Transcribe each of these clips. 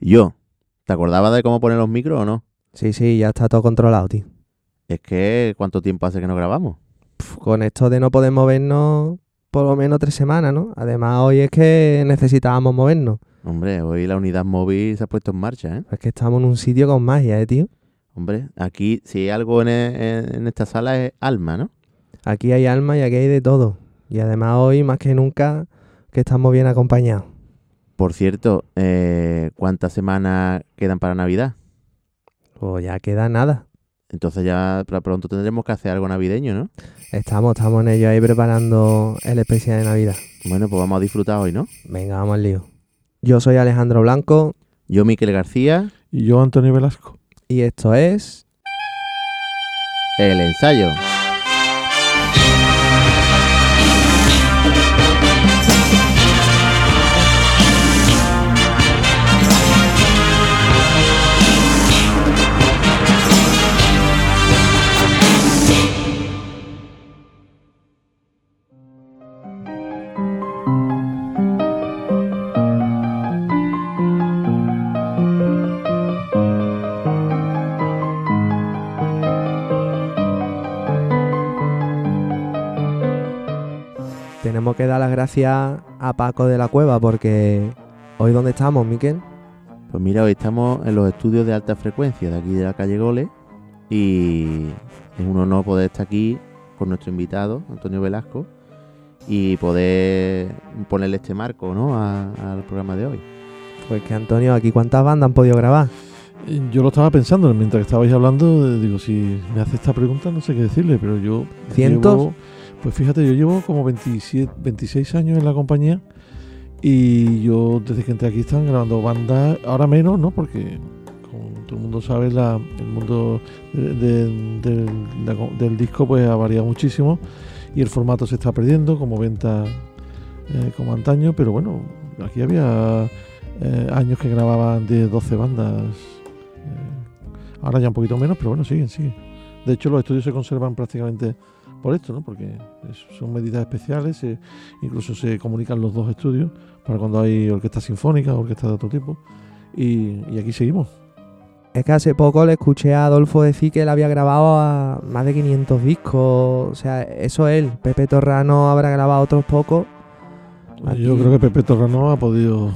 Yo, ¿te acordabas de cómo poner los micros o no? Sí, sí, ya está todo controlado, tío. Es que, ¿cuánto tiempo hace que no grabamos? Con esto de no poder movernos por lo menos tres semanas, ¿no? Además, hoy es que necesitábamos movernos. Hombre, hoy la unidad móvil se ha puesto en marcha, ¿eh? Es que estamos en un sitio con magia, ¿eh, tío? Hombre, aquí, si hay algo en, en- en esta sala es alma, ¿no? Aquí hay alma y aquí hay de todo. Y además hoy, más que nunca, que estamos bien acompañados. Por cierto, eh, ¿cuántas semanas quedan para Navidad? Pues ya queda nada. Entonces ya pr- pronto tendremos que hacer algo navideño, ¿no? Estamos, estamos en ello ahí preparando el especial de Navidad. Bueno, pues vamos a disfrutar hoy, ¿no? Venga, vamos al lío. Yo soy Alejandro Blanco Yo, Miquel García, Y yo, Antonio Velasco. y esto es... el ensayo. Tenemos que dar las gracias a Paco de la Cueva porque hoy dónde estamos, Miquel. Pues mira, hoy estamos en los estudios de alta frecuencia de aquí de la calle Gole y es un honor poder estar aquí con nuestro invitado, Antonio Velasco, y poder ponerle este marco ¿no? a- al programa de hoy. Pues que Antonio, aquí cuántas bandas han podido grabar. Yo lo estaba pensando mientras que estabais hablando. Digo, si me hace esta pregunta, no sé qué decirle, pero yo. ¿Cientos? llevo- pues fíjate, yo llevo como 27, 26 años en la compañía y yo desde que entré aquí están grabando bandas, ahora menos, ¿no? Porque como todo el mundo sabe, el mundo del disco pues ha variado muchísimo y el formato se está perdiendo como venta eh, como antaño, pero bueno, aquí había eh, años que grababan de 12 bandas. eh, ahora ya un poquito menos, pero bueno, siguen, siguen. De hecho, los estudios se conservan prácticamente por esto, ¿no? Porque son medidas especiales, se- incluso se comunican los dos estudios para cuando hay orquesta sinfónica orquesta de otro tipo. Y, y aquí seguimos. Es que hace poco le escuché a Adolfo decir que él había grabado a más de 500 discos. O sea, eso él. Pepe Torrano habrá grabado otros pocos. Aquí- Yo creo que Pepe Torrano ha podido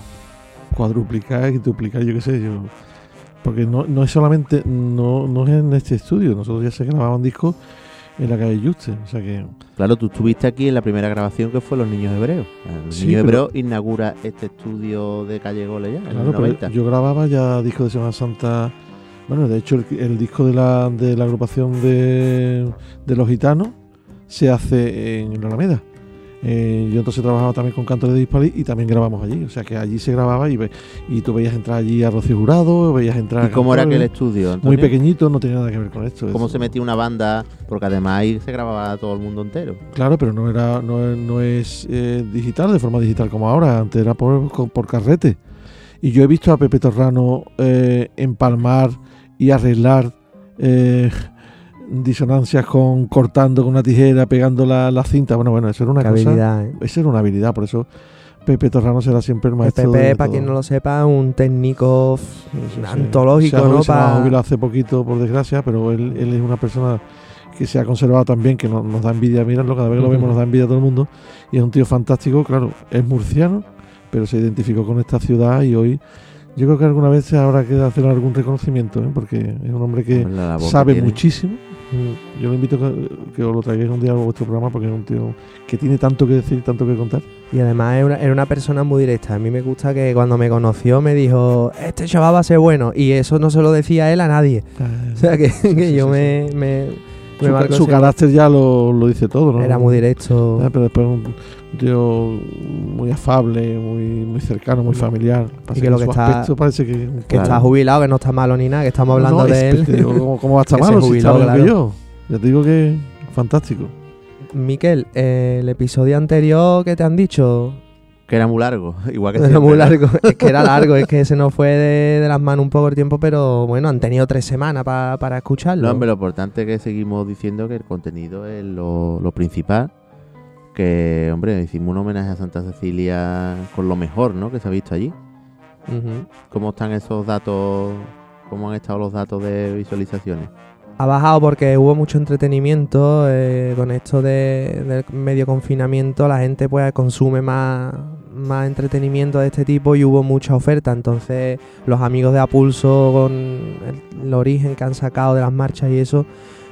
cuadruplicar y duplicar, yo qué sé, yo. Porque no, no es solamente, no, no es en este estudio, nosotros ya se grababan discos en la calle Juste, o sea que Claro, tú estuviste aquí en la primera grabación que fue Los Niños Hebreos. Los Sí, Niños Hebreos inaugura este estudio de calle Gole ya, en Claro, el pero 90. yo grababa ya discos de Semana Santa. Bueno, de hecho, el, el disco de la, de la agrupación de, de los gitanos se hace en la Alameda. Eh, yo entonces trabajaba también con Canto de Dispalí y también grabamos allí. O sea que allí se grababa y, ve- y tú veías entrar allí a Rocío Jurado, veías entrar. ¿Y cómo era aquel cantores. estudio? Muy pequeñito, no tenía nada que ver con esto. ¿Cómo eso. se metía una banda? Porque además ahí se grababa todo el mundo entero. Claro, pero no era no, es- no es eh, digital, de forma digital como ahora. Antes era por, por carrete. Y yo he visto a Pepe Torrano eh, empalmar y arreglar eh, disonancias con cortando con una tijera, pegando la, la cinta. Bueno, bueno, eso era una Qué cosa. habilidad, ¿eh? Eso era una habilidad, por eso Pepe Torrano será siempre el El maestro. Pepe, de para todo. quien no lo sepa, un técnico Sí, sí. antológico, Se ha- ¿no? Se ha Pa- jubilado hace poquito, por desgracia, pero él, él es una persona que se ha conservado también, que no- nos da envidia mirarlo, cada vez que lo vemos nos da envidia a todo el mundo, y es un tío fantástico, claro, es murciano, pero se identificó con esta ciudad y hoy yo creo que alguna vez habrá que hacer algún reconocimiento, ¿eh? porque es un hombre que sabe muchísimo. Yo le invito a que, que os lo traigáis un día a vuestro programa porque es un tío que tiene tanto que decir, tanto que contar. Y además era una, era una persona muy directa. A mí me gusta que cuando me conoció me dijo, este chaval va a ser bueno. Y eso no se lo decía él a nadie. O sea que, que sí, yo sí, me, me, me su, carácter ya lo, lo dice todo, ¿no? Era muy directo. Ah, Pero después un tío muy afable, muy, muy cercano, muy familiar. Pasa que lo que su está- parece que... Que Claro. está jubilado, que no está malo ni nada, que estamos hablando no, de es- él. digo, ¿cómo, cómo va a estar malo si está que yo? Ya te digo que fantástico. Miquel, eh, el episodio anterior que te han dicho Que era muy largo, igual que era siempre, muy ¿no? largo, es que era largo, es que se nos fue de, de las manos un poco el tiempo, pero bueno, han tenido tres semanas pa- para escucharlo. No, hombre, lo importante es que seguimos diciendo que el contenido es lo, lo principal. Que, hombre, hicimos un homenaje a Santa Cecilia con lo mejor, ¿no? Que se ha visto allí. ¿Cómo están esos datos? ¿Cómo han estado los datos de visualizaciones? Ha bajado porque hubo mucho entretenimiento eh, con esto de, del medio confinamiento. La gente pues consume más, más entretenimiento de este tipo y hubo mucha oferta. Entonces los amigos de Apulso con el, el origen que han sacado de las marchas y eso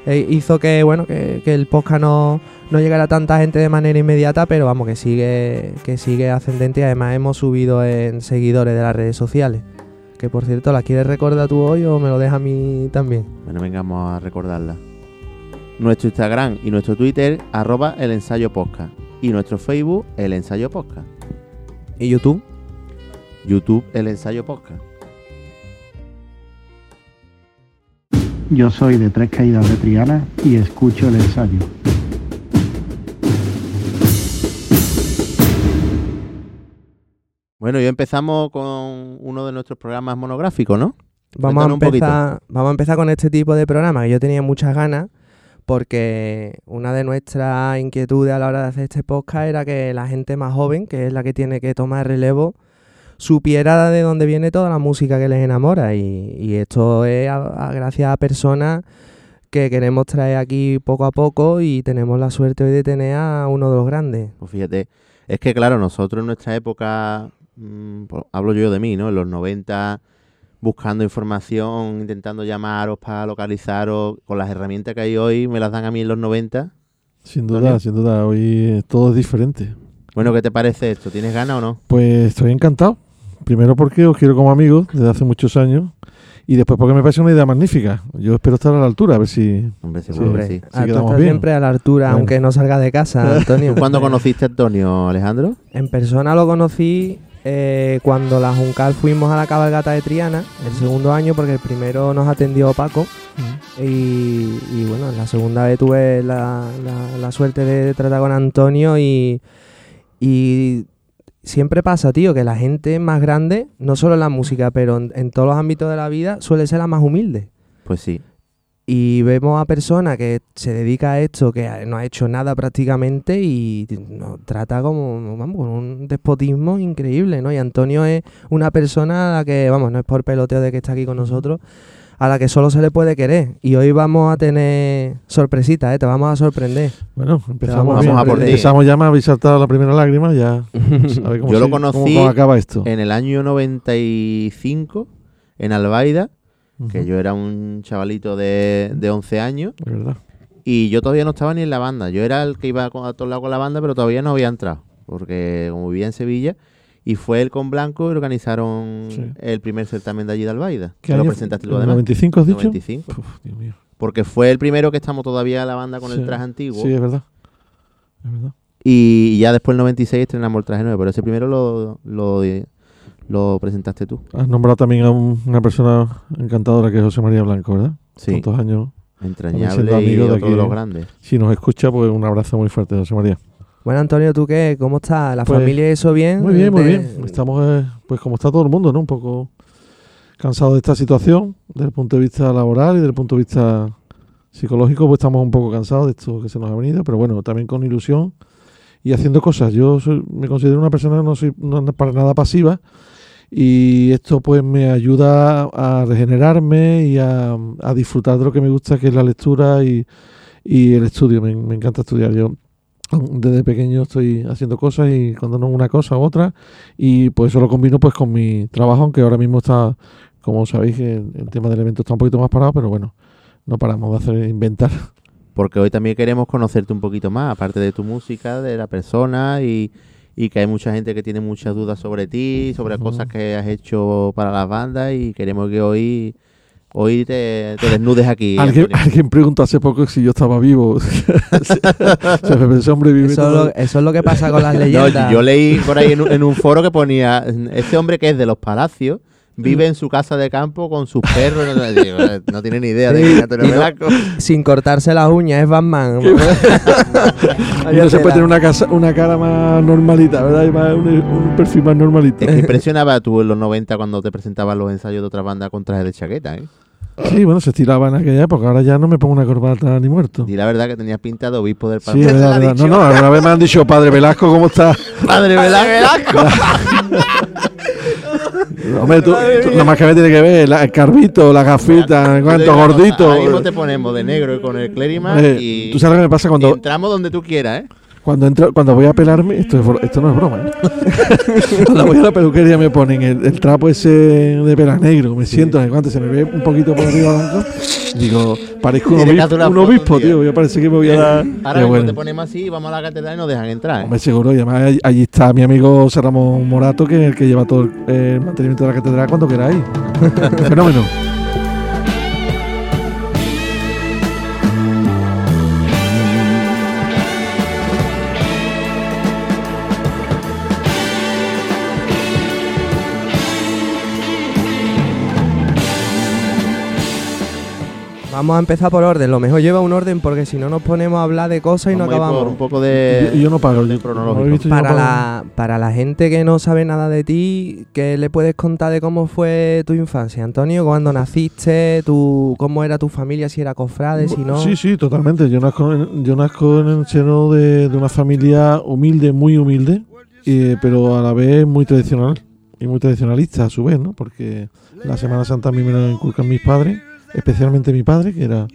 eh, hizo que bueno que, que el podcast no, no llegara a tanta gente de manera inmediata, pero vamos que sigue que sigue ascendente y además hemos subido en seguidores de las redes sociales. Que por cierto, ¿la quieres recordar tú hoy o me lo dejas a mí también? Bueno, vengamos a recordarla. Nuestro Instagram y nuestro Twitter, arroba el ensayo podcast. Y nuestro Facebook, el ensayo podcast. ¿Y YouTube? YouTube, el ensayo podcast. Yo soy de Tres Caídas de Triana y escucho el ensayo. Bueno, y empezamos con uno de nuestros programas monográficos, ¿no? Vamos a, Cuéntanos empezar, vamos a empezar con este tipo de programa que yo tenía muchas ganas porque una de nuestras inquietudes a la hora de hacer este podcast era que la gente más joven, que es la que tiene que tomar relevo, supiera de dónde viene toda la música que les enamora y, y esto es a- a- gracias a personas que queremos traer aquí poco a poco y tenemos la suerte hoy de tener a uno de los grandes. Pues fíjate, es que claro, nosotros en nuestra época, mm, pues, hablo yo de mí, ¿no? En los 90, buscando información, intentando llamaros para localizaros, con las herramientas que hay hoy, me las dan a mí en los 90. Sin duda, sin duda. Hoy todo es diferente. Bueno, ¿qué te parece esto? ¿Tienes ganas o no? Pues estoy encantado. Primero porque os quiero como amigos desde hace muchos años. Y después porque me parece una idea magnífica. Yo espero estar a la altura, a ver si... Hombre, Sí, Hombre, sí. ah, tú estás bien. siempre a la altura, Bueno. aunque no salga de casa, Antonio. ¿Tú cuándo conociste a Antonio, Alejandro? En persona lo conocí eh, cuando la Juncal fuimos a la cabalgata de Triana, el segundo año, porque el primero nos atendió Paco. Y, y bueno, la segunda vez tuve la, la- la suerte de tratar con Antonio y, y siempre pasa, tío, que la gente más grande, no solo en la música, pero en, en todos los ámbitos de la vida, suele ser la más humilde. Pues sí. Y vemos a personas que se dedica a esto, que no ha hecho nada prácticamente y nos trata como, vamos, con un despotismo increíble, ¿no? Y Antonio es una persona a la que, vamos, no es por peloteo de que está aquí con nosotros, a la que solo se le puede querer. Y hoy vamos a tener sorpresitas, ¿eh? Te vamos a sorprender. Bueno, empezamos, vamos bien. a por ti. Empezamos ya, me habéis saltado la primera lágrima, ya... a ver cómo Yo lo sigue- conocí cómo acaba esto. En el año 95, en Albaida, que Ujú, yo era un chavalito de, de 11 años, de verdad. y yo todavía no estaba ni en la banda. Yo era el que iba a todos lados con la banda, pero todavía no había entrado, porque como vivía en Sevilla, y fue él con Blanco y organizaron Sí. el primer certamen de allí de Albaida. ¿Qué Que lo presentaste tú ¿El además. 95 has dicho? 95. Uf, Dios mío. Porque fue el primero que estamos todavía la banda con Sí. el traje antiguo. Sí, es verdad. Es verdad. Y ya después el 96 estrenamos el traje nuevo, pero ese primero lo, lo, lo presentaste tú. Has nombrado también a un- una persona encantadora que es José María Blanco, ¿verdad? Sí, Tantos años. entrañable siendo y amigo de otro de aquí. los grandes. Si nos escucha, pues un abrazo muy fuerte, José María. Bueno, Antonio, ¿tú qué? ¿Cómo estás? ¿La Pues, familia eso bien? Muy bien, muy De- bien. Estamos, eh, pues como está todo el mundo, ¿no? Un poco cansado de esta situación, desde el punto de vista laboral y desde el punto de vista psicológico, pues estamos un poco cansados de esto que se nos ha venido, pero bueno, también con ilusión y haciendo cosas. Yo soy- me considero una persona no soy no para nada pasiva y esto pues me ayuda a regenerarme y a, a disfrutar de lo que me gusta, que es la lectura y, y el estudio. Me, me encanta estudiar. Yo desde pequeño estoy haciendo cosas y cuando no una cosa otra y pues eso lo combino pues con mi trabajo, aunque ahora mismo está, como sabéis, el, el tema del evento está un poquito más parado, pero bueno, no paramos de hacer inventar. Porque hoy también queremos conocerte un poquito más, aparte de tu música, de la persona y, y que hay mucha gente que tiene muchas dudas sobre ti, sobre cosas que has hecho para las bandas y queremos que hoy, hoy te, te desnudes aquí. Alguien, alguien preguntó hace poco si yo estaba vivo. Se me pensó, hombre, vive Eso es, todo- lo, eso es lo que pasa con las No, leyendas. yo leí por ahí en un, en un foro que ponía, este hombre que es de los palacios, vive en su casa de campo con sus perros, no, tiene ni idea de Sí, y no- Velasco. Sin cortarse las uñas, es Batman. Y no se puede tener una, casa, una cara más normalita, ¿verdad? Y más, un, un perfil más normalito. Es que impresionaba tú en los 90 cuando te presentaban los ensayos de otra banda con traje de chaqueta, ¿eh? Sí, bueno, se estiraba en aquella época. Ahora ya no me pongo una corbata ni muerto. Y la verdad que tenías pinta de obispo del Sí, Palacio. verdad, verdad. No, no, alguna vez me han dicho, padre Velasco, ¿cómo estás? Padre Velasco. Hombre, tú, tú nada más que me tiene que ver la- el carbito, la gafita, cuánto gordito. Ahora mismo te ponemos de negro con el clérima Eh, y Tú sabes lo que me pasa cuando, entramos donde tú quieras, ¿eh? Cuando entro, cuando voy a pelarme, esto, es esto no es broma, ¿eh? cuando voy a la peluquería me ponen el, el trapo ese de pelas negro, me siento, en cuanto se me ve un poquito por arriba blanco, digo, parezco un obispo, un obispo tío, voy a parecer que me voy a dar... Ahora bueno. te ponemos así, vamos a la catedral y nos dejan entrar. ¿eh? Hombre, seguro, y además all- allí está mi amigo Ramón Morato, que es el que lleva todo el, el mantenimiento de la catedral cuando queráis. Fenómeno. Vamos a empezar por orden. Lo mejor lleva un orden porque si no nos ponemos a hablar de cosas y no Vamos a ir por acabamos. un poco de. yo, yo no paro. orden yo- cronológico. Para la, para la gente que no sabe nada de ti, ¿qué le puedes contar de cómo fue tu infancia, Antonio? ¿Cuándo naciste? Tu, ¿Cómo era tu familia? Si era cofrade, si no. Sí, sí, totalmente. Yo nazco en, yo nazco en el seno de, de una familia humilde, muy humilde, eh, pero a la vez muy tradicional y muy tradicionalista a su vez, ¿no? Porque la Semana Santa a mí me la inculcan mis padres, especialmente mi padre, que era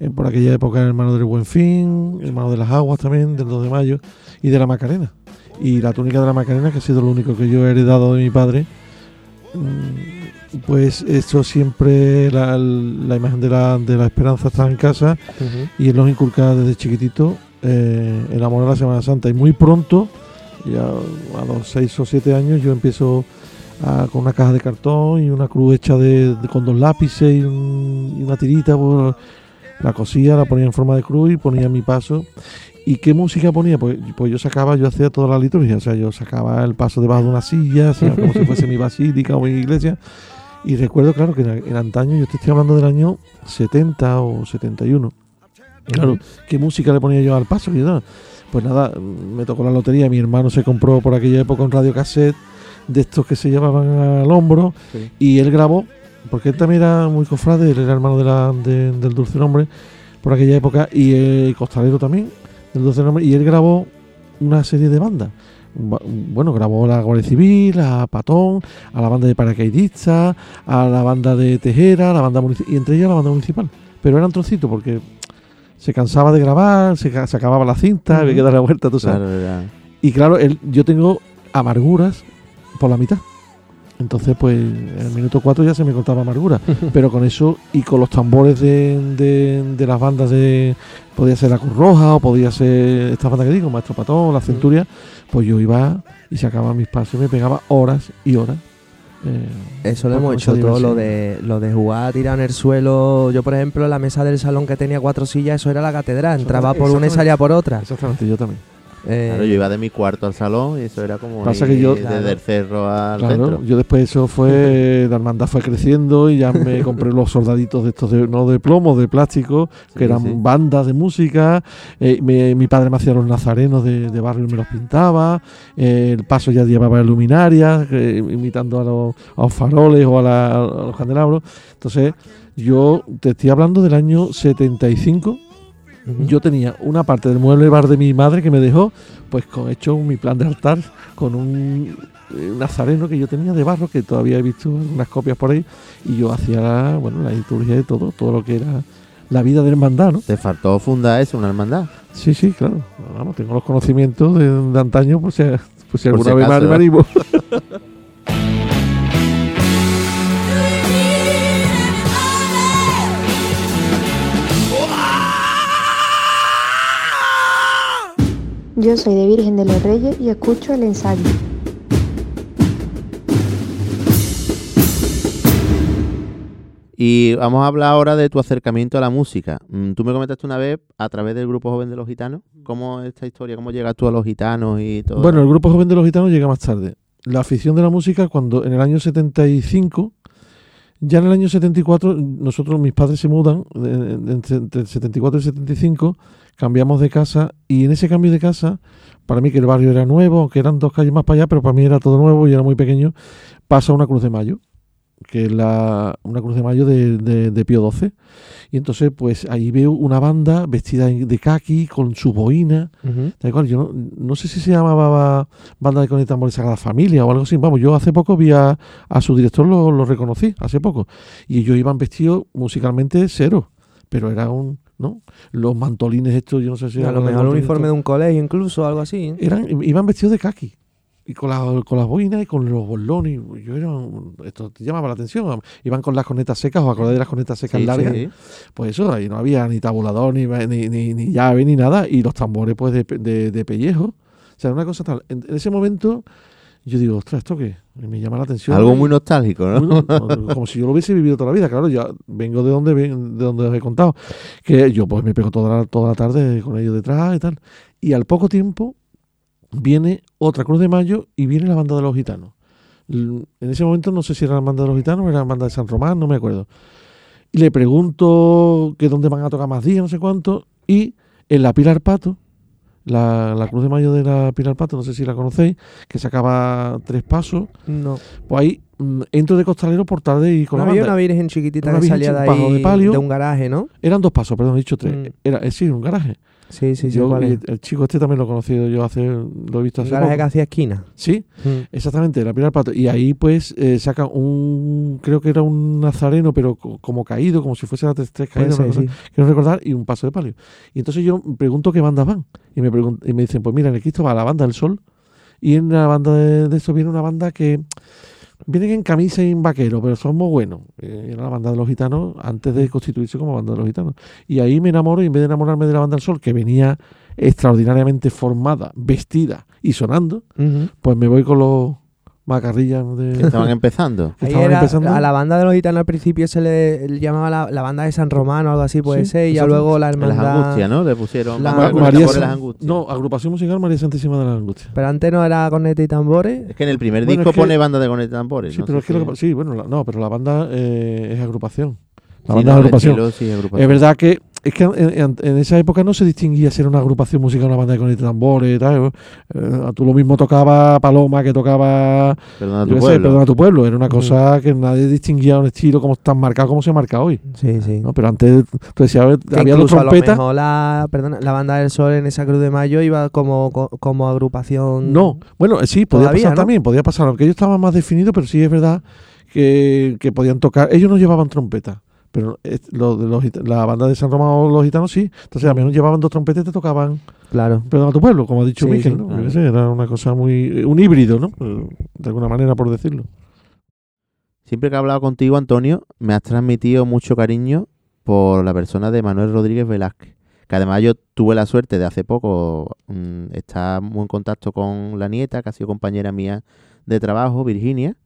eh, por aquella época el hermano del Buen Fin, hermano de las Aguas también, del 2 de mayo, y de la Macarena. Y la túnica de la Macarena, que ha sido lo único que yo he heredado de mi padre, mm, pues eso siempre, la, la imagen de la, de la esperanza está en casa y él nos inculca desde chiquitito eh, el amor a la Semana Santa. Y muy pronto, ya a los 6 o 7 años, yo empiezo a- con una caja de cartón y una cruz hecha de, de- con dos lápices y, un- y una tirita. la cosía, la ponía en forma de cruz y ponía mi paso. ¿Y qué música ponía? Pues, pues yo sacaba, yo hacía toda la liturgia, o sea, yo sacaba el paso debajo de una silla, hacía como si fuese mi basílica o mi iglesia. Y recuerdo, claro, que en, en antaño, yo te estoy hablando del año 70 o 71. Claro, ¿qué música le ponía yo al paso? Pues nada, me tocó la lotería, mi hermano se compró por aquella época un radiocassette de estos que se llevaban al hombro Sí. y él grabó, porque él también era muy cofrade, él era hermano de la, de- del Dulce Nombre por aquella época y eh, costalero también del Dulce Nombre y él grabó una serie de bandas. Ba- Bueno, grabó la Guardia Civil, a Patón, a la banda de paracaidistas, a la banda de Tejera, a la banda y entre ellas la banda municipal. Pero eran trocitos porque se cansaba de grabar, se, se acababa la cinta, había que dar la vuelta, tú sabes. Claro, Y claro, él, yo tengo amarguras por la mitad. Entonces, pues, en el minuto 4 ya se me cortaba amargura. Pero con eso y con los tambores de, de, de las bandas de. Podía ser la Cruz Roja o podía ser esta banda que digo, Maestro Patón, la Centuria. Pues yo iba y sacaba mis pasos y me pegaba horas y horas. eh, Eso lo hemos hecho todo, lo de, lo de jugar, tirar en el suelo. Yo, por ejemplo, la mesa del salón que tenía cuatro sillas, eso era la catedral. Entraba por una y salía por otra. Exactamente, yo también. Eh, Claro, yo iba de mi cuarto al salón y eso era como Pasa ir que yo- desde Claro. el cerro al Claro, centro. yo después eso fue, la hermandad fue creciendo y ya me compré los soldaditos de estos, de, no de plomo, de plástico, que eran sí. bandas de música. eh, me- mi padre me hacía los nazarenos de, de barrio y me los pintaba. eh, el paso ya llevaba luminarias, eh, imitando a los, a los faroles o a, la- a los candelabros. Entonces, yo te estoy hablando del año 75. Yo tenía una parte del mueble bar de mi madre que me dejó, pues con hecho mi plan de altar, con un, eh, un nazareno que yo tenía de barro, que todavía he visto unas copias por ahí, y yo hacía la, bueno, la liturgia de todo, todo lo que era la vida del hermandad, ¿no? Te faltó fundar eso, una hermandad. Sí, sí, claro. Vamos, tengo los conocimientos de, de antaño, por si, por si Por alguna si vez me ¿eh? Yo soy de Virgen de los Reyes y escucho el ensayo. Y vamos a hablar ahora de tu acercamiento a la música. Mm, Tú me comentaste una vez a través del grupo joven de los gitanos, cómo es esta historia, cómo llegas tú a los gitanos y todo. Bueno, el grupo joven de los gitanos llega más tarde. La afición de la música, cuando en el año 75, ya en el año 74, nosotros, mis padres se mudan, entre el 74 y el 75, cambiamos de casa, y en ese cambio de casa, para mí que el barrio era nuevo, aunque eran dos calles más para allá, pero para mí era todo nuevo y era muy pequeño, pasa una Cruz de Mayo. que es la, una cruz de mayo de, de, de Pío XII. Y entonces, pues ahí veo una banda vestida de kaki, con su boina. Tal cual, yo no, no sé si se llamaba Banda de Conecta Amor Sagrada Familia o algo así. Vamos, yo hace poco vi a, a su director, lo, lo reconocí, hace poco. Y ellos iban vestidos musicalmente cero, pero era un, ¿no? Los mantolines estos, yo no sé si a lo mejor el uniforme de un colegio incluso, algo así. ¿eh? Eran, iban vestidos de kaki. Y con, la- con las boinas y con los bolones. Yo era un- esto te llamaba la atención. Iban con las cornetas secas, ¿os acordáis de las cornetas secas Sí, largas? sí. Pues eso, ahí no había ni tabulador, ni, ni, ni, ni llave, ni nada, y los tambores pues de, de, de pellejo. O sea, una cosa tal. En, en ese momento yo digo, ostras, ¿esto qué? Y me llama la atención. Algo Y- muy nostálgico, ¿no? muy como si yo lo hubiese vivido toda la vida, claro, ya vengo de donde de donde os he contado. Que yo pues me pego toda la, toda la tarde con ellos detrás y tal. Y al poco tiempo viene otra Cruz de Mayo y viene la banda de los gitanos. En ese momento no sé si era la banda de los gitanos o era la banda de San Román, no me acuerdo. Y le pregunto que dónde van a tocar más días, no sé cuánto. Y en la Pilar Pato, la, la Cruz de Mayo de la Pilar Pato, no sé si la conocéis, que sacaba tres pasos. No. Pues ahí mm, entro de costalero por tarde y con No la había banda. una virgen chiquitita Una que virgen salía de ahí de palio. de un garaje, ¿no? Eran dos pasos, perdón, he dicho tres. Mm. Era, eh, sí, un garaje. Sí, sí, sí. Yo- el, chico este también lo he conocido yo hace, lo he visto hace poco. que hacía esquina. Sí, Mm. exactamente, la Pilar Pato. Y ahí pues eh, sacan un, creo que era un nazareno, pero co- como caído, como si fuese la tres, tres caídas, sí. quiero recordar, y un paso de palio. Y entonces yo pregunto qué bandas van. Y me, y me dicen, pues mira, en el Cristo va la banda del Sol. Y en la banda de, de esto viene una banda que vienen en camisa y en vaquero, pero son muy buenos. Eh, era la banda de los gitanos antes de constituirse como banda de los gitanos. Y ahí me enamoro, y en vez de enamorarme de la banda del Sol, que venía extraordinariamente formada, vestida y sonando, pues me voy con los macarrillas de... Estaban empezando. que estaban era- empezando. a la banda de los gitanos al principio se le, le llamaba la, la banda de San Román o algo así, puede Sí, ser, y ya luego la En las hermandad. angustias, ¿no? Le pusieron La- María tambores San- las angustias. No, agrupación musical María Santísima de las Angustias. Pero antes no era corneta y tambores. Es que en el primer Bueno, disco es que- pone banda de conecta tambores. Sí, no pero es que lo que sí, bueno, la- no, pero la banda eh, es agrupación. La Sí, banda no, es agrupación. estilo sí es agrupación. Es verdad que es que en, en- en esa época no se distinguía si era una agrupación musical o una banda de conecta tambores y tal. Eh, tú lo mismo tocaba Paloma que tocaba Perdona tu sé, pueblo. Perdona tu pueblo. Era una cosa que nadie distinguía un estilo como tan marcado como se marca hoy. Sí, sí. ¿no? Pero antes tú decías, Que había dos incluso a lo trompetas. la, perdona, la banda del sol en esa Cruz de Mayo iba como, co- como agrupación. No, bueno, eh, sí, podía Todavía, pasar ¿no? también, podía pasar, aunque ellos estaban más definidos, pero sí es verdad que, que podían tocar. Ellos no llevaban trompeta, pero eh, lo los la banda de San Román o los gitanos sí. Entonces, a menos llevaban dos trompetas y te tocaban Claro. Perdón a tu pueblo, como ha dicho Sí, era una cosa muy. un híbrido, ¿no? Eh, De alguna manera, por decirlo. Siempre que he hablado contigo, Antonio, me has transmitido mucho cariño por la persona de Manuel Rodríguez Velázquez. Que además yo tuve la suerte de hace poco mm, estar muy en contacto con la nieta, que ha sido compañera mía de trabajo, Virginia.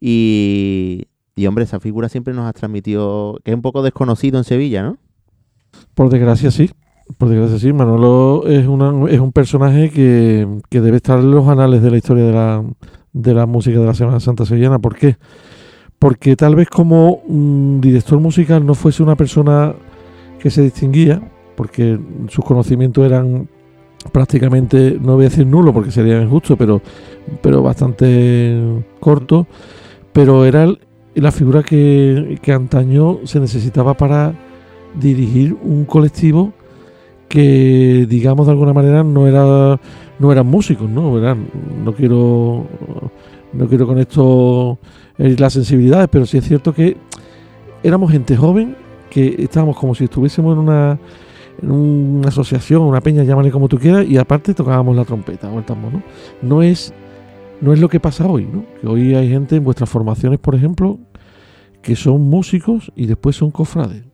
Y, y hombre, esa figura siempre nos ha transmitido, que es un poco desconocido en Sevilla, ¿no? Por desgracia, sí. Por desgracia, sí. Manolo es, un personaje que, que debe estar en los anales de la historia de la, música de la Semana Santa Sevillana. ¿Por qué? Porque tal vez como un director musical no fuese una persona que se distinguía, porque sus conocimientos eran prácticamente, no voy a decir nulo porque sería injusto, pero, pero bastante corto, pero era el- la figura que, que antaño se necesitaba para dirigir un colectivo que digamos de alguna manera no era no eran músicos no no quiero no quiero con esto herir las sensibilidades pero sí es cierto que éramos gente joven que estábamos como si estuviésemos en una en una asociación una peña llámale como tú quieras y aparte tocábamos la trompeta o el no no es no es lo que pasa hoy no que hoy hay gente en vuestras formaciones por ejemplo que son músicos y después son cofrades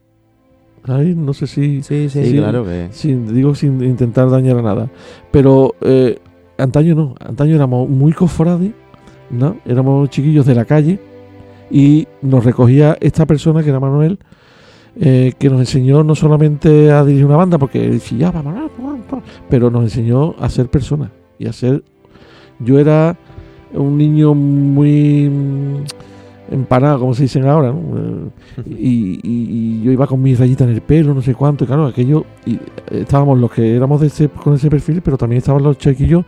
no sé si Sí, sí, claro que... sin, digo sin intentar dañar a nada. Pero eh, antaño no, antaño éramos muy cofrades, ¿no? Éramos chiquillos de la calle y nos recogía esta persona que era Manuel, eh, que nos enseñó no solamente a dirigir una banda, porque él chillaba, pero nos enseñó a ser personas y a ser... Yo era un niño muy mm, empanado, como se dicen ahora, ¿no? Y, y- y yo iba con mis rayitas en el pelo, no sé cuánto, y claro, aquello, y eh, estábamos los que éramos de ese, con ese perfil, pero también estaban los chiquillos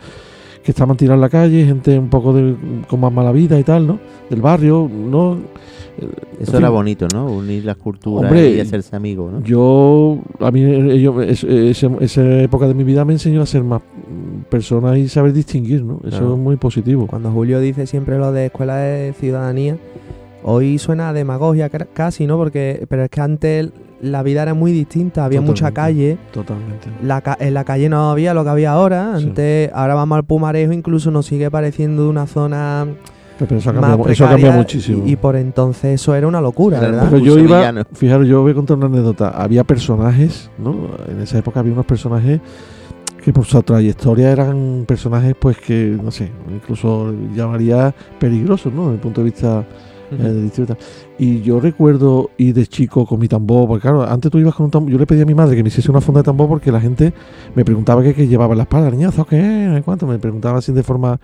que estaban tirados en la calle, gente un poco de, con más mala vida y tal, ¿no? Del barrio, ¿no? Eso era bonito, ¿no? Unir las culturas Hombre, y hacerse amigos, ¿no? Yo, a mí, ello- es- ese- esa época de mi vida me enseñó a ser más persona y saber distinguir, ¿no? Eso Claro. es muy positivo. Cuando Julio dice siempre lo de escuela de ciudadanía, hoy suena a demagogia casi, ¿no? Porque, pero es que antes la vida era muy distinta, había mucha calle. Totalmente. La ca- en la calle no había lo que había ahora. Sí. Antes, ahora vamos al Pumarejo, incluso nos sigue pareciendo una zona Pero eso ha más cambiado, eso muchísimo. Y, y por entonces eso era una locura, Era ¿verdad? Pero yo iba, fijaros, yo voy a contar una anécdota. Había personajes, ¿no? En esa época había unos personajes que por su trayectoria eran personajes, pues que, no sé, incluso llamaría peligrosos, ¿no? Desde el punto de vista eh. Y yo recuerdo ir de chico con mi tambor, porque claro, antes tú ibas con un tambor, yo le pedí a mi madre que me hiciese una funda de tambor porque la gente me preguntaba qué, qué llevaba en la espalda, niñazo, qué, cuánto, me preguntaba así de forma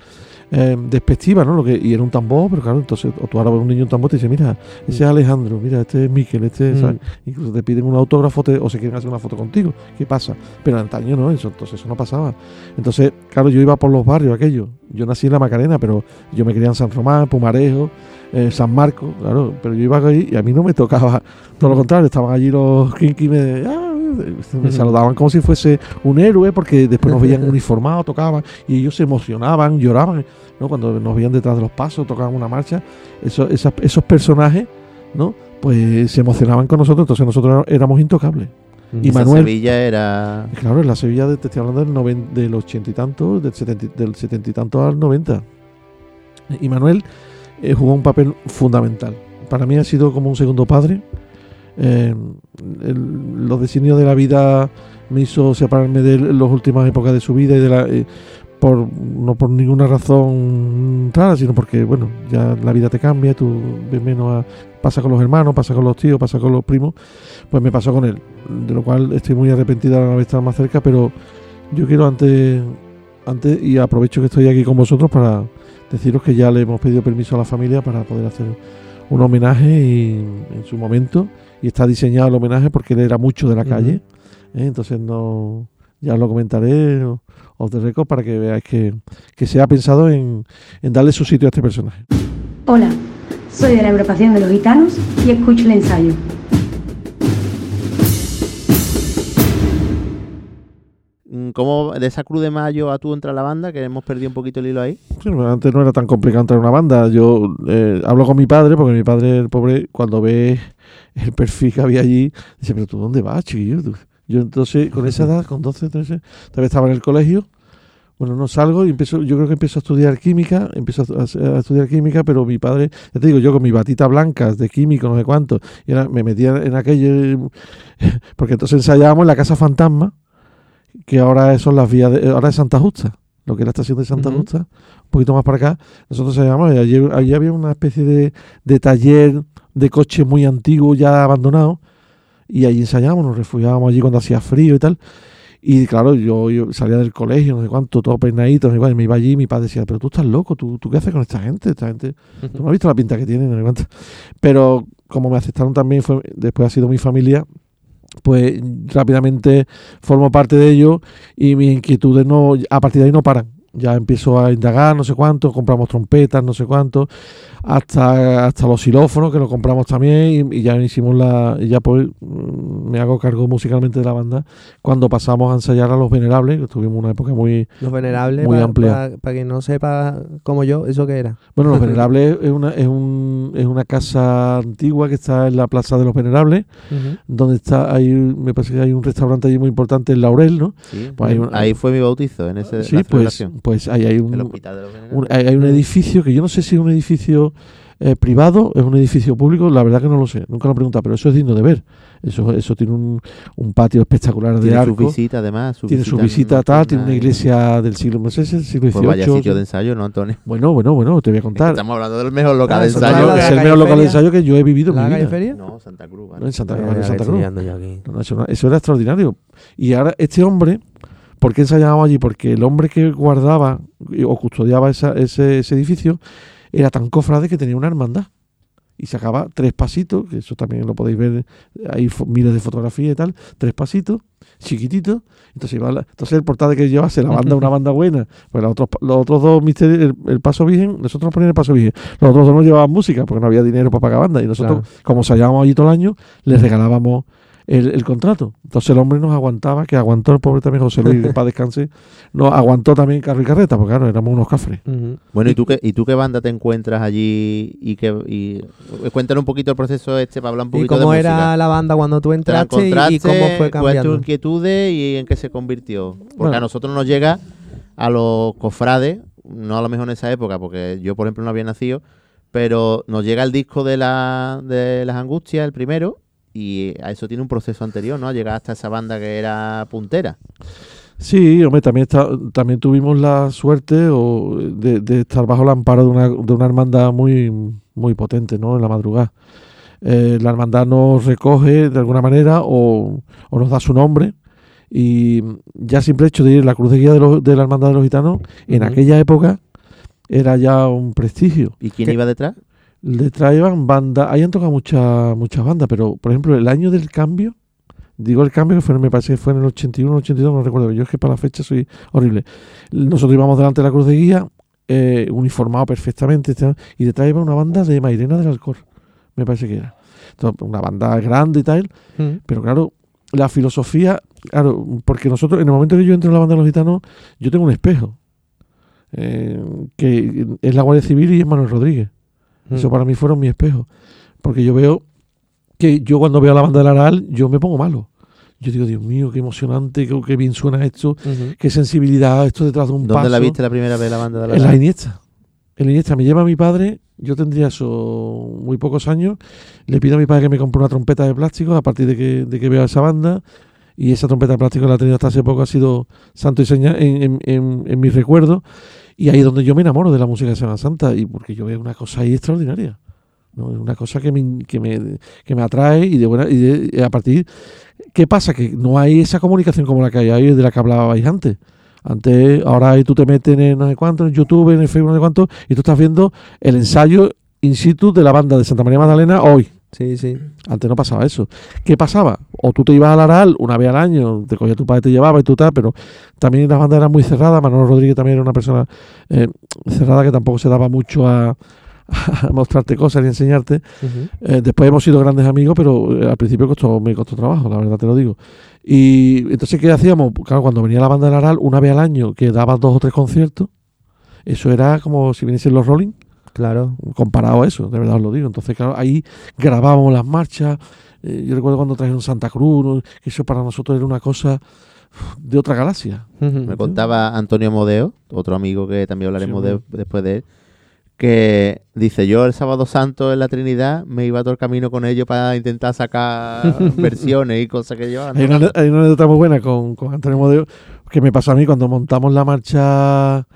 eh, despectiva, ¿no? Lo que, y era un tambor, pero claro, entonces, o tú ahora ves un niño un tambor y te dice, mira, ese es Alejandro, mira, este es Miquel, este es... Mm. Incluso te piden un autógrafo te- o se quieren hacer una foto contigo. ¿Qué pasa? Pero antaño no, eso, entonces eso no pasaba. Entonces, claro, yo iba por los barrios aquellos. Yo nací en la Macarena, pero yo me crié en San Román, Pumarejo, eh, San Marcos, claro. Pero yo iba ahí y a mí no me tocaba. Todo lo contrario, estaban allí los kinky me, ah, me saludaban como si fuese un héroe, porque después nos veían uniformados, tocaban y ellos se emocionaban, lloraban. ¿no? Cuando nos veían detrás de los pasos, tocaban una marcha. Eso, esas- esos personajes, ¿no? Pues se emocionaban con nosotros, entonces nosotros éramos intocables. Y Esa Manuel- Sevilla era... Claro, en la Sevilla de, te estoy hablando del, noven- del ochenta y tanto, del setenta, y- del setenta y tanto al 90. Y Manuel eh, jugó un papel fundamental. Para mí ha sido como un segundo padre. Eh, los designios de la vida me hizo separarme de las últimas épocas de su vida y de la, eh, por, no por ninguna razón rara, sino porque, bueno, ya la vida te cambia, tú ves menos a, pasa con los hermanos, pasa con los tíos, pasa con los primos, pues me pasó con él, de lo cual estoy muy arrepentida de no haber estado más cerca, pero yo quiero antes, antes y aprovecho que estoy aquí con vosotros para deciros que ya le hemos pedido permiso a la familia para poder hacer un homenaje y, en su momento y está diseñado el homenaje porque él era mucho de la calle, ¿eh? entonces no ya os lo comentaré o- off the record para que veáis que, que se ha pensado en, en darle su sitio a este personaje. Hola, soy de la agrupación de los gitanos y escucho el ensayo. ¿Cómo de esa Cruz de Mayo a tú entra la banda? Que hemos perdido un poquito el hilo ahí. Antes no era tan complicado entrar en una banda. Yo eh, hablo con mi padre, porque mi padre, el pobre, cuando ve el perfil que había allí, dice, pero tú dónde vas, chiquillo? Tú?". Yo entonces, con esa edad, con 12, 13, todavía estaba en el colegio. Bueno, no salgo y empiezo, yo creo que empiezo a estudiar química, empiezo a, a estudiar química, pero mi padre, ya te digo, yo con mi batita blanca de químico, no sé cuánto, y me metía en aquello, porque entonces ensayábamos en la Casa Fantasma, que ahora son las vías, de, ahora es Santa Justa, lo que era la estación de Santa. Justa, un poquito más para acá, nosotros y allí, allí había una especie de, de taller de coches muy antiguo, ya abandonado, y allí ensayábamos, nos refugiábamos allí cuando hacía frío y tal. Y claro, yo, yo salía del colegio, no sé cuánto, todo peinadito, no sé cuánto, y me iba allí y mi padre decía, pero tú estás loco, ¿tú, tú qué haces con esta gente? Esta gente, tú no has visto la pinta que tienen, no sé cuánto. Pero como me aceptaron también, fue, después ha sido mi familia, pues rápidamente formo parte de ello y mis inquietudes no, a partir de ahí no paran. Ya empiezo a indagar, no sé cuánto, compramos trompetas, no sé cuánto, hasta, hasta los xilófonos que lo compramos también y, y ya hicimos la, y ya pues mm, me hago cargo musicalmente de la banda cuando pasamos a ensayar a los venerables, que tuvimos una época muy, Los venerables, Muy para amplia. quien no sepa como yo, ¿eso qué era? Bueno, Los Venerables es una, es, un, es una casa antigua que está en la Plaza de los Venerables, donde está, hay, me parece que hay un restaurante allí muy importante, el Laurel, ¿no? Sí, Pues hay un- ahí fue mi bautizo, en ese, sí, la pues. Pues ahí hay un, el hospital de los Venerables. un- hay, hay un edificio que yo no sé si es un edificio eh, privado, es un edificio público, la verdad que no lo sé, nunca lo he preguntado, pero eso es digno de ver. Eso, eso tiene un, un patio espectacular de Tiene su arco, visita, además. tiene su visita tal, tiene una iglesia del siglo, no sé si es el siglo Pues vaya XVIII. sitio de ensayo, ¿no, Antonio? Bueno, bueno, bueno, te voy a contar. Estamos hablando del mejor local Ah, de ensayo. es el mejor local de ensayo que yo he vivido en ¿La mi vida. Feria? No, Santa Cruz. ¿vale? No, en Santa Cruz, en Santa Cruz. No, no, eso, no- eso era extraordinario. Y ahora, este hombre, ¿por qué ensayábamos allí? Porque el hombre que guardaba o custodiaba esa- ese, ese edificio era tan cofrade que tenía una hermandad. y sacaba tres pasitos, que eso también lo podéis ver, hay miles de fotografías y tal, tres pasitos, chiquititos, entonces iba la- entonces el portal que llevase la banda, una banda buena, pues los otros, los otros dos misterios, el, el paso virgen, nosotros nos poníamos el paso virgen, los otros dos no llevaban música porque no había dinero para pagar banda, y nosotros, Claro. como salíamos allí todo el año, les regalábamos el, el contrato. Entonces el hombre nos aguantaba, que aguantó el pobre también José Luis, que para descanse, nos aguantó también carro y carreta, porque claro, éramos unos cafres. Bueno, ¿y tú qué, y tú qué banda te encuentras allí? Y qué, y, cuéntanos un poquito el proceso este para hablar un ¿Y poquito de cómo música. era la banda cuando tú ¿Te la entraste y- cómo fue ¿Cuáles cambiando? tus inquietudes y en qué se convirtió? Porque Bueno. a nosotros nos llega a los cofrades, no a lo mejor en esa época, porque yo, por ejemplo, no había nacido, pero nos llega el disco de, la, de las angustias, el primero, y a eso tiene un proceso anterior, ¿no? A llegar hasta esa banda que era puntera. Sí, hombre, también, está, también tuvimos la suerte o, de, de estar bajo el amparo de una, de una hermandad muy, muy potente, ¿no? En la madrugada. Eh, la hermandad nos recoge de alguna manera o, o nos da su nombre y ya simple hecho de ir la cruz de guía de, los- de la hermandad de los gitanos, en aquella época era ya un prestigio. ¿Y quién ¿Qué? iba detrás? Detrás iban bandas, ahí han tocado muchas muchas bandas, pero por ejemplo el año del cambio, digo el cambio que fue, me parece que fue en el 81, 82, no recuerdo, yo es que para la fecha soy horrible. Nosotros íbamos delante de la cruz de guía, eh, uniformado perfectamente, este, y detrás iba una banda de Mairena del Alcor, me parece que era. Entonces, una banda grande y tal, Ujú. pero claro, la filosofía, claro, porque nosotros, en el momento que yo entro en la banda de los gitanos, yo tengo un espejo, eh, que es la Guardia Civil y es Manuel Rodríguez. Eso Ujú. para mí fueron mi espejo. Porque yo veo que yo cuando veo a la banda del Aral, yo me pongo malo. Yo digo, Dios mío, qué emocionante, qué, qué bien suena esto, qué sensibilidad esto detrás de un ¿Dónde paso. la viste la primera vez la banda de la En la? Iniesta. En la Iniesta me lleva mi padre, yo tendría eso muy pocos años, le pido a mi padre que me compre una trompeta de plástico a partir de que, de que veo esa banda y esa trompeta de plástico la he tenido hasta hace poco, ha sido santo y seña en, en, en, en mis recuerdos y ahí es donde yo me enamoro de la música de Semana Santa y porque yo veo una cosa ahí extraordinaria. ¿no? Es una cosa que me, que me, que me atrae y de buena y de- a partir ¿qué pasa? que no hay esa comunicación como la que hay ahí de la que hablabais antes antes, ahora ahí tú te metes en no sé cuánto, en YouTube, en el Facebook, no sé cuánto, y tú estás viendo el ensayo in situ de la banda de Santa María Magdalena hoy. Sí, sí. Antes no pasaba eso. ¿Qué pasaba? O tú te ibas al Aral una vez al año, te cogía tu padre, te llevaba y tú tal, pero también las bandas eran muy cerradas. Manolo Rodríguez también era una persona eh, cerrada que tampoco se daba mucho a, a mostrarte cosas ni enseñarte. Eh, después hemos sido grandes amigos, pero eh, al principio costó, me costó trabajo, la verdad te lo digo. Y entonces, ¿qué hacíamos? Claro, cuando venía la banda del Aral, una vez al año, que daba dos o tres conciertos, eso era como si viniesen los Rolling, Claro. comparado a eso, de verdad os lo digo. Entonces, claro, ahí grabábamos las marchas. eh, yo recuerdo cuando trajeron Santa Cruz, que eso para nosotros era una cosa de otra galaxia. Me contaba Antonio Modeo, otro amigo que también hablaremos Sí, de- después de él, que dice, yo el sábado santo en la Trinidad me iba todo el camino con ellos para intentar sacar versiones y cosas que llevaban. Hay una, hay una anécdota muy buena con, con Antonio Modeo que me pasó a mí cuando montamos la marcha.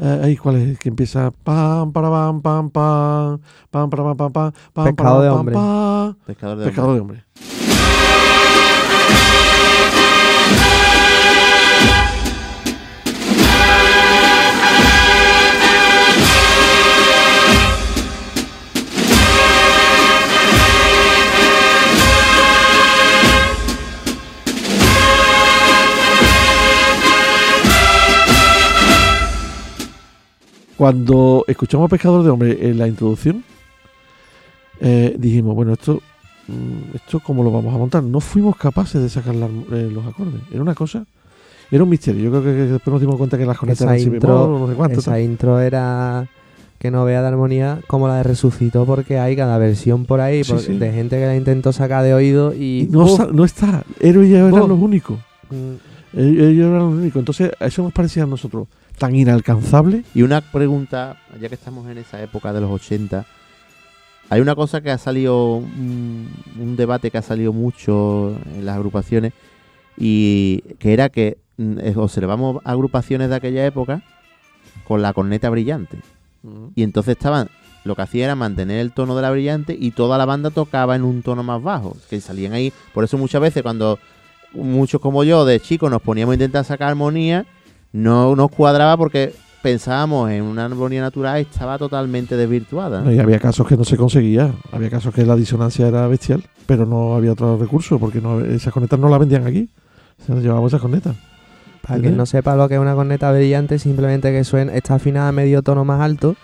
Eh, ahí, ¿cuál es? Que empieza. Pam, para, pam, pam, pam. Pam, para, pam, pam, pam. pam, Pescado de pam, hombre. de hombre. Cuando escuchamos Pescador de Hombre en la introducción, eh, dijimos, bueno, esto, mm, esto cómo lo vamos a montar. No fuimos capaces de sacar la- eh, los acordes. Era una cosa, era un misterio. Yo creo que, que después nos dimos cuenta que las cornetas Esa eran intro- no sé cuánto. Esa tal. intro era que no vea de armonía como la de Resucitó porque hay cada versión por ahí Sí, por- sí. de gente que la intentó sacar de oído y no, está. Ellos ya eran los únicos. Mm, Ellos eran los únicos. Entonces, a eso nos parecía a nosotros tan inalcanzable. Y una pregunta, ya que estamos en esa época de los 80, hay una cosa que ha salido, un, un debate que ha salido mucho en las agrupaciones, y que era que mm, observamos agrupaciones de aquella época con la corneta brillante. Y entonces estaban, lo que hacía era mantener el tono de la brillante y toda la banda tocaba en un tono más bajo, que salían ahí. Por eso muchas veces cuando muchos como yo de chicos nos poníamos a intentar sacar armonía, no nos cuadraba porque pensábamos en una armonía natural y estaba totalmente desvirtuada. ¿no? Y había casos que no se conseguía. Había casos que la disonancia era bestial, pero no había otro recurso porque no, esas cornetas no las vendían aquí. Se las llevábamos esas cornetas. Para quien no sepa lo que es una corneta brillante, simplemente que suena, está afinada a medio tono más alto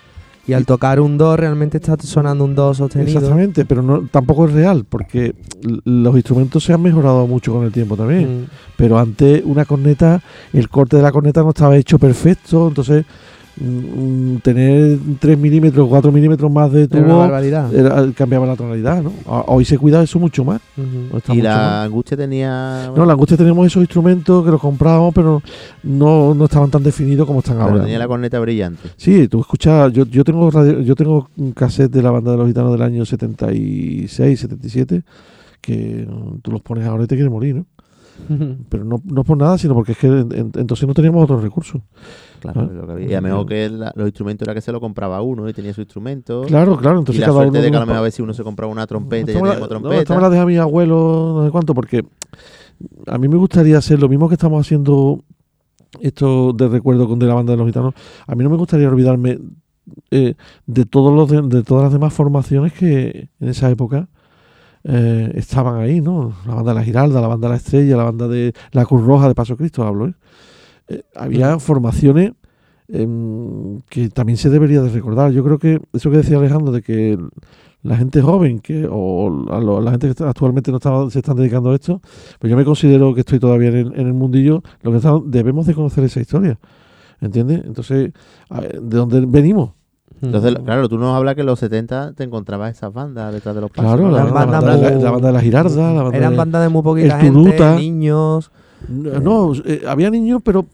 y al tocar un do realmente está sonando un do sostenido. Exactamente, pero no, tampoco es real porque los instrumentos se han mejorado mucho con el tiempo también. Mm. Pero antes una corneta, el corte de la corneta no estaba hecho perfecto, entonces tener 3 milímetros, 4 milímetros más de tubo era- cambiaba la tonalidad, ¿no? A- Hoy se cuida eso mucho más. Y mucho más. la angustia tenía. No, la angustia tenemos esos instrumentos que los comprábamos, pero no, no estaban tan definidos como están pero ahora. tenía la corneta brillante. Sí, tú escuchas, yo, yo tengo radio- yo tengo un cassette de la banda de los gitanos del año 76, 77, que mm, tú los pones ahora y te quieres morir, ¿no? Pero no, no por nada, sino porque es que en- en- entonces no teníamos otros recursos. Claro, lo que había. Y a lo mejor que la- los instrumentos era que se lo compraba uno y tenía su instrumento. Claro, claro, y entonces la cada suerte uno... de que a lo mejor a ver si uno se compraba una trompeta y ya Esta me la- no, trompeta. esta me la deja mi abuelo, no sé cuánto, porque a mí me gustaría hacer lo mismo que estamos haciendo esto de recuerdo con de la banda de los gitanos. A mí no me gustaría olvidarme eh, de todos los de, de todas las demás formaciones que en esa época eh, estaban ahí, ¿no? La banda de la Giralda, la banda de la Estrella, la banda de la Cruz Roja de Paso Cristo, hablo, ¿eh? Eh, había formaciones em, que también se debería de recordar. Yo creo que eso que decía Alejandro de que la gente joven que o a lo- la gente que actualmente no está- se están dedicando a esto, pues yo me considero que estoy todavía en el, en el mundillo, lo que está- debemos de conocer esa historia. ¿Entiendes? Entonces, ver, ¿de dónde venimos? Entonces, claro, tú nos hablas que en los 70 te encontrabas esas bandas detrás de los pasos. Claro, la, bandas banda, de la, muy- la banda de la Girarda, la banda Eran de- bandas de muy poquita gente, niños. No, no, eh, había niños, pero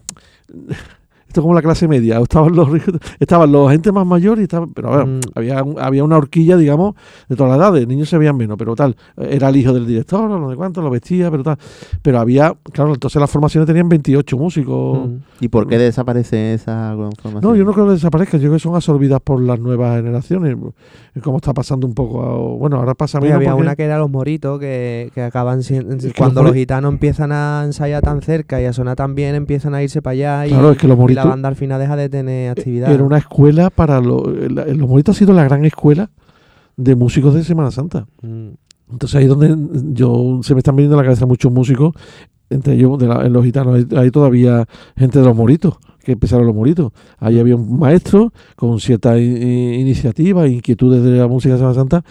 esto es como la clase media. Estaban los ricos- estaban los gente más mayor y estaban, pero a ver, Mm. había, un- había una horquilla, digamos, de todas las edades. Niños se veían menos, pero tal. Era el hijo del director, o no sé cuánto, lo vestía, pero tal. Pero había, claro, entonces las formaciones tenían 28 músicos. Mm. ¿Y por qué desaparecen esas formaciones? No, yo no creo que desaparezcan, yo creo que son absorbidas por las nuevas generaciones, como está pasando un poco, a- bueno, ahora pasa menos había porque- una que era los moritos que, que acaban siendo. que cuando los los gitanos empiezan a ensayar tan cerca y a sonar tan bien, empiezan a irse para allá y, Claro, es que los y la banda al final deja de tener actividad. Era una escuela para los... Los Moritos ha sido la gran escuela de músicos de Semana Santa. Mm. Entonces ahí es donde yo se me están viniendo a la cabeza muchos músicos, entre ellos de la- en los gitanos, hay, hay todavía gente de los moritos, que empezaron los moritos. Ahí había un maestro con cierta i- i- iniciativa e inquietudes de la música de Semana Santa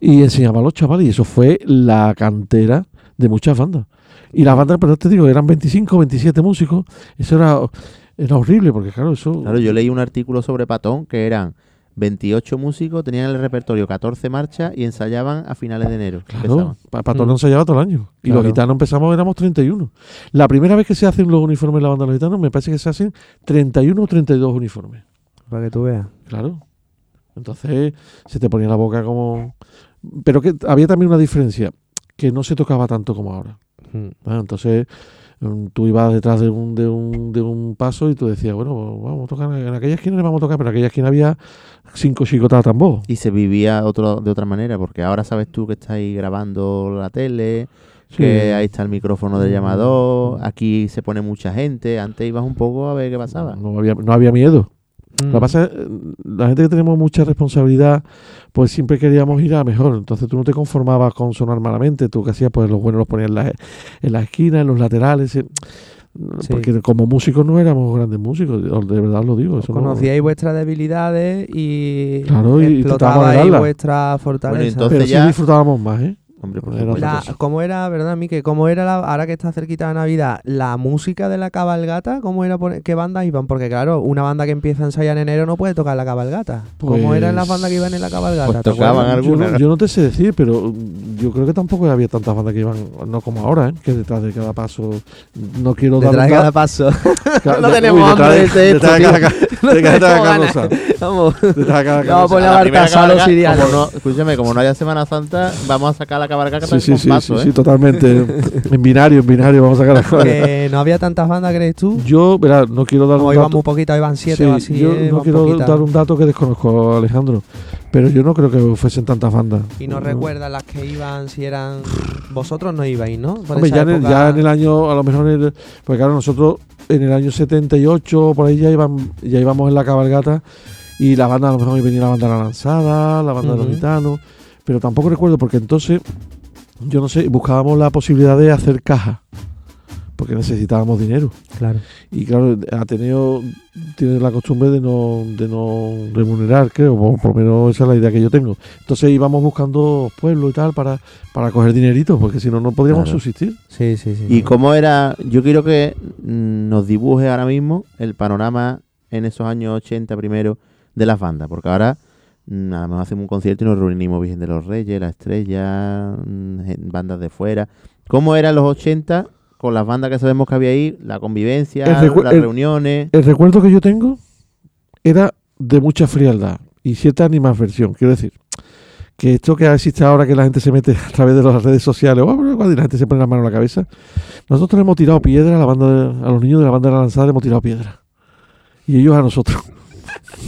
y enseñaba a los chavales y eso fue la cantera de muchas bandas. Y las bandas, pero te digo, eran 25, 27 músicos, eso era, era horrible porque claro, eso... Claro, yo leí un artículo sobre Patón que eran 28 músicos, tenían en el repertorio 14 marchas y ensayaban a finales de enero. Claro, todos Mm. no ensayaba todo el año. Y Claro. los gitanos empezamos, éramos 31. La primera vez que se hacen los uniformes en la banda de los gitanos, me parece que se hacen 31 o 32 uniformes. Para que tú veas. Claro. Entonces se te ponía la boca como... Pero que había también una diferencia, que no se tocaba tanto como ahora. Mm. Ah, Entonces tú ibas detrás de un, de, un, de un paso y tú decías, bueno, vamos a tocar, en aquella esquina le vamos a tocar, pero en aquella esquina había cinco chicotas a tambor. Y se vivía otro, de otra manera, porque ahora sabes tú que estás ahí grabando la tele, que ahí está el micrófono del Mm. llamador, aquí se pone mucha gente, antes ibas un poco a ver qué pasaba. No había, no había miedo. Mm. Lo que pasa es, eh, la gente que tenemos mucha responsabilidad, pues siempre queríamos ir a mejor. Entonces tú no te conformabas con sonar malamente. Tú que hacías, pues los buenos los ponías en la, en la esquina, en los laterales. eh, Sí. Porque como músicos no éramos grandes músicos, de verdad lo digo. Eso no- Conocíais vuestras debilidades y Claro, y explotabais arreglarlas. vuestra fortaleza. entonces- pero sí ya- disfrutábamos más, ¿eh? Hombre, por La-. ¿Cómo era, verdad, Mike? ¿Cómo era, la, ahora que está cerquita de Navidad, la música de la cabalgata? ¿Cómo era, poner- qué bandas iban? Porque claro, una banda que empieza a ensayar en enero no puede tocar la cabalgata. ¿Cómo eran las Pues- bandas que iban en la cabalgata? Pues ¿Te tocaban acuerdas? Yo no, algunas. yo no te sé decir, pero yo creo que tampoco había tantas bandas que iban, no como ahora, ¿eh? que detrás de cada paso. No quiero dar Detrás de cada da- paso. no tenemos hambre de- detrás de cada detrás de cada cosa. Vamos. Detrás de cada Vamos a poner A no- escúchame, como no haya Semana Santa, vamos a sacar la cabalgata Sí, sí, sí, paso, sí, ¿eh? sí, totalmente. en binario, en binario, vamos a sacar las cosas. Que no había tantas bandas, ¿crees tú? Yo, verá, no quiero dar Como un iban dato. muy poquitas, iban siete Sí, o así. yo eh, no iban quiero dar un dato que desconozco, Alejandro. Pero yo no creo que fuesen tantas bandas. Y no recuerdas las que iban, si eran... Vosotros no ibais, ¿no? Por Hombre, ya en, el, época- ya en el año, a lo mejor, en el- porque claro, nosotros en el año 78, por ahí ya, iban, ya íbamos en la cabalgata y la banda, a lo mejor venía la banda de la lanzada, la banda de los gitanos, pero tampoco recuerdo porque entonces, yo no sé, buscábamos la posibilidad de hacer caja, porque necesitábamos dinero. Claro. Y claro, Ateneo tiene la costumbre de no, de no remunerar, creo, o por lo menos esa es la idea que yo tengo. Entonces íbamos buscando pueblos y tal para, para coger dineritos, porque si no, no podríamos Claro. subsistir. Sí, sí, sí. ¿Y cómo era? Yo quiero que mm, nos dibuje ahora mismo el panorama en esos años 80 primero de las bandas, porque ahora mm, a lo mejor hacemos un concierto y nos reunimos Virgen de los Reyes, La Estrella, mm, bandas de fuera. ¿Cómo eran los 80 con las bandas que sabemos que había ahí? La convivencia, las el- reuniones. El recuerdo que yo tengo era de mucha frialdad y cierta animadversión. Quiero decir, que esto que existe ahora que la gente se mete a través de las redes sociales, oh, y la gente se pone la mano en la cabeza, nosotros le hemos tirado piedra a la banda de- a los niños de la banda de la lanzada le hemos tirado piedra. Y ellos a nosotros.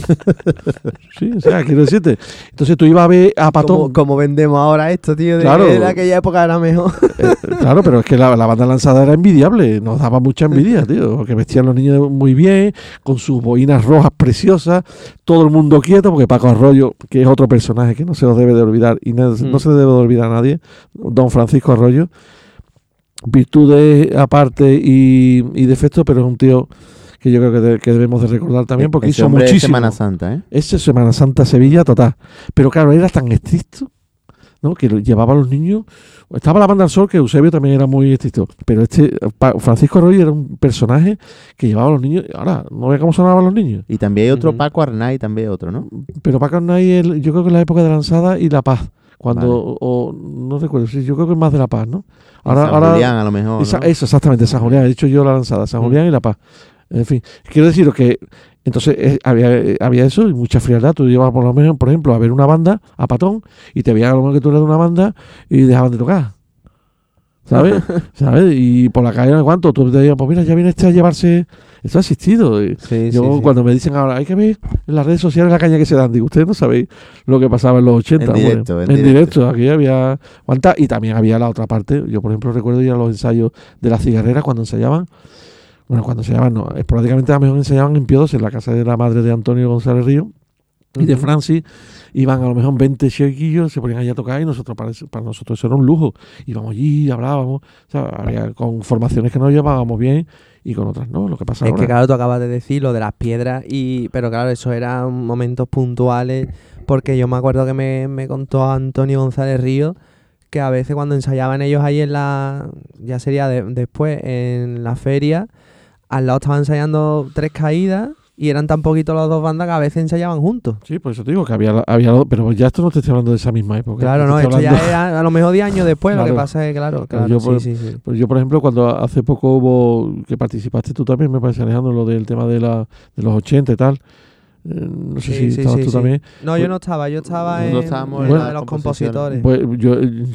sí, o sea, quiero decirte. Entonces tú ibas a ver a Patón. Como, como vendemos ahora esto, tío, de Claro. en aquella época era mejor. Eh, claro, pero es que la, la banda lanzada era envidiable, nos daba mucha envidia, tío, porque vestían los niños muy bien, con sus boinas rojas preciosas, todo el mundo quieto, porque Paco Arroyo, que es otro personaje que no se lo debe de olvidar y no, no Mm. se le debe de olvidar a nadie, don Francisco Arroyo, virtudes aparte y, y defectos, pero es un tío que yo creo que, de- que debemos de recordar también, porque Ese hizo muchísimo. Semana Santa, ¿eh? Ese Semana Santa Sevilla total. Pero claro, era tan estricto, ¿no? Que llevaba a los niños. Estaba la banda al sol, que Eusebio también era muy estricto. Pero este, Francisco Arroyo era un personaje que llevaba a los niños. Ahora, no ve cómo sonaban los niños. Y también hay otro. Paco Arnay, también otro, ¿no? Pero Paco Arnay, el- yo creo que en la época de la lanzada y La Paz. Cuando, Vale. o, no recuerdo, sí, yo creo que es más de La Paz, ¿no? Y San Julián, a lo mejor. Esa- ¿no? Eso, exactamente, San Julián. He dicho yo la lanzada, San Mm. Julián y La Paz. En fin, quiero deciros que entonces eh, había, eh, había eso y mucha frialdad. Tú llevabas por lo menos, por ejemplo, a ver una banda a patón y te veían a lo mejor que tú eras de una banda y dejaban de tocar. ¿Sabes? ¿Sabes? Y por la calle, no ¿cuánto? Tú te dirías, pues mira, ya viene este a llevarse. Esto ha existido. Sí, yo, sí, sí. cuando me dicen ahora, hay que ver en las redes sociales la caña que se dan, digo, ustedes no sabéis lo que pasaba en los 80. En Bueno, directo, en en directo. directo. Aquí había. ¿cuántas? Y también había la otra parte. Yo, por ejemplo, recuerdo ir a los ensayos de la cigarrera cuando ensayaban. Bueno, cuando ensayaban, no. Esporádicamente a lo mejor ensayaban en Piodos, en la casa de la madre de Antonio González Río y de. Francis. Iban a lo mejor 20 chiquillos, se ponían allá a tocar y nosotros para, nosotros eso era un lujo. Íbamos allí, hablábamos. O sea, había con formaciones que nos llevábamos bien y con otras no. Lo que pasa Es ahora. que claro, tú acabas de decir lo de las piedras, y pero claro, eso eran momentos puntuales, porque yo me acuerdo que me, me contó Antonio González Río que a veces cuando ensayaban ellos ahí en la, ya sería de- después, en la feria, al lado estaban ensayando tres caídas y eran tan poquitos las dos bandas que a veces ensayaban juntos. Sí, por eso te digo que había, había. Pero ya esto no te estoy hablando de esa misma época. Claro, no, esto ya era a lo mejor 10 años después, lo que pasa es que, claro, claro, yo sí, por- sí, sí. Pues yo, por ejemplo, cuando hace poco hubo que participaste tú también, me parece, Alejandro, lo del tema de, la, de los 80 y tal. Eh, no sé Sí, si sí, estabas sí, tú sí. también. No, yo no estaba, yo estaba en, estábamos en en la de los compositores. Pues yo eh,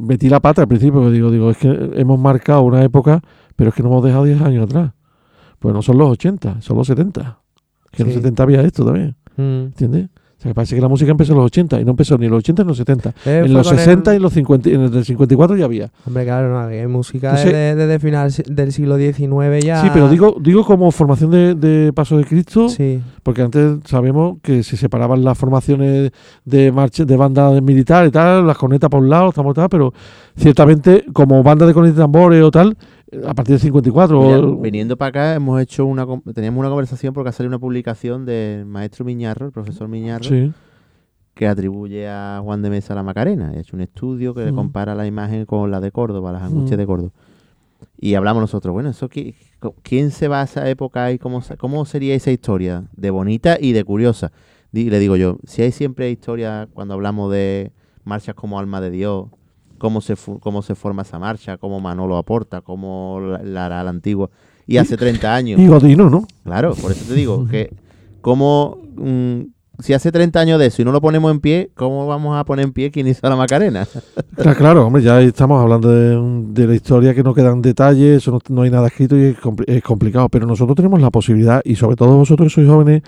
metí la pata al principio, porque digo, digo, es que hemos marcado una época, pero es que no hemos dejado 10 años atrás. Pues no son los 80, son los 70. Que en los Sí. 70 había esto también, Mm. ¿entiendes? O sea, que parece que la música empezó en los 80 y no empezó ni en los 80 ni en los 70. Eh, en los con el- 60 y en los 50, en el del 54 ya había. Hombre, claro, no, que música desde, desde final del siglo XIX ya. Sí, pero digo, digo como formación de, de Paso de Cristo, Sí, porque antes sabemos que se separaban las formaciones de marcha, de bandas militares y tal, las cornetas por un lado, los tambores tal, pero ciertamente como banda de cornetas y tambores o tal, a partir del 54. Mira, o- viniendo para acá hemos hecho una teníamos una conversación porque ha salido una publicación del maestro Miñarro, el profesor Miñarro, sí, que atribuye a Juan de Mesa la Macarena. Ha hecho un estudio que Mm. compara la imagen con la de Córdoba, las angustias Mm. de Córdoba. Y hablamos nosotros, bueno, eso co- ¿quién se va a esa época y cómo, cómo sería esa historia? De bonita y de curiosa. Le digo yo, si hay siempre historia cuando hablamos de marchas como Alma de Dios, cómo se, cómo se forma esa marcha, cómo Manolo aporta, cómo la, hará la antigua. Y hace 30 años. y Godino, ¿no? Claro, por eso te digo que como mm, si hace 30 años de eso y no lo ponemos en pie, ¿cómo vamos a poner en pie quién hizo la Macarena? Claro, claro, hombre, ya estamos hablando de, de la historia que no quedan detalles, eso no, no hay nada escrito y es, compli- es complicado, pero nosotros tenemos la posibilidad, y sobre todo vosotros que sois jóvenes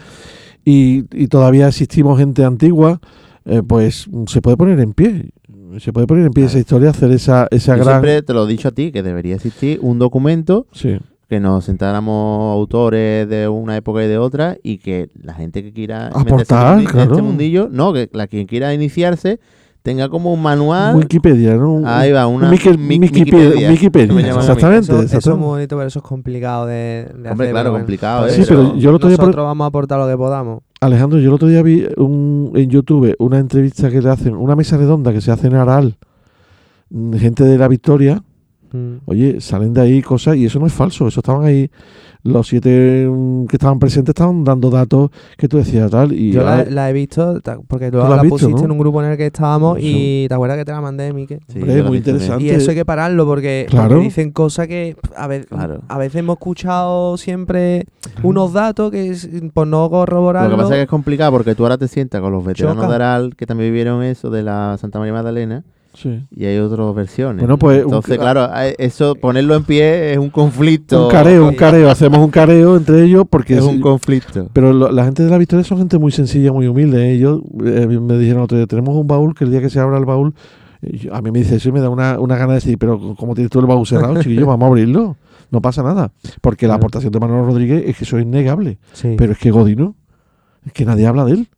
y, y todavía existimos gente antigua, eh, pues se puede poner en pie, se puede poner en pie esa historia, hacer esa, esa Yo gran... siempre te lo he dicho a ti, que debería existir un documento Sí, que nos sentáramos autores de una época y de otra y que la gente que quiera meterse Aportar, en este claro. mundillo, no, que la quien quiera iniciarse tenga como un manual. Wikipedia, ¿no? Ahí va, una Wikipedia, Wikipedia, me a mí. exactamente. Eso, eso es exactamente. muy bonito, pero eso es complicado de, de Hombre, hacer, claro, bueno. complicado, ¿eh? Sí, eso pero yo por- Nosotros vamos a aportar lo que podamos. Alejandro, yo el otro día vi un, en YouTube una entrevista que le hacen, una mesa redonda que se hace en Aral, mm, gente de la Victoria, Mm. oye, salen de ahí cosas y eso no es falso, eso estaban ahí, los siete mm, que estaban presentes estaban dando datos que tú decías tal y Yo la, he visto, porque tú ¿Tú la la, visto, pusiste no? en un grupo en el que estábamos Eso. y te acuerdas que te la mandé, Mike. Sí, Hombre, lo muy interesante. Y eso hay que pararlo porque, Claro. porque dicen cosas que a, ve- Claro. a veces hemos escuchado siempre unos datos que es- por no corroborarlo. Lo que pasa es que es complicado porque tú ahora te sientas con los veteranos Choca. de Aral que también vivieron eso de la Santa María Magdalena sí. y hay otras versiones. Bueno, pues, Entonces, claro, eso, ponerlo en pie es un conflicto. un careo, un Sí. careo, hacemos un careo entre ellos porque Es es- un conflicto. Pero lo- la gente de la Victoria son gente muy sencilla, muy humilde. ¿eh? Ellos eh, me dijeron otro día, tenemos un baúl que el día que se abra el baúl, eh, yo- a mí me dice eso y me da una, una gana de decir, pero ¿cómo tienes tú el baúl cerrado, chiquillo? Vamos a abrirlo. No pasa nada. Porque la aportación de Manuel Rodríguez es que eso es innegable. Sí. Pero es que Godino, es que nadie habla de él.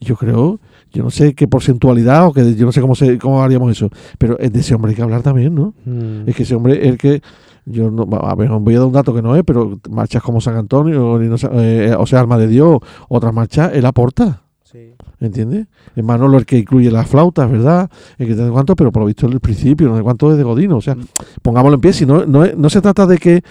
Yo creo, yo no sé qué porcentualidad o que yo no sé cómo, se, cómo haríamos eso, pero es de ese hombre hay que hablar también, ¿no? Mm. Es que ese hombre es el que. Yo no, a ver, voy a dar un dato que no es, pero marchas como San Antonio, eh, o sea, Alma de Dios, otras marchas, él aporta, Sí. ¿entiendes? Es Manolo el que incluye las flautas, ¿verdad? El que te cuánto, pero por lo visto el principio, no sé cuánto es de Godino. O sea, pongámoslo en pie, si no, no, no se trata de que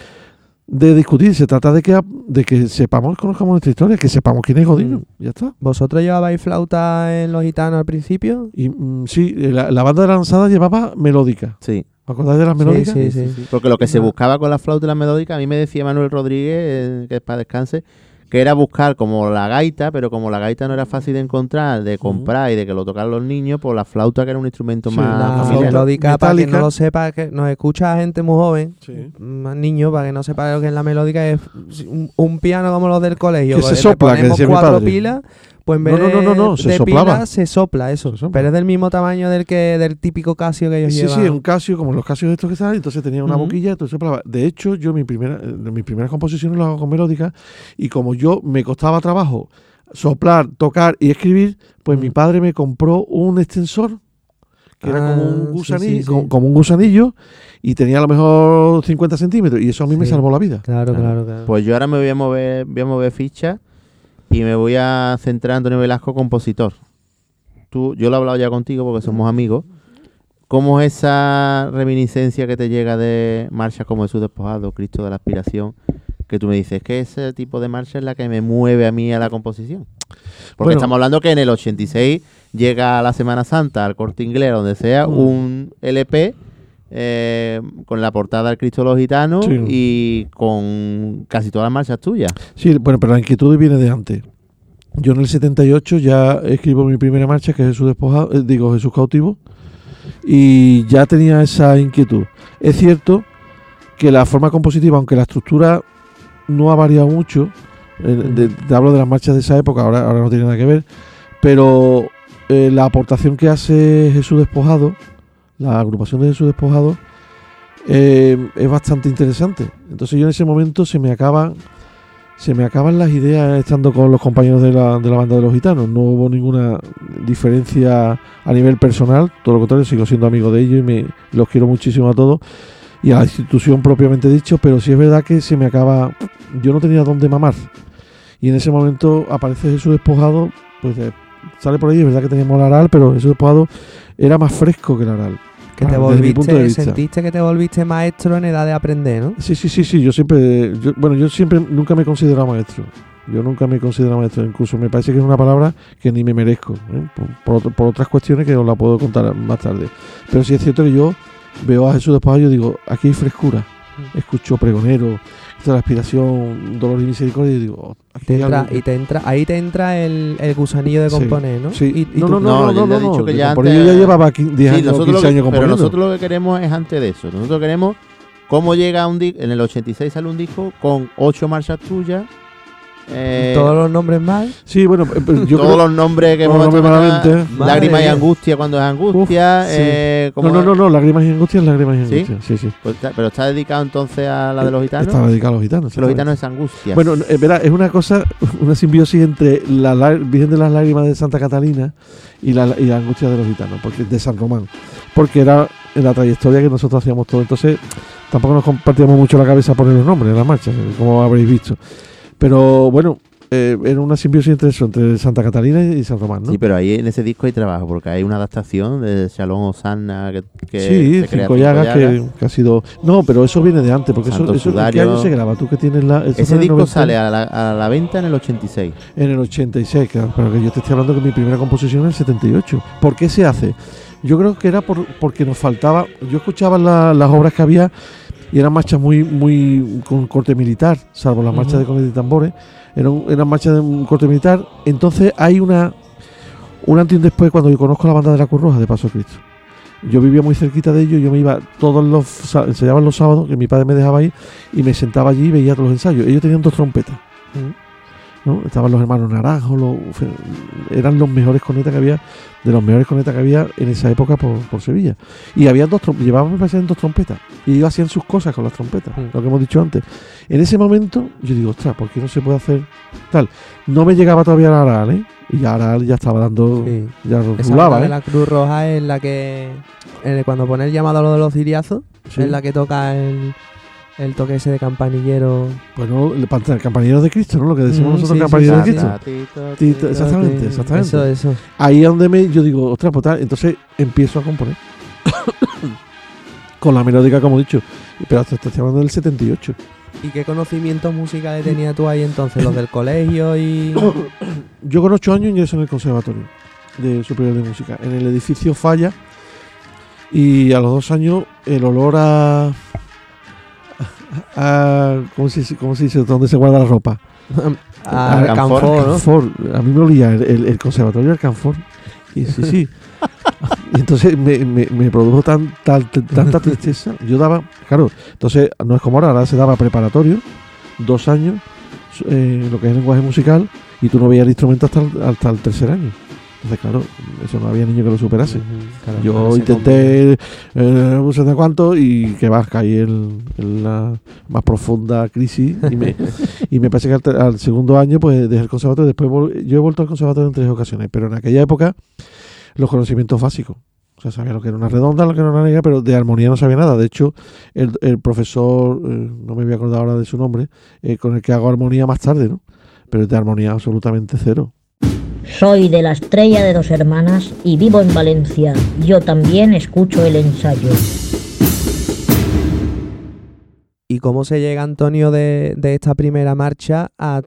de discutir, se trata de que de que sepamos, conozcamos nuestra historia, que sepamos quién es Godino, Mm. ya está. ¿Vosotros llevabais flauta en los gitanos al principio? Y mm, sí, la, la banda de la lanzada llevaba melódica. Sí. ¿Os acordáis de las Sí, melódicas? sí, sí. Porque lo que se Ah. buscaba con la flauta y la melódica, a mí me decía Manuel Rodríguez, eh, que es para descanse, que era buscar como la gaita, pero como la gaita no era fácil de encontrar, de comprar y de que lo tocaran los niños, pues la flauta que era un instrumento Sí, más La melódica, para quien metálica. no lo sepa, que nos escucha gente muy joven, Sí. más niños, para que no sepa lo que es la melódica, es un, un piano como los del colegio. Que se pues, sopla, que mi cuatro padre. pilas, pues en No, vez no, no, no, no, de, se de soplaba. pilas se sopla eso. Se sopla. Pero es del mismo tamaño del que del típico Casio que ellos Sí, llevan. sí, es un Casio, como los Casios estos que están, entonces tenía una boquilla, entonces soplaba. De hecho, yo mi primera, eh, mis primeras composiciones las hago con melódica, y como yo me costaba trabajo soplar, tocar y escribir, pues mi padre me compró un extensor que era como Ah, un sí, gusanillo, sí, sí. Como, como un gusanillo, y tenía a lo mejor 50 centímetros, y eso a mí me Sí. salvó la vida. Claro, Claro. claro, claro. Pues yo ahora me voy a mover, voy a mover ficha y me voy a centrar en Antonio Velasco, compositor. Tú, yo lo he hablado ya contigo porque somos amigos. ¿Cómo es esa reminiscencia que te llega de marchas como Jesús despojado, Cristo de la aspiración? Que tú me dices que ese tipo de marcha es la que me mueve a mí a la composición. Porque Bueno. estamos hablando que en el 86 llega a la Semana Santa, al corte inglés, donde sea, Mm. un LP eh, con la portada del Cristo de los Gitanos Sí. y con casi todas las marchas tuyas. Sí, bueno, pero la inquietud viene de antes. Yo en el 78 ya escribo mi primera marcha, que es Jesús despojado, eh, digo Jesús cautivo, y ya tenía esa inquietud. Es cierto que la forma compositiva, aunque la estructura no ha variado mucho, eh, de- te hablo de las marchas de esa época, ahora, ahora no tiene nada que ver, pero la aportación que hace Jesús despojado, la agrupación de Jesús despojado, eh, es bastante interesante. Entonces yo en ese momento se me acaban se me acaban las ideas estando con los compañeros de la, de la banda de los gitanos. No hubo ninguna diferencia a nivel personal, todo lo contrario, sigo siendo amigo de ellos y me, los quiero muchísimo a todos y a la institución propiamente dicho, pero sí es verdad que se me acaba, yo no tenía dónde mamar. Y en ese momento aparece Jesús despojado, pues eh, sale por ahí, es verdad que teníamos el aral, pero Jesús despojado era más fresco que el aral. que te volviste, sentiste que te volviste maestro en edad de aprender, ¿no? Sí, sí, sí, sí. Yo siempre, yo- bueno, yo siempre nunca me he considerado maestro. Yo nunca me he considerado maestro. Incluso me parece que es una palabra que ni me merezco. ¿eh? Por, por por otras cuestiones que os la puedo contar más tarde. Pero sí es cierto que yo veo a Jesús después y yo digo, aquí hay frescura. Escucho pregonero, esta la aspiración, dolor y misericordia y digo, oh, Te entra, y te entra, ahí te entra el, el gusanillo de Sí, componer, ¿no? Sí. Y- y no, no, no, No, no, no, no, de ya antes- yo ya llevaba 15, 10 Sí, años, nosotros 15 lo que- años pero componiendo. nosotros lo que queremos es antes de eso. Nosotros queremos cómo llega un disco. En el 86 sale un disco con ocho marchas tuyas eh, Todos los nombres mal. Sí, bueno, eh, pero yo todos creo- los nombres que hemos malamente. Lágrimas y angustia cuando es angustia. Uf, sí. eh, ¿cómo No, no, es? no, no, lágrimas y angustias, lágrimas y ¿Sí? angustias. Sí, sí. Pues está- pero está dedicado entonces a la de los gitanos. Está dedicado a los gitanos. Que los gitanos es angustia. Bueno, eh, verá, es una cosa, una simbiosis entre la Virgen de las Lágrimas de Santa Catalina y la, y la angustia de los gitanos, porque de San Román, porque era en la trayectoria que nosotros hacíamos todo. Entonces, tampoco nos compartíamos mucho la cabeza poner los nombres en las marchas, eh, como habréis visto. Pero bueno, eh, era una simbiosis entre eso, entre Santa Catalina y San Román, ¿no? Sí, pero ahí en ese disco hay trabajo, porque hay una adaptación de Shalom Osana que, que Sí, se Cinco Llagas, que, que ha sido... No, pero eso viene de antes, porque eso, Santo eso ¿en qué año se graba? Tú que tienes la... Ese disco 90, sale a la, a la venta en el 86. En el 86, claro, pero que yo te estoy hablando que mi primera composición en el 78. ¿Por qué se hace? Yo creo que era por, porque nos faltaba. Yo escuchaba la- las obras que había y eran marchas muy muy con corte militar, salvo las marchas de cornetas y tambores. Eran, eran marchas de un corte militar. Entonces hay una un antes y un después cuando yo conozco la banda de la Cruz Roja de Paso Cristo. Yo vivía muy cerquita de ellos, yo me iba todos los sa- ensayaban los sábados, que mi padre me dejaba ahí, y me sentaba allí y veía todos los ensayos. Ellos tenían dos trompetas. ¿No? Estaban los hermanos Naranjo, los- eran los mejores cornetas que había, de los mejores cornetas que había en esa época por, por Sevilla. Y había dos llevaban me dos trompetas. Y ellos hacían sus cosas con las trompetas, Mm. lo que hemos dicho antes. En ese momento, yo digo, ostras, ¿por qué no se puede hacer tal? No me llegaba todavía la Aral, ¿eh? Y ya Aral ya estaba dando, Sí. ya rulaba, ¿eh? la Cruz Roja es la que. el- cuando pone el llamado a lo de los ciriazos, Sí. es la que toca el, el toque ese de campanillero. Bueno, el pan- campañeros de Cristo, ¿no? Lo que decimos Mm, nosotros, sí, sí, de. Cristo. Tito, exactamente, exactamente. Eso, eso. Ahí es donde me, yo digo, ostras, pues tal, entonces empiezo a componer. Con la melódica, como he dicho. Pero hasta estoy hablando del 78. ¿Y qué conocimientos musicales tenías tú ahí entonces? ¿Los del colegio y.? Yo con ocho años ingreso en el Conservatorio de Superior de Música, en el edificio Falla. Y a los dos años el olor a... a ¿cómo, se, cómo se dice? ¿Dónde se guarda la ropa? a Al Canfor, Canfor, ¿no? Canfor. A mí me olía el, el- el conservatorio del Canfor. Y sí, sí. y entonces me, me- me produjo tan, tal- tanta tristeza. Yo daba, claro, entonces no es como ahora, ahora se daba preparatorio, dos años, eh, lo que es lenguaje musical, y tú no veías el instrumento hasta el, hasta el tercer año. Entonces, claro, eso no había niño que lo superase. Claro, Yo intenté, eh, no sé de cuánto, y que va, caí en, en la más profunda crisis. Y me, y me parece que al, segundo año, pues dejé el conservatorio. Después yo he vuelto al conservatorio en tres ocasiones, pero en aquella época, los conocimientos básicos. O sea, sabía lo que era una redonda, lo que era una negra, pero de armonía no sabía nada. De hecho, el, el profesor, eh, no me voy a acordar ahora de su nombre, eh, con el que hago armonía más tarde, ¿no? Pero de armonía absolutamente cero. Soy de la estrella de dos hermanas y vivo en Valencia. Yo también escucho el ensayo. ¿Y cómo se llega, Antonio, de, de esta primera marcha a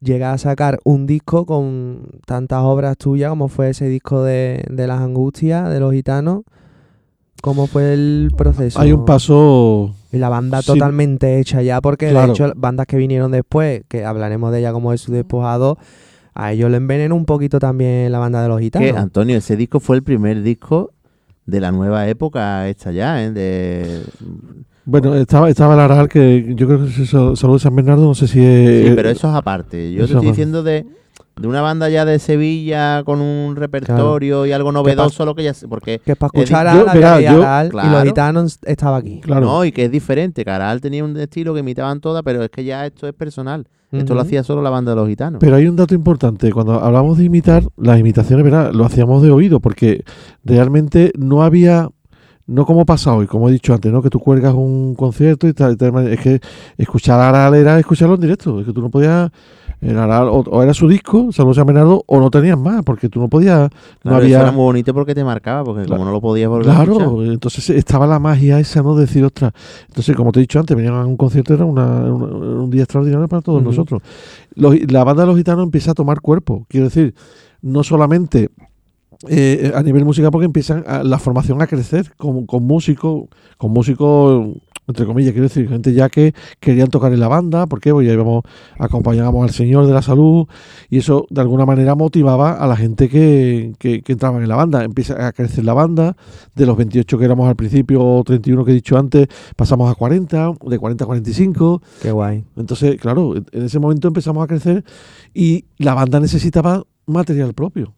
llegar a sacar un disco con tantas obras tuyas como fue ese disco de, de las angustias, de los gitanos? ¿Cómo fue el proceso? Hay un paso Y la banda Sí. totalmente hecha ya, porque Claro. de hecho bandas que vinieron después, que hablaremos de ella como de su despojado, a ellos le envenenó un poquito también la banda de los gitanos. Que, Antonio, ese disco fue el primer disco de la nueva época esta ya, ¿eh? De... Bueno, estaba, estaba el Aral, que yo creo que es Sal- Salud de San Bernardo, no sé si es... Sí, pero eso es aparte. Yo eso te estoy aparte. diciendo de, de una banda ya de Sevilla con un repertorio y algo novedoso, lo que ya sé, porque que para escuchar yo- a la yo- Aral y claro. los gitanos estaba aquí. Claro. no, y que es diferente. Caral tenía un estilo que imitaban todas, pero es que ya esto es personal. Esto lo hacía solo la banda de los gitanos. Pero hay un dato importante. Cuando hablamos de imitar, las imitaciones, ¿verdad? Lo hacíamos de oído, porque realmente no había. No como pasa hoy, como he dicho antes, ¿no? Que tú cuelgas un concierto y tal. y tal, es que escuchar a Aral era escucharlo en directo. Es que tú no podías. El Aral, o, o era su disco, Salud San Bernardo, o no tenías más, porque tú no podías. No Claro, eso había. era muy bonito porque te marcaba, porque Claro. como no lo podías volver a escuchar. Claro, entonces estaba la magia esa, ¿no? De decir, ostras. Entonces, como te he dicho antes, venían a un concierto, era una- una- un día extraordinario para todos nosotros. Los- la banda de los gitanos empieza a tomar cuerpo, quiero decir, no solamente eh, a nivel musical, porque empiezan a- la formación a crecer con, con músicos, con músicos entre comillas, quiero decir, gente ya que querían tocar en la banda. Porque ya íbamos, acompañábamos al Señor de la Salud y eso de alguna manera motivaba a la gente que, que, que entraba en la banda. Empieza a crecer la banda, de los 28 que éramos al principio, o 31 que he dicho antes, pasamos a 40, de 40 a 45. Qué guay. Entonces, claro, en ese momento empezamos a crecer y la banda necesitaba material propio.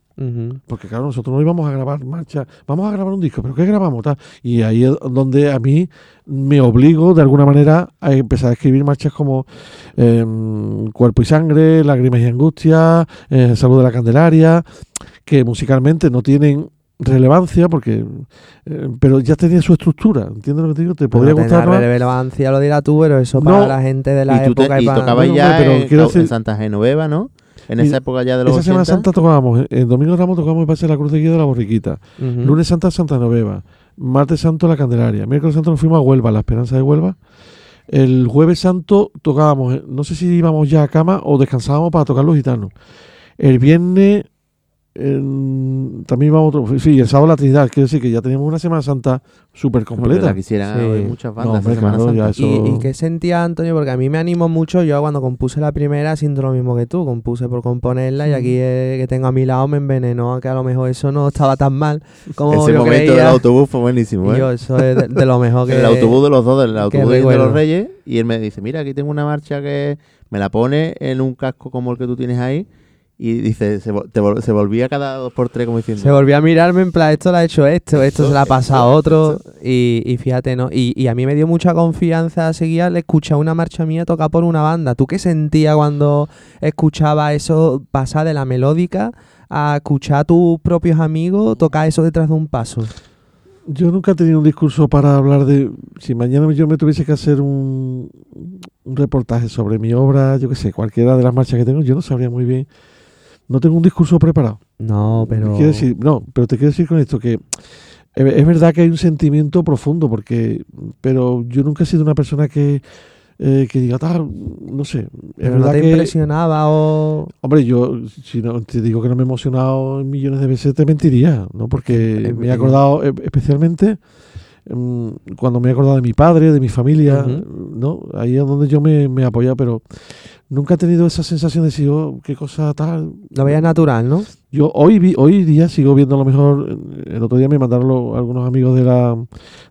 Porque claro, nosotros no íbamos a grabar marcha, vamos a grabar un disco, pero ¿qué grabamos? Tal? Y ahí es donde a mí me obligo de alguna manera a empezar a escribir marchas como em, Cuerpo y Sangre, Lágrimas y Angustia, eh, Salud de la Candelaria, que musicalmente no tienen relevancia porque eh, pero ya tenía su estructura entiendes lo que te digo te podría gustar más relevancia lo dirás tú, pero eso para No. la gente de la y tú te- época y para- tocabas Bueno, ya pero en, en decir- Santa Genoveva, ¿no? En esa época ya de los esa Semana 80. Santa tocábamos el Domingo de Ramos tocábamos el pase de la Cruz de Guía de la Borriquita. Lunes Santa Santa Noveva, Martes Santo La Candelaria, Miércoles Santo nos fuimos a Huelva, La Esperanza de Huelva. El Jueves Santo tocábamos, eh, no sé si íbamos ya a cama o descansábamos para tocar los gitanos. El viernes en- también íbamos otro, sí, el sábado la Trinidad, quiero decir que ya teníamos una Semana Santa súper completa. quisieran Sí. muchas bandas No, hombre, esa Semana claro, ya Santa. eso- ¿Y, y qué sentía Antonio? Porque a mí me animó mucho. Yo cuando compuse la primera siento lo mismo que tú. Compuse por componerla y aquí el que tengo a mi lado me envenenó. Que a lo mejor eso no estaba tan mal como Ese yo momento del creía. autobús fue buenísimo, ¿eh? yo, eso es de, de lo mejor que... el autobús de los dos, del autobús de los Reyes, y él me dice, mira, aquí tengo una marcha que me la pone en un casco como el que tú tienes ahí, y dice, se, te vol- se volvía cada dos por tres como diciendo, Se volvió a mirarme en plan, esto lo ha hecho esto, esto se lo ha pasado a eso, otro. Y, y fíjate, ¿no? Y, y a mí me dio mucha confianza seguir al escuchar una marcha mía tocada por una banda. ¿Tú qué sentías cuando escuchabas eso pasar de la melódica a escuchar a tus propios amigos tocar eso detrás de un paso? Yo nunca he tenido un discurso para hablar de. Si mañana yo me tuviese que hacer un, un reportaje sobre mi obra, yo qué sé, cualquiera de las marchas que tengo, yo no sabría muy bien. No tengo un discurso preparado. No, pero... Quiero decir, no, pero te quiero decir con esto que eh, es verdad que hay un sentimiento profundo, porque, pero yo nunca he sido una persona que, eh, que diga tal, no sé. Es pero no verdad te que, impresionaba o... hombre, yo si no te digo que no me he emocionado millones de veces te mentiría, ¿no? Porque me he acordado eh, especialmente mm, cuando me he acordado de mi padre, de mi familia, Ujú. ¿no? Ahí es donde yo me, me he apoyado, pero nunca he tenido esa sensación de decir, oh, qué cosa tal, Lo veías natural, ¿no? yo hoy vi, hoy día sigo viendo a lo mejor, el otro día me mandaron lo- algunos amigos de la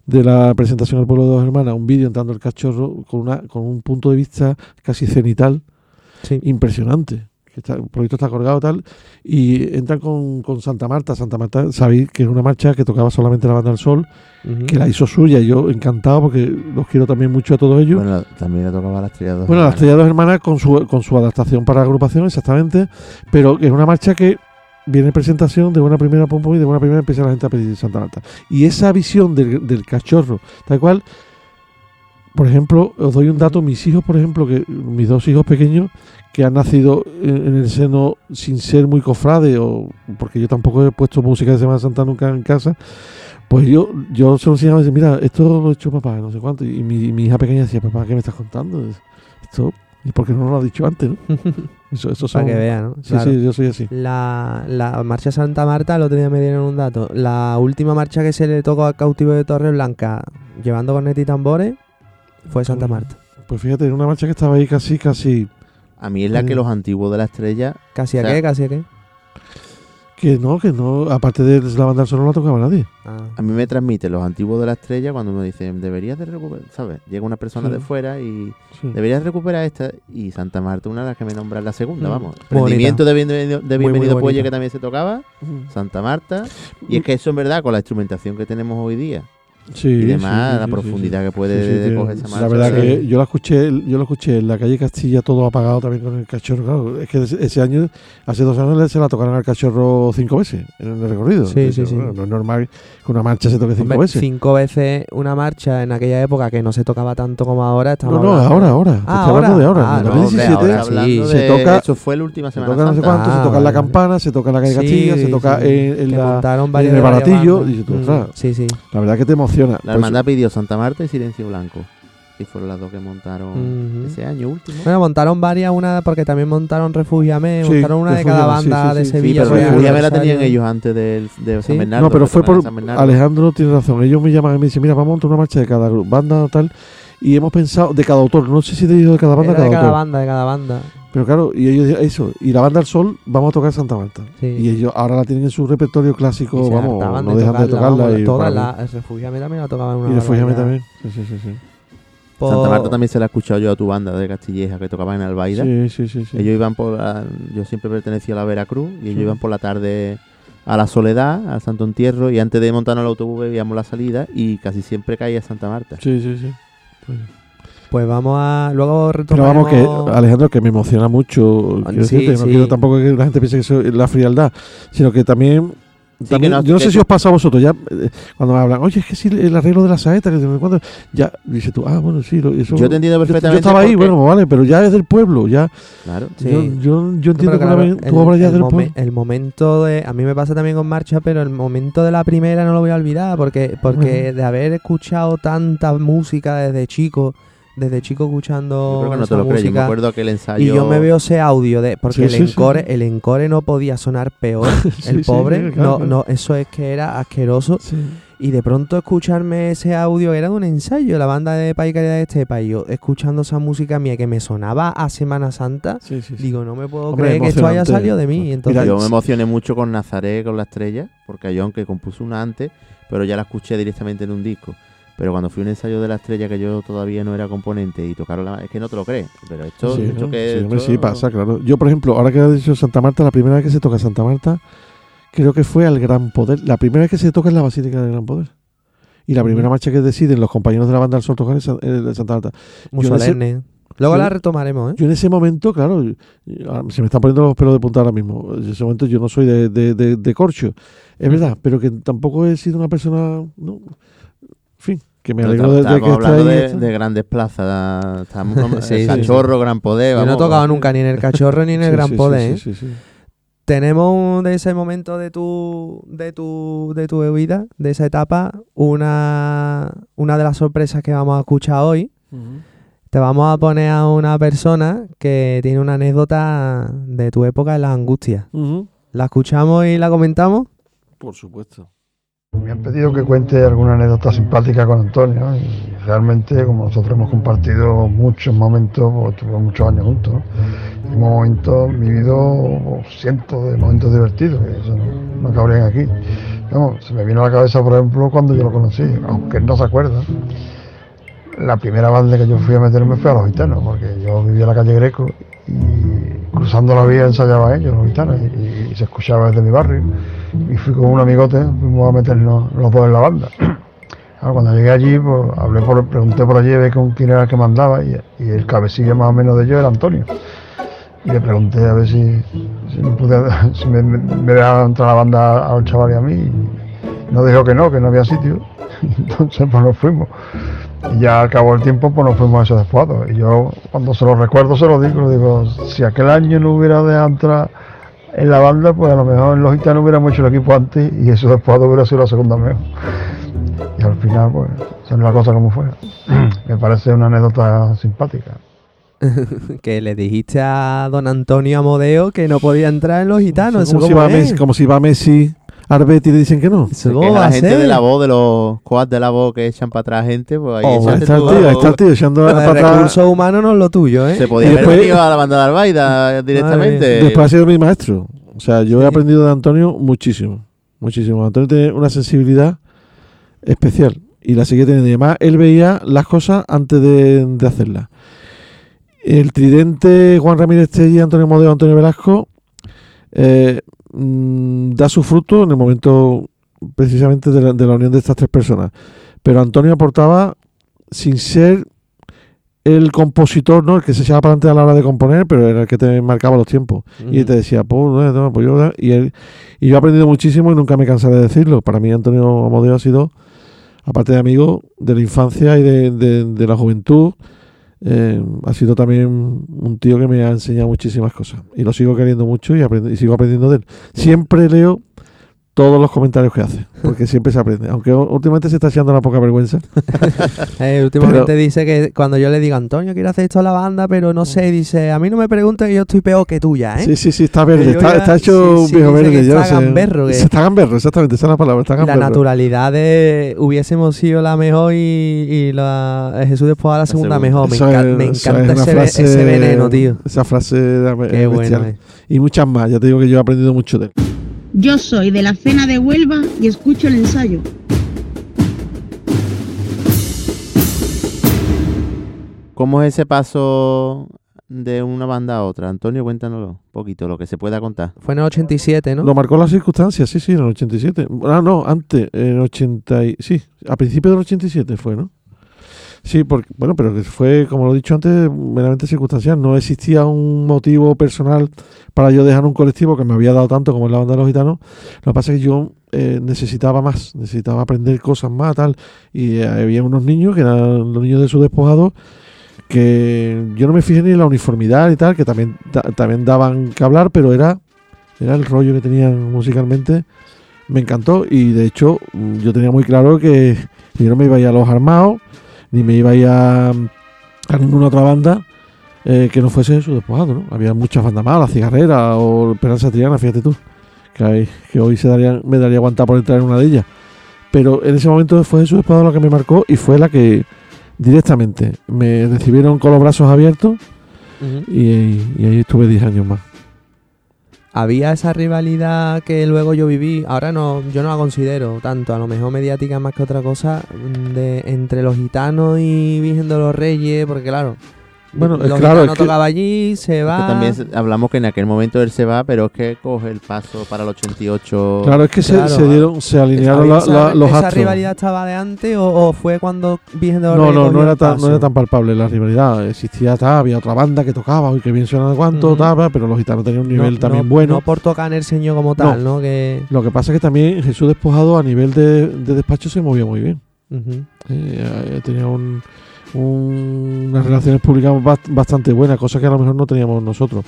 de la presentación al pueblo de dos hermanas, un vídeo entrando el cachorro con una con un punto de vista casi cenital Sí. impresionante. Que está, el proyecto está colgado tal y entran con, con Santa Marta. Santa Marta, sabéis que es una marcha que tocaba solamente la banda del sol, que la hizo suya y yo encantado porque los quiero también mucho a todos ellos. bueno, también le tocaba a las dos Bueno, las Dos Hermanas con su, con su adaptación para agrupación, exactamente, pero es una marcha que viene en presentación de una primera pompa y de una primera empieza la gente a pedir Santa Marta. Y esa visión del, del cachorro, tal cual, por ejemplo, os doy un dato, mis hijos, por ejemplo, que mis dos hijos pequeños, que han nacido en, en el seno sin ser muy cofrade, o porque yo tampoco he puesto música de Semana Santa nunca en casa, pues yo, yo se lo enseñaba y decía, mira, esto lo ha hecho papá, no sé cuánto. Y mi, mi hija pequeña decía, papá, ¿qué me estás contando? Esto, ¿y por qué no lo has dicho antes? ¿no? Eso, eso son, Para que vean, ¿no? Sí, Claro. sí, yo soy así. La, la marcha Santa Marta, el otro día me dieron un dato. La última marcha que se le tocó al cautivo de Torre Blanca, llevando cornet y tambores, fue Santa Marta. Pues fíjate, era una marcha que estaba ahí casi, casi. A mí es la que los antiguos de la estrella, ¿Casi a O sea, qué? ¿Casi a qué? Que no, que no, aparte de la banda del sol no la tocaba nadie. Ah. a mí me transmiten los antiguos de la estrella cuando me dicen, deberías de recuperar, ¿sabes? Llega una persona Sí. de fuera y Sí. deberías recuperar esta y Santa Marta, una de las que me nombran la segunda, Mm. vamos. Rendimiento de bienvenido, de Muy, muy bienvenido Puelle bonita. que también se tocaba. Santa Marta. Y es que eso en verdad, con la instrumentación que tenemos hoy día Sí, y sí, demás, sí, la sí, profundidad sí, que sí. puede Sí, sí, coger esa marcha. La verdad que yo la escuché, yo lo escuché en la calle Castilla todo apagado también con el cachorro. Claro, es que ese año, hace dos años se la tocaron al cachorro cinco veces en el recorrido. Sí, sí, Eso, sí. bueno, No es normal que una marcha se toque cinco Hombre, veces. cinco veces una marcha en aquella época que no se tocaba tanto como ahora. No, estamos no, hablando- ahora, ahora. Ah, estoy hablando ahora. de ahora. Ah, en no, el hombre, 2017 ahora hablando se de- toca- Eso fue la última se semana toca no sé Santa. cuánto, se Ah, toca en la campana, se toca en la calle Sí, Castilla, se sí, toca sí. en, en la... en el baratillo, y Mm, ostras. Sí, sí. La verdad que te emociona. La Por hermandad pidió Santa Marta y Silencio Blanco. y fueron las dos que montaron ese año último. Bueno, montaron varias, una porque también montaron Refugiame, Sí, montaron una de cada sí, banda sí, de Sevilla. pero Refugiame la tenían ellos antes del- de, Sí. San Bernardo. No, pero fue por. Alejandro tiene razón. Ellos me llaman y me dicen: Mira, vamos a montar una marcha de cada banda tal. Y hemos pensado, de cada autor. No sé si te digo de cada banda Era cada de cada autor. banda, de cada banda. Pero claro, y ellos, eso. Y la banda del Sol, vamos a tocar Santa Marta. Sí. Y ellos ahora la tienen en su repertorio clásico. Y vamos, no dejan de tocarla. vamos, y mí- las- el Refugiame también la tocaban una y barbaridad. también. Sí, sí, sí. sí. Por- Santa Marta también se la he escuchado yo a tu banda de Castilleja que tocaban en Albaida. Sí, sí, sí. sí. Ellos iban por la- yo siempre pertenecía a la Veracruz y ellos Sí. iban por la tarde a la Soledad, al Santo Entierro y antes de montarnos al autobús veíamos la salida y casi siempre caía Santa Marta. Sí, sí, sí. Pues- Pues vamos a. Luego Pero retomaremos. vamos, que Alejandro, que me emociona mucho. Ah, quiero sí, decirte, no sí. quiero tampoco que la gente piense que es la frialdad, sino que también. Sí, también- que no- yo no que sé si os pasa a vosotros, ya eh, cuando me hablan, oye, es que sí, el arreglo de la saeta, que cuando, ya dices tú, ah, bueno, sí, lo- eso. Yo te entiendo yo- yo perfectamente. estaba ahí, bueno, pues vale, pero ya es del pueblo, ya. Claro. Sí. Yo, yo, entiendo que claro, vez tu el- obra ya es el del momen- pueblo. El momento de. A mí me pasa también con marcha, pero el momento de la primera no lo voy a olvidar. Porque, porque de haber escuchado tanta música desde chico, desde chico escuchando. Yo creo que no te lo crees. Yo me música, acuerdo ensayo. Y yo me veo ese audio de. Porque Sí, el, sí, sí. encore, el encore no podía sonar peor. El pobre. claro, no, no, eso es que era asqueroso. Y de pronto escucharme ese audio era de un ensayo, la banda de Paicaria de Estepa. Y yo escuchando esa música mía que me sonaba a Semana Santa. Digo, no me puedo Hombre, creer que esto haya salido de mí. Entonces, Mira, Yo me emocioné mucho con Nazaret, con la estrella, porque yo aunque compuse una antes, pero ya la escuché directamente en un disco. Pero cuando fui a un ensayo de la estrella que yo todavía no era componente y tocaron la... Es que no te lo crees, pero esto... Sí, esto que Sí, hombre, esto- sí, pasa, claro. Yo, por ejemplo, ahora que has dicho Santa Marta, la primera vez que se toca Santa Marta, creo que fue al Gran Poder. La primera vez que se toca es la Basílica del Gran Poder. Y la primera marcha que deciden los compañeros de la banda del Sol tocar es de Santa Marta. muy solemne. Luego yo- la retomaremos, ¿eh? Yo en ese momento, claro, se me están poniendo los pelos de punta ahora mismo. En ese momento yo no soy de, de, de- de corcho, es verdad, pero que tampoco he sido una persona, no, que me alegro de, de estamos que hablando ahí. de, grandes plazas. Estamos con Sí, el sí, cachorro, gran poder. Yo no he tocado nunca ni en el cachorro ni en el Sí, gran poder, ¿eh? sí, sí, sí. Tenemos de ese momento de tu, de tu, de tu vida, de esa etapa, una, una de las sorpresas que vamos a escuchar hoy. Te vamos a poner a una persona que tiene una anécdota de tu época en las angustias. ¿La escuchamos y la comentamos? Por supuesto. Me han pedido que cuente alguna anécdota simpática con Antonio y realmente como nosotros hemos compartido muchos momentos, muchos años juntos, ¿no? Hemos momentos, vivido cientos de momentos divertidos, que eso no, no cabrían aquí. Se me vino a la cabeza, por ejemplo, cuando yo lo conocí, aunque él no se acuerda. La primera banda que yo fui a meterme fue a los gitanos, porque yo vivía en la calle Greco y cruzando la vía ensayaba ellos, los gitanos, y se escuchaba desde mi barrio y fui con un amigote, fuimos a meternos los dos en la banda. Ahora, cuando llegué allí, pues, hablé por, pregunté por allí a ver con quién era el que mandaba y, y el cabecilla más o menos de ellos era Antonio. Y le pregunté a ver si, me, me dejaban entrar a la banda a los chavales y a mí. Y nos dijo que no, que no había sitio. Entonces pues nos fuimos. Y ya al cabo del tiempo pues nos fuimos a ese despuado. Y yo cuando se lo recuerdo se lo digo, digo, si aquel año no hubiera dejado entrar en la banda, pues a lo mejor en los gitanos hubiéramos hecho el equipo antes y eso después hubiera sido la segunda mejor. Y al final, pues, son la cosa como fue. Me parece una anécdota simpática. que le dijiste a don Antonio Amodeo que no podía entrar en los gitanos. ¿Eso como, si va es? Messi, como si va Messi, Arbet y le dicen que no. ¿Eso Que cómo es va la gente ser? de la voz, de los coas de la voz que echan para atrás gente, pues ahí Oh, está el tú tío, ahí algo. está el tío echando para atrás. recursos humanos no es lo tuyo, ¿eh? Se podía haber después- venido a la banda de Albaida directamente. Después ha sido mi maestro. O sea, yo he aprendido de Antonio muchísimo. Muchísimo. Antonio tiene una sensibilidad especial y la sigue teniendo. Y además, él veía las cosas antes de, de hacerlas. El tridente Juan Ramírez Telli, Antonio Modeo, Antonio Velasco eh, mm, da su fruto en el momento precisamente de la, de la unión de estas tres personas. Pero Antonio aportaba sin ser el compositor, ¿no? El que se echaba para adelante a la hora de componer, pero era el que te marcaba los tiempos. Y Ujú. te decía, pues, no, no, pues yo, y, él- y yo he aprendido muchísimo y nunca me cansaré de decirlo. Para mí Antonio Amodeo ha sido, aparte de amigo, de la infancia y de, de- de la juventud, eh, ha sido también un tío que me ha enseñado muchísimas cosas. Y lo sigo queriendo mucho y, y sigo aprendiendo de él. Siempre leo todos los comentarios que hace, porque siempre se aprende. Aunque últimamente se está echando la poca vergüenza. Eh, últimamente Pero- dice que cuando yo le digo, Antonio, quiero hacer esto a la banda, pero no sé, dice, a mí no me preguntes que yo estoy peor que tuya, ¿eh? Sí, sí, sí, está verde, está, ya- está hecho sí, un viejo verde. que ya está gamberro, que- Está gamberro, exactamente, esa es la palabra, está la naturalidad de hubiésemos sido la mejor y, y la eh, Jesús después a la segunda mejor. Me, es- me encanta es una ese, frase- ese veneno, tío. Esa frase be- Qué bueno. eh. Y muchas más, ya te digo que yo he aprendido mucho de él. Yo soy de la cena de Huelva y escucho el ensayo. ¿Cómo es ese paso de una banda a otra? Antonio, cuéntanoslo un poquito, lo que se pueda contar. Fue en el 87, ¿no? Lo marcó las circunstancias, sí, sí, en el 87. Ah, no, antes, en el 80. y- Sí, a principios del 87 fue, ¿no? Sí, porque, bueno, pero fue, como lo he dicho antes, meramente circunstancial. No existía un motivo personal para yo dejar un colectivo que me había dado tanto como es la banda de los gitanos. Lo que pasa es que yo eh, necesitaba más, necesitaba aprender cosas más, tal. Y eh, había unos niños, que eran los niños de su despojado, que yo no me fijé ni en la uniformidad y tal, que también, ta- también daban que hablar, pero era, era el rollo que tenían musicalmente. Me encantó y de hecho yo tenía muy claro que yo no me iba a ir a los armados, ni me iba a ir a, a ninguna otra banda eh, que no fuese su despojado, ¿no? Había muchas bandas La Cigarrera o Esperanza Triana, fíjate tú, que, hay- que hoy se darían, me daría aguantar por entrar en una de ellas. Pero en ese momento fue Jesús Despojado la que me marcó y fue la que directamente me recibieron con los brazos abiertos y, y ahí estuve 10 años más. Había esa rivalidad que luego yo viví, ahora no, yo no la considero tanto, a lo mejor mediática más que otra cosa, mm, de entre los gitanos y Virgen de los Reyes, porque claro, Bueno, los claro, es que- tocaba allí, se va. también hablamos que en aquel momento él se va, pero es que coge el paso para el 88. Claro, es que se- Claro, se, dieron, se alinearon ¿Había la- esa, la- los esa astros. rivalidad estaba de antes o, o fue cuando Virgen de No, no, no era, el tan, no era tan palpable la rivalidad. Existía, ta, había otra banda que tocaba, y que bien suena de cuánto, pero los gitanos tenían un No- nivel también no- bueno. No por tocar en el señor como tal, ¿no? Que, Lo que pasa es que también Jesús Despojado a nivel de, de despacho se movía muy bien. Eh, eh, tenía un, un- unas relaciones públicas bast- bastante buenas, cosas que a lo mejor no teníamos nosotros.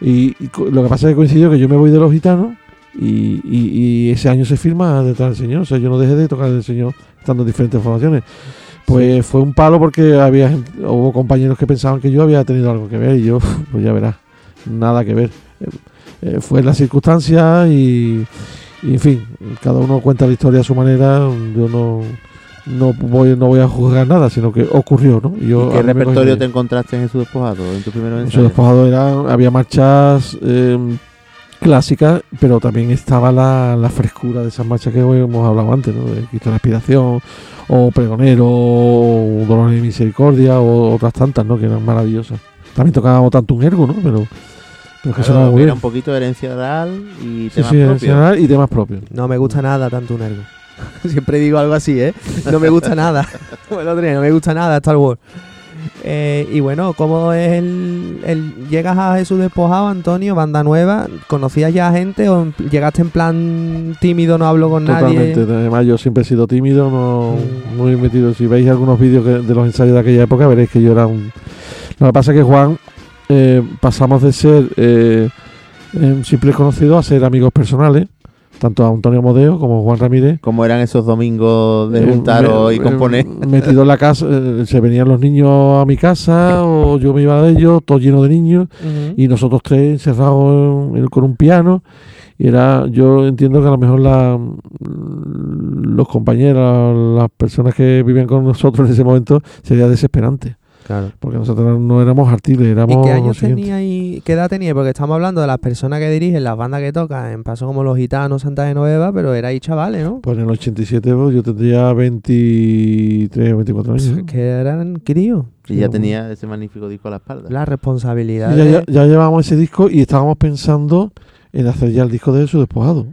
Y, lo que pasa es que coincidió que yo me voy de los gitanos y, y- y ese año se firma detrás del señor. O sea, yo no dejé de tocar el señor estando en diferentes formaciones. Pues fue un palo porque había hubo compañeros que pensaban que yo había tenido algo que ver y yo, pues ya verás, nada que ver. Eh, eh, fue la circunstancia y, y, en fin, cada uno cuenta la historia a su manera. Yo no, no voy, no voy a juzgar nada, sino que ocurrió, ¿no? Yo, ¿Y qué repertorio te encontraste en Jesús Despojado en tu primer? Su despojado era, había marchas eh, clásicas, pero también estaba la, la frescura de esas marchas que hoy hemos hablado antes, ¿no? De Cristo de la Aspiración, o Pregonero, o Dolor y Misericordia, o otras tantas, ¿no? Que eran maravillosas. También tocábamos tanto un ergo, ¿no? Pero, pero que Claro, era un poquito de herencia oral y Sí, temas sí, propios. nacional y temas propios. No me gusta nada tanto un ergo. Siempre digo algo así, ¿eh? No me gusta nada. Día, no me gusta nada Star Wars. Eh, y bueno, ¿cómo es el, Llegas a Jesús Despojado, Antonio, banda nueva? ¿Conocías ya gente o llegaste en plan tímido, no hablo con Totalmente. nadie? Además, yo siempre he sido tímido, no muy metido. Si veis algunos vídeos de los ensayos de aquella época, veréis que yo era un. Lo que pasa es que Juan eh, pasamos de ser eh, eh, simples conocidos a ser amigos personales, tanto a Antonio Modeo como a Juan Ramírez. ¿Cómo eron esos domingos de Eh, juntaros me- y componer? eh, Metido en la casa, eh, se venían los niños a mi casa o yo me iba de ellos, todo lleno de niños. Y nosotros tres encerrados en- con un piano y era yo entiendo que a lo mejor la, los compañeros las personas que vivían con nosotros en ese momento sería desesperante Claro. porque nosotros no éramos artiles éramos ¿Y qué años tenía y qué edad tenía? Porque estamos hablando de las personas que dirigen las bandas que tocan en paso como los gitanos, Santa Genoveva, pero erais chavales, ¿no? pues en el 87 pues, yo tendría 23 o 24 años ¿no? Que eran críos. Y ya tenía ese magnífico disco a la espalda. La responsabilidad. Y ya, de- ya, ya llevábamos ese disco y estábamos pensando en hacer ya el disco de su despojado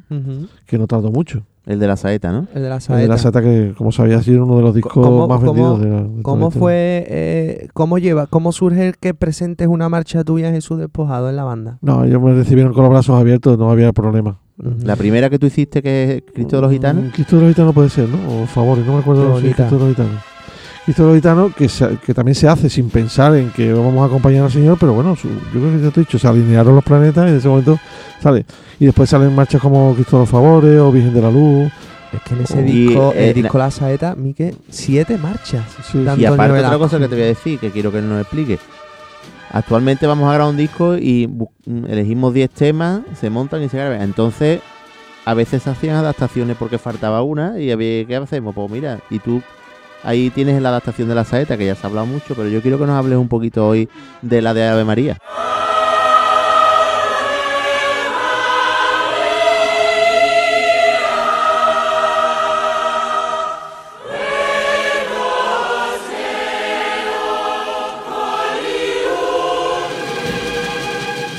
que no tardó mucho El de la saeta, ¿no? El de la el saeta. de la seta que como sabía ha sido uno de los discos ¿Cómo- más cómo- vendidos de la, de ¿Cómo fue, eh, cómo lleva, cómo surge el que presentes una marcha tuya en Jesús Despojado en la banda? No, ellos me recibieron con los brazos abiertos, no había problema. La primera que tú hiciste, que es Cristo de los Gitanos. Mm, Cristo de los Gitanos puede ser, ¿no? O Favores, no me acuerdo Qué si. Cristo de los Gitanos. Los Gitanos, que, se- que también se hace sin pensar en que vamos a acompañar al Señor, pero bueno, su- yo creo que ya te he dicho, se alinearon los planetas y en ese momento sale. Y después salen marchas como Cristo de los Favores o Virgen de la Luz. Es que en ese Y, disco, eh, el disco La Saeta, Mique, siete marchas. Sí, Y aparte otra cosa que te voy a decir, que quiero que nos explique. Actualmente vamos a grabar un disco y mm, elegimos 10 temas, se montan y se graban. Entonces, a veces se hacían adaptaciones porque faltaba una y había, ¿qué hacemos? Pues mira, y tú ahí tienes la adaptación de la saeta, que ya se ha hablado mucho, pero yo quiero que nos hables un poquito hoy de la de Ave María.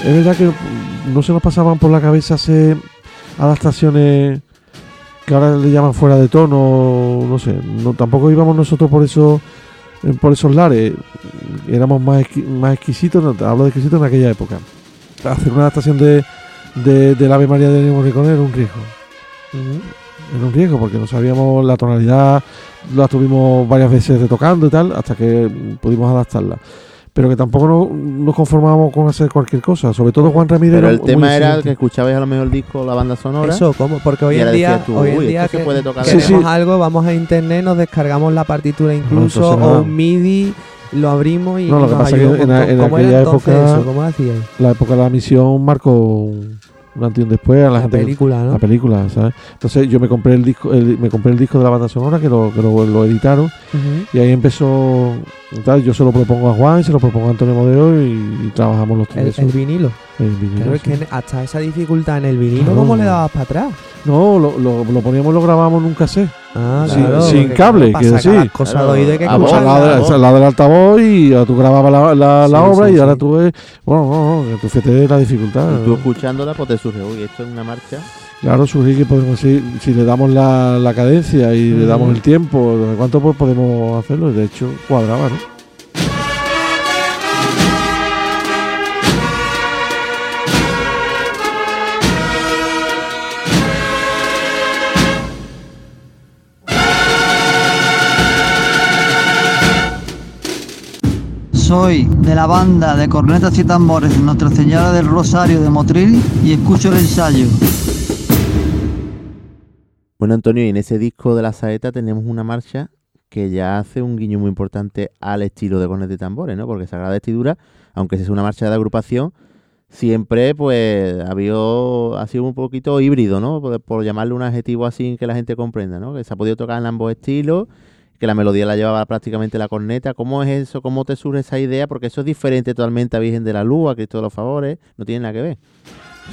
Es verdad que no se nos pasaban por la cabeza hacer adaptaciones que ahora le llaman fuera de tono, no sé, no, tampoco íbamos nosotros por eso eh, por esos lares, éramos más, exqui- más exquisitos, no, hablo de exquisitos en aquella época. Hacer una adaptación de, de, del Ave María de Ennio Morricone era un riesgo, era un riesgo porque no sabíamos la tonalidad, la tuvimos varias veces retocando y tal, hasta que pudimos adaptarla. Pero que tampoco no- nos conformábamos con hacer cualquier cosa, sobre todo Juan Ramírez. Pero el tema era que escuchabais a lo mejor el disco, la banda sonora. Eso, ¿cómo? Porque hoy en día, tú, hoy en "Uy, día se que puede tocar queremos verdad". algo, vamos a internet, nos descargamos la partitura incluso, o un MIDI, lo abrimos y No, lo que pasa es que en en ¿Cómo era aquella época- eso? ¿Cómo hacíais? la época de la misión marcó un, un antes y un después a la, La gente que- película, ¿no? la película ¿sabes? entonces yo me compré el disco el- me compré el disco de la banda sonora que lo, que lo, lo editaron y ahí empezó tal, yo se lo propongo a Juan se lo propongo a Antonio Modeo y, y trabajamos los El, tres el eso, vinilo. Vinilo, Claro, es sí. que hasta esa dificultad en el vinilo, Claro. ¿cómo le dabas para atrás? no lo, lo, lo poníamos lo grabamos en un cassette Ah, Sin- claro, sin porque, cable, quiero decir. las cosas Claro, de que a Pues voz, al escucharlas. lado, de- voz. al lado del altavoz y tú grababas la, la, obra sí, y ahora tú ves bueno no, no, que tú fíjate la dificultad Y tú escuchándola, pues te surge, uy, esto es una marcha. Claro, surgir que podemos decir, si le damos la, la cadencia y le damos Mm. el tiempo, ¿de cuánto pues podemos hacerlo? De hecho, cuadraba, ¿no? Soy de la banda de cornetas y tambores Nuestra Señora del Rosario de Motril y escucho el ensayo. Bueno, Antonio, y en ese disco de la saeta tenemos una marcha que ya hace un guiño muy importante al estilo de cornetas y tambores, ¿no? Porque Sagrada Vestidura, aunque es una marcha de agrupación, siempre pues ha, habido, ha sido un poquito híbrido, ¿no? Por, por llamarle un adjetivo así que la gente comprenda, ¿no? Que se ha podido tocar en ambos estilos, que la melodía la llevaba prácticamente la corneta. ¿Cómo es eso? ¿Cómo te surge esa idea? Porque eso es diferente totalmente a Virgen de la Luz, a Cristo de los Favores, no tiene nada que ver.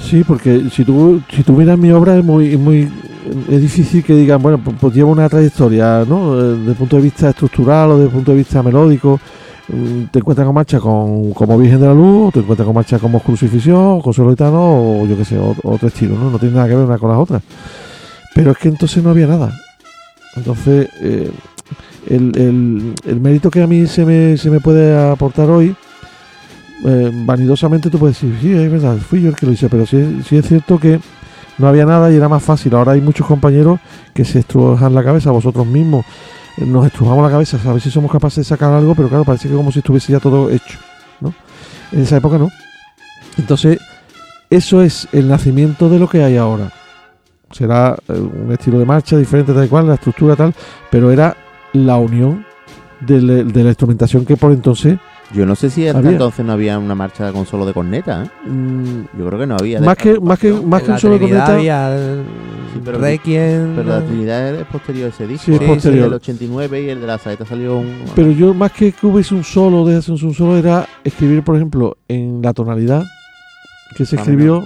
Sí, porque si tú, miras mi obra es muy, es muy es difícil que digan, bueno, pues, pues lleva una trayectoria, ¿no? Eh, Desde el punto de vista estructural o desde el punto de vista melódico. Mm, Te encuentras con marcha con, como Virgen de la Luz, te encuentras con marcha como Crucifixión, Consuelo Gitano, o yo qué sé, otro estilo, ¿no? No tiene nada que ver una con las otras. Pero es que entonces no había nada. Entonces, eh, el, el- el mérito que a mí se me, se me puede aportar hoy, eh, vanidosamente tú puedes decir, sí, es verdad, fui yo el que lo hice, pero sí, sí es cierto que no había nada y era más fácil. Ahora hay muchos compañeros que se estrujan la cabeza, vosotros mismos eh, nos estrujamos la cabeza a ver si somos capaces de sacar algo, pero claro, parece que como si estuviese ya todo hecho, ¿no? En esa época no. Entonces, eso es el nacimiento de lo que hay ahora. Será eh, un estilo de marcha diferente, tal cual, la estructura tal, pero era la unión de, la- de la instrumentación que por entonces Yo no sé si hasta Había. entonces no había una marcha con solo de corneta, ¿eh? mm, Yo creo que no había. de más que más que más que un solo Trinidad corneta había eh, Sí, pero- Requiem. Pero la Trinidad es posterior a ese disco. Sí, es posterior. El 89 y el de la saeta salió un... Pero yo más que que hubiese un solo, de un solo, era escribir, por ejemplo, en la tonalidad que se o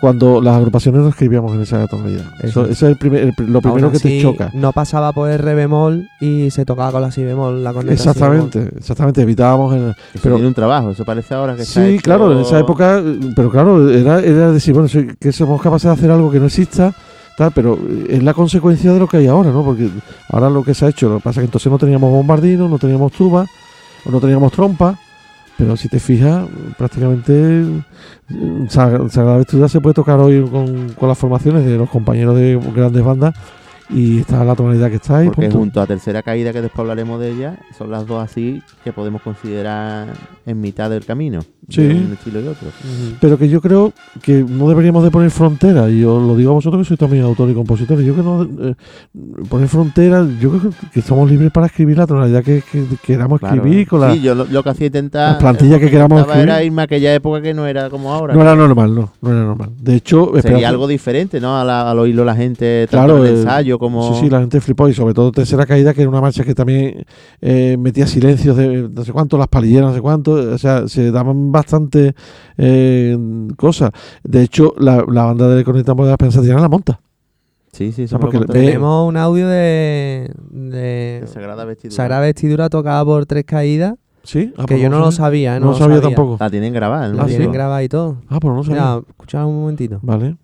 cuando las agrupaciones no escribíamos en esa tonalidad. Eso, Eso. es el primer- el lo primero Aún que te choca. No pasaba por el re bemol y se tocaba con la si bemol, la Exactamente, exactamente. Evitábamos el, Eso pero- tiene un trabajo, eso parece ahora que está Sí, hecho- claro, en esa época, pero claro, era, era decir, bueno, que somos capaces de hacer algo que no exista, tal, pero es la consecuencia de lo que hay ahora, ¿no? Porque ahora lo que se ha hecho, lo que pasa es que entonces no teníamos bombardino, no teníamos tuba, o no teníamos trompa, pero si te fijas, prácticamente eh, Sag- Sagrada Vestidura se puede tocar hoy con, con las formaciones de los compañeros de grandes bandas y está la tonalidad que está y Porque punto. junto a tercera caída, que después hablaremos de ella, son las dos así que podemos considerar en mitad del camino. Sí. De un estilo y otro. Pero que yo creo que no deberíamos de poner fronteras, y os lo digo a vosotros que sois también autores y compositores. Yo creo que no eh, poner fronteras, yo creo que somos libres para escribir la tonalidad que, que queramos Claro. escribir, con la, Sí, yo lo, lo que hacía intentar. las plantillas que queramos intentaba era escribir. irme a aquella época que no era como ahora. No era normal, no, no era normal. De hecho, Sería algo diferente, ¿no? A la- al oírlo la gente, Claro, tanto en el eh, ensayo como. Sí, sí, la gente flipó y sobre todo Tercera Caída, que era una marcha que también eh, metía silencios de no sé cuánto, las palilleras, no sé cuánto, o sea, se daban bastante eh, cosas. De hecho, la, la banda de Conecta Moda Pensa tiene la monta. Sí, sí, porque contó. ve- Tenemos un audio de, de De Sagrada Vestidura. Sagrada Vestidura tocada por Tres Caídas, Sí, Ah, que pues yo no lo sabía. ¿eh? No, no lo sabía, sabía. tampoco. La tienen grabada, ¿no? La Ah, sí. tienen grabada y todo. Ah, pues no lo sabía. Mira, escuchad un momentito. Vale.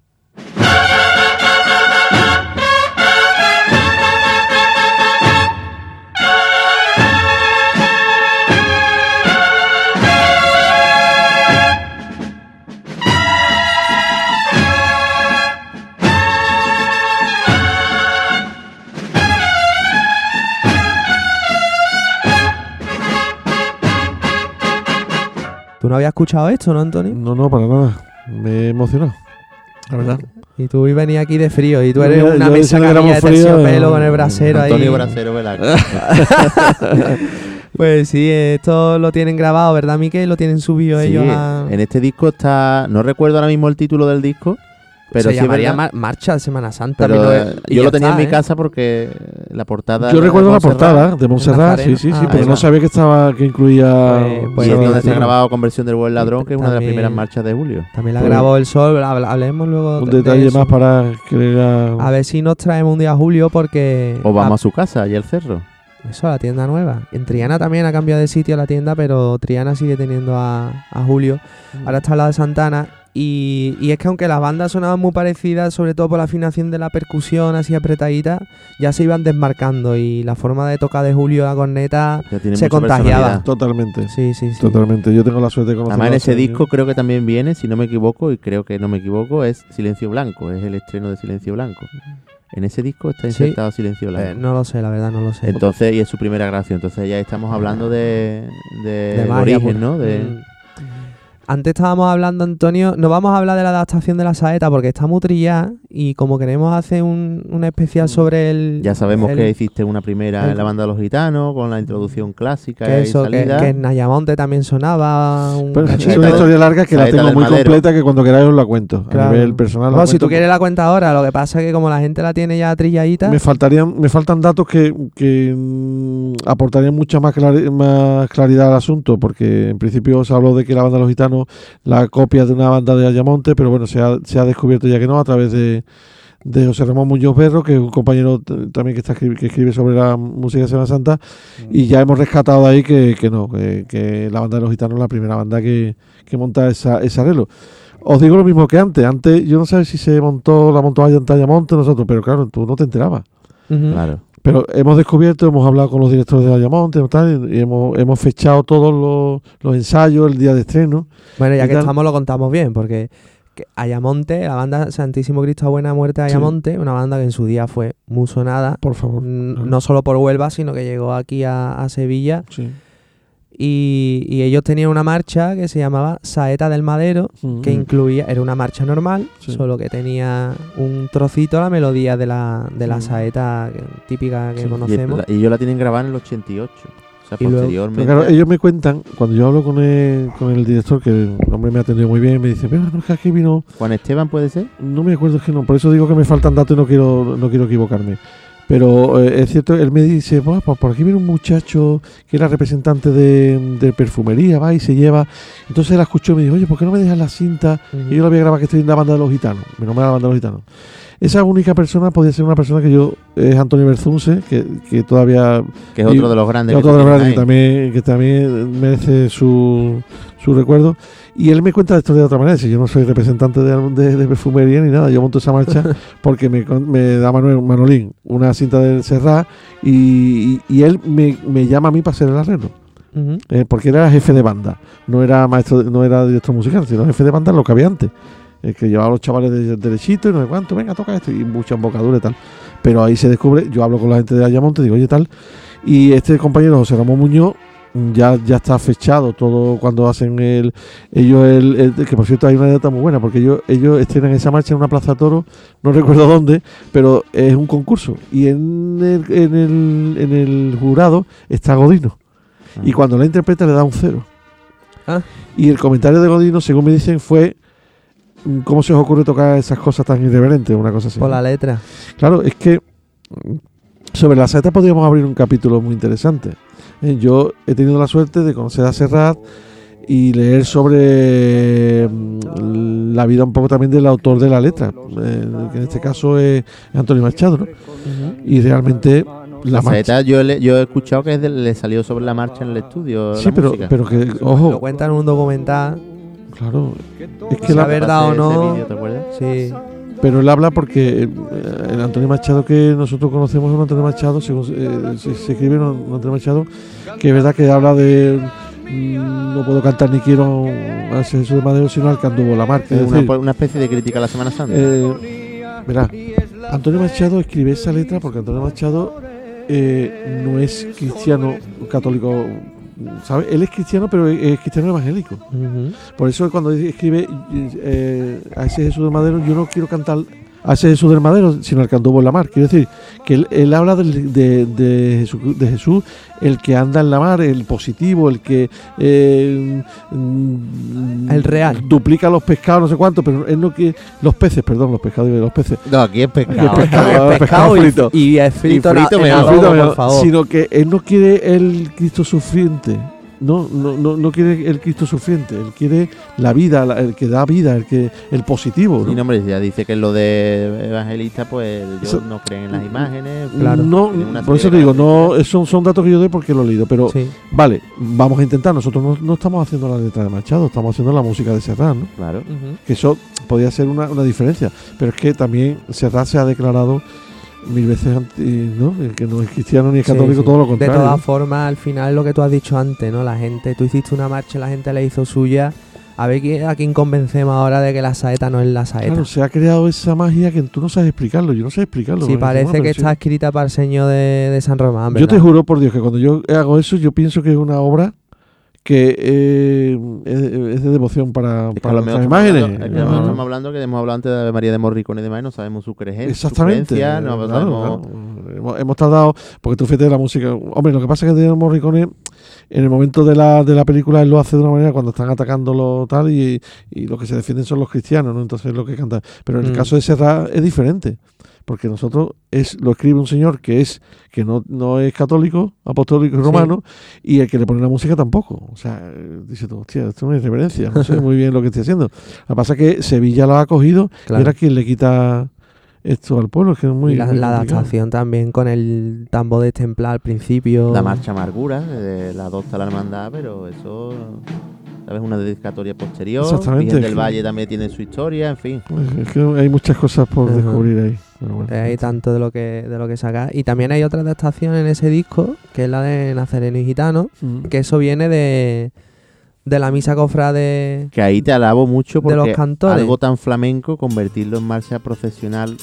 ¿Tú no habías escuchado esto, no, Antonio? No, no, para nada. Me he emocionado. La verdad. Y tú venías aquí de frío y tú eres una yo mesa que camilla de terciopelo eh, con el brasero ahí. Antonio Brasero Velasco. Pues sí, esto lo tienen grabado, ¿verdad, Miquel? Lo tienen subido Sí, ellos a... en este disco está. No recuerdo ahora mismo el título del disco, pero Se sí llamaría Mar- Marcha de Semana Santa. pero, 19 eh, y yo lo tenía está, en mi ¿eh? casa porque la portada. Yo recuerdo la portada de Montserrat, sí, sí, sí, Ah, pero no sabía que estaba que incluía. Pues- pues y donde se ha grabado con versión del Buen Ladrón, que es una de las primeras marchas de Julio. También la Pues- grabó el Sol, hablemos luego un de detalle más para que le haga- A ver si nos traemos un día a Julio porque... O vamos la- a su casa, allí al cerro. Eso, la tienda nueva. En Triana también ha cambiado de sitio la tienda, pero Triana sigue teniendo a, a Julio. Ahora está la de Santana. Y, y es que aunque las bandas sonaban muy parecidas, sobre todo por la afinación de la percusión así apretadita, ya se iban desmarcando. Y la forma de tocar de Julio la corneta se contagiaba. Totalmente. Sí, sí, sí. Totalmente. Yo tengo la suerte de conocer Además, en ese disco creo que también viene, si no me equivoco, y creo que no me equivoco, es Silencio Blanco, es el estreno de Silencio Blanco. En ese disco está Sí. insertado Silencio Blanco. Eh, no lo sé, la verdad, no lo sé. Entonces, y es su primera grabación. Entonces ya estamos hablando de, de, De origen, pues. ¿no? De, Mm. Antes estábamos hablando, Antonio, no vamos a hablar de la adaptación de la saeta porque está muy trillada y como queremos hacer un, un especial sobre el... Ya sabemos el- que hiciste una primera el- en la banda de los gitanos, con la introducción clásica que y eso, que, salida. que en Nayamonte también sonaba un Pero es una historia larga que la Saeta tengo del muy Madero. completa que cuando queráis os la cuento. Claro. A nivel personal. la No, si tú quieres la cuenta ahora, lo que pasa es que como la gente la tiene ya trilladita... Me faltarían, me faltan datos que, que, mm, aportarían mucha más, clari- más claridad al asunto, porque en principio se habló de que la banda de los gitanos la copia de una banda de Ayamonte, pero bueno, se ha, se ha descubierto ya que no, a través de, de José Ramón Muñoz Berro, que es un compañero también que está que escribe sobre la música de Semana Santa, y ya hemos rescatado de ahí que, que no, que, que la banda de los gitanos es la primera banda que, que monta esa, ese arreglo. Os digo lo mismo que antes. Antes, yo no sé si se montó, la montó Ayamonte nosotros, pero claro, tú no te enterabas. Claro. Pero hemos descubierto, hemos hablado con los directores de Ayamonte y, hemos, hemos fechado todos los, los ensayos el día de estreno. Bueno, ya que tal. estamos lo contamos bien, porque que Ayamonte, la banda Santísimo Cristo a Buena Muerte de Sí. Ayamonte, una banda que en su día fue muy sonada, Por favor. no solo por Huelva, sino que llegó aquí a, a Sevilla Sí. Y, y ellos tenían una marcha que se llamaba Saeta del Madero, que Mm. incluía, era una marcha normal, Sí. solo que tenía un trocito la melodía de la, de la Mm. saeta que- típica que Sí. Y, conocemos. y ellos la tienen grabada en el 88. O sea, Y luego- posteriormente. Claro, ellos me cuentan, cuando yo hablo con el, con el director, que el hombre me ha atendido muy bien, me dice, pero no, es que aquí vino, Juan Esteban puede ser. no me acuerdo, es que no, por eso digo que me faltan datos y no quiero, no quiero equivocarme. Pero eh, es cierto, él me dice, "Buah, pues por aquí viene un muchacho que era representante de, de perfumería, va y se lleva. Entonces él la escuchó y me dijo, oye, ¿por qué no me dejas la cinta? Y yo la voy a grabar que estoy en la banda de los gitanos. Me nombra la banda de los gitanos. Esa única persona podía ser una persona que yo, es Antonio Berzunce, que, que todavía Que es Y- otro de los grandes. que que otro de los tienen grandes que ahí. también, que también merece su, su recuerdo. Y él me cuenta historia de otra manera. Si yo no soy representante de, de- de perfumería ni nada, yo monto esa marcha porque me, da Manuel Manolín una cinta del Serrat y, y- y él me, me llama a mí para hacer el arreglo. Eh, porque era jefe de banda, no era maestro, no era director musical, sino jefe de banda lo que había antes. El que llevaba a los chavales de, derechito y no sé cuánto, venga, toca esto, y mucha embocadura y tal. pero ahí se descubre, yo hablo con la gente de Ayamonte, digo, oye tal, y este compañero José Ramón Muñoz ya, ya está fechado todo cuando hacen el ellos el, el- que por cierto hay una anécdota muy buena porque ellos ellos estrenan esa marcha en una plaza toro no recuerdo dónde pero es un concurso y en el, en el, en el jurado está Godino y cuando la interpreta le da un cero Ah. y el comentario de Godino según me dicen fue mm, ¿cómo se os ocurre tocar esas cosas tan irreverentes? una cosa así Por la letra. Claro, es que mm, sobre la saeta podríamos abrir un capítulo muy interesante. Eh, Yo he tenido la suerte de conocer a Serrat y leer sobre mm, la vida un poco también del autor de la letra, eh, que en este caso es Antonio Machado, ¿no? Y realmente la marcha... yo, le- yo he escuchado que es de- le salió sobre la marcha en el estudio. Sí, la pero, música. pero que, Lo ojo, cuentan en un documental. claro, es que la, verdad o no. vídeo, ¿te acuerdas? Sí. Pero él habla porque eh, el Antonio Machado que nosotros conocemos es un Antonio Machado, según eh, se, se escribe un Antonio Machado, que es verdad que habla de mm, no puedo cantar ni quiero a ese Jesús de Madero, sino al que anduvo la marca. Es una, decir, una especie de crítica a la Semana Santa. eh, verá, Antonio Machado escribe esa letra porque Antonio Machado eh, no es cristiano católico, ¿sabe? Él es cristiano, pero es, cristiano evangélico. Por eso cuando escribe eh, a ese Jesús del Madero, yo no quiero cantar a ese Jesús del Madero, sino al que anduvo en la mar. Quiero decir, que él, él habla del- de, de Jesús, de Jesús, el que anda en la mar, el positivo, el que... eh, mm, El real. Duplica los pescados, no sé cuánto, pero él no quiere... Los peces, perdón, los pescados, los peces. No, aquí es pescado. Aquí es pescado, Es pescado y- frito. Y, es frito, Y frito mejor. adobo, Frito, por favor. Sino que él no quiere el Cristo sufriente. No, no, no, no quiere el Cristo sufriente. Él quiere la vida, la- el que da vida, el que el positivo. ¿no? Sí, no, hombre, ya dice que lo de evangelista, pues ellos Eso- no creen en las imágenes. Claro. No, por eso te digo, no, son, son datos que yo doy porque lo he leído. Pero Sí. vale, vamos a intentar. Nosotros no, no estamos haciendo la letra de Machado, estamos haciendo la música de Serrat, ¿no? Claro. Que eso podría ser una, una diferencia. Pero es que también Serrat se ha declarado mil veces ¿no? que no es cristiano ni es católico, sí. todo lo De contrario. todas ¿no? formas, al final lo que tú has dicho antes, ¿no? La gente, tú hiciste una marcha, la gente la hizo suya. A ver qui- a quién convencemos ahora de que la saeta no es la saeta. Claro, se ha creado esa magia que tú no sabes explicarlo. Yo no sé explicarlo. sí, parece que está escrita para el señor de, de San Román, Yo te juro por Dios que cuando yo hago eso, yo pienso que es una obra que eh, es, de devoción para, Es para estamos imágenes. hablando- es que a lo No, mejor no. estamos hablando que hemos hablado antes de María de Morricone y demás, y no sabemos su creencia. Exactamente. Su creencia, no claro, sabemos- claro. Hemos, hemos tardado, porque tú fíjate de la música. Hombre, lo que pasa es que Daniel Morricone, en el momento de la, de la película, él lo hace de una manera cuando están atacándolo tal, y, y lo que se defienden son los cristianos, ¿no? Entonces es lo que cantan. Pero en el Mm. caso de Serrat es diferente. Porque nosotros es lo escribe un señor que es que no, no es católico, apostólico y Sí. romano, y el que le pone la música tampoco. O sea, dice tú, hostia, esto es una irreverencia, no sé muy bien lo que estoy haciendo. Lo que pasa es que Sevilla lo ha acogido Claro. y era quien le quita esto al pueblo, es que es muy. y la, muy la complicado. adaptación también con el tambo de templar al principio. La marcha amargura, eh, la adopta la hermandad, pero eso ¿sabes? una dedicatoria posterior. Exactamente, Virgen del que- Valle también tiene su historia, en fin. Es que hay muchas cosas por Ajá. descubrir ahí. bueno. Eh, Hay tanto de lo que de lo que sacar. Y también hay otra adaptación en ese disco, que es la de Nazareno y Gitano, Mm. que eso viene de, de la misa cofrade. Que ahí te alabo mucho De los porque cantores. algo tan flamenco, convertirlo en marcha profesional,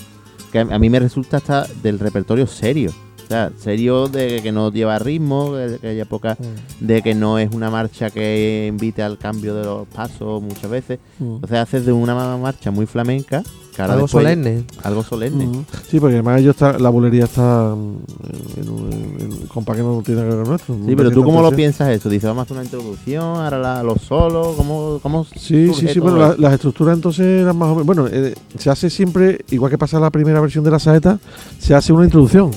que a a mí me resulta hasta del repertorio serio. O sea, serio de que no lleva ritmo, de que haya poca, de que no es una marcha que invite al cambio de los pasos muchas veces. Mm. Entonces haces de una marcha muy flamenca, que ahora Algo después- solemne. Algo solemne. Mm. Sí, porque además ellos está, la bulería está mm, en, un- en- en- con pa' que no tiene que ver con nuestro. Sí, pero tú cómo lo piensas eso? Dices, vamos a hacer una introducción, ahora la- los solos, ¿cómo, cómo Sí, sí, sí, todo bueno, la- esto? las estructuras entonces eran más o menos. Bueno, eh, se hace siempre, igual que pasa la primera versión de la saeta, se hace una introducción.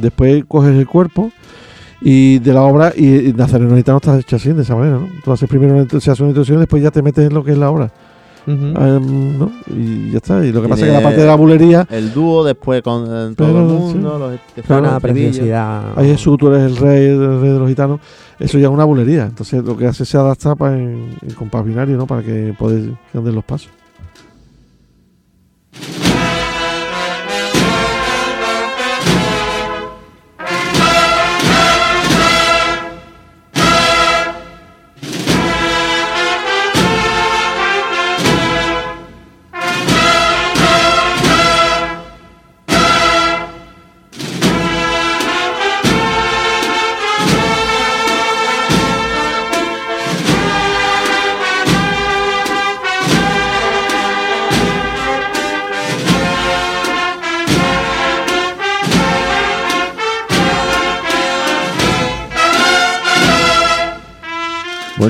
Después coges el cuerpo y de la obra, y, y Nazareno Gitano está hecho así, de esa manera, ¿no? Tú haces primero una, se hace una introducción y después ya te metes en lo que es la obra. Ujú. em, ¿no? Y ya está. Y lo que pasa es que la parte de la bulería, El dúo después con eh, todo Pero, el mundo, sí. los tesoros, una preciosidad. ahí Jesús, tú eres el rey, el rey de los gitanos. Eso ya es una bulería. Entonces lo que hace se adapta pa- en, en compás binario, ¿no? Para que poder que anden los pasos.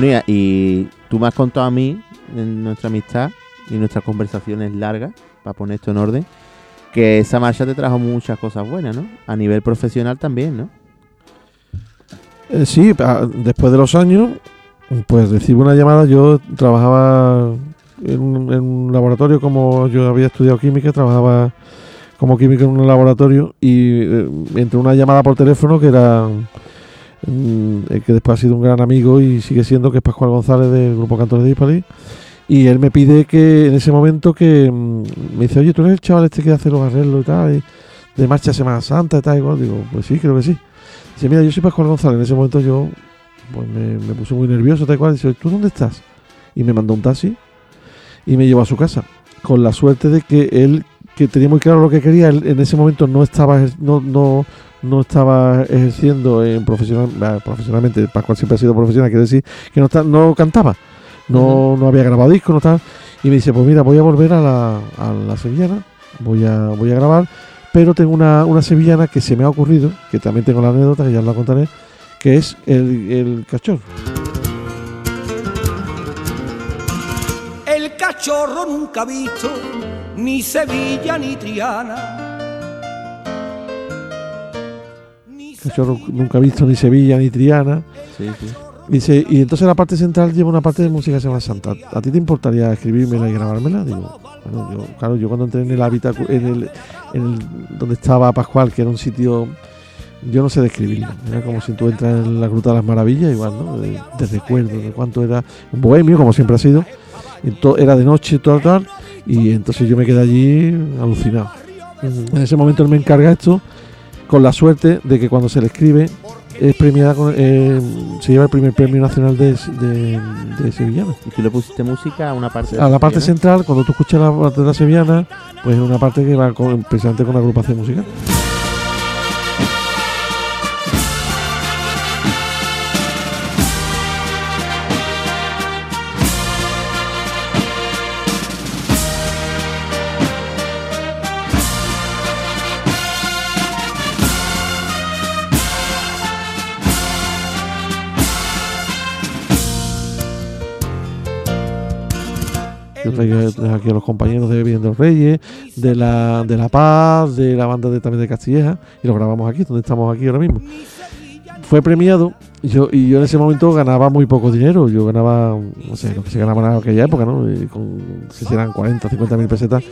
Bueno, y, tú me has contado a mí, en nuestra amistad y nuestras conversaciones largas, para poner esto en orden, que esa marcha te trajo muchas cosas buenas, ¿no? A nivel profesional también, ¿no? Eh, sí, después de los años, pues recibo una llamada. Yo trabajaba en un, laboratorio, como yo había estudiado química, trabajaba como químico en un laboratorio y eh, entró una llamada por teléfono que era el que después ha sido un gran amigo y sigue siendo, que es Pascual González del Grupo Cantores de Hispali. Y él me pide que en ese momento que mm, me dice, oye, tú eres el chaval este que hace los arreglos y tal, de marcha Semana Santa y tal. Digo, pues sí, creo que sí. Dice, mira, yo soy Pascual González. En ese momento yo pues me, puse muy nervioso, tal cual. Dice, ¿tú dónde estás? Y me mandó un taxi y me llevó a su casa. Con la suerte de que él, que tenía muy claro lo que quería, él en ese momento no estaba no, no, no estaba ejerciendo en profesional, bah, profesionalmente. Pascual siempre ha sido profesional, quiere decir que no, está, no cantaba. No, no había grabado disco, no estaba. Y me dice, pues mira, voy a volver a la, a la sevillana, voy a, voy a grabar, pero tengo una, una sevillana que se me ha ocurrido, que también tengo la anécdota, que ya la contaré, que es el, el cachorro. El cachorro nunca ha visto ni Sevilla ni Triana. Cachorro nunca ha visto ni Sevilla ni Triana. Sí, y entonces la parte central lleva una parte de música Semana Santa. ¿A ti te importaría escribírmela y grabármela? Digo, bueno, yo, claro, yo cuando entré en el hábitat, en el, en el- donde estaba Pascual, que era un sitio, yo no sé describirlo. Era como si tú entras en la Gruta de las Maravillas, igual, ¿no? De, de recuerdo, de cuánto era un bohemio, como siempre ha sido. Era de noche, todo tal. Y entonces yo me quedé allí alucinado. En ese momento él me encarga esto, con la suerte de que cuando se le escribe, es premiada con, eh, se lleva el primer premio nacional de, de, de sevillana. Y tú le pusiste música a una parte de A la parte sevillana. central, cuando tú escuchas la parte de la sevillana, pues es una parte que va con, precisamente con la agrupación musical. Aquí a los compañeros de de los Reyes, de la, de La Paz, de la banda de, también de Castilleja, y lo grabamos aquí, donde estamos aquí ahora mismo. Fue premiado y yo, y yo en ese momento ganaba muy poco dinero. Yo ganaba, no sé, lo que se ganaba en aquella época, ¿no? Y con, si eran 40, 50 mil pesetas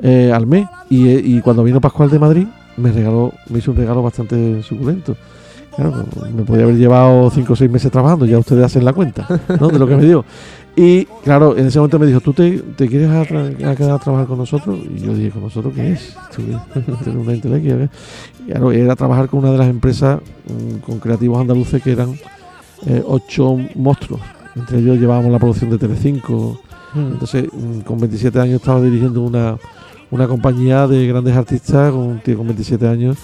eh, al mes. Y, eh, y cuando vino Pascual de Madrid, me regaló, me hizo un regalo bastante suculento. Claro, me podía haber llevado 5 o 6 meses trabajando, ya ustedes hacen la cuenta. De lo que me dio. Y claro, en ese momento me dijo, ¿tú te, te quieres a, tra- a quedar a trabajar con nosotros? Y yo dije, ¿con nosotros qué es? Una. Y claro, era trabajar con una de las empresas, mm, con creativos andaluces que eran eh, ocho monstruos. Entre ellos llevábamos la producción de Telecinco. Entonces, mm, con 27 años estaba dirigiendo una, una compañía de grandes artistas con un tío con 27 años.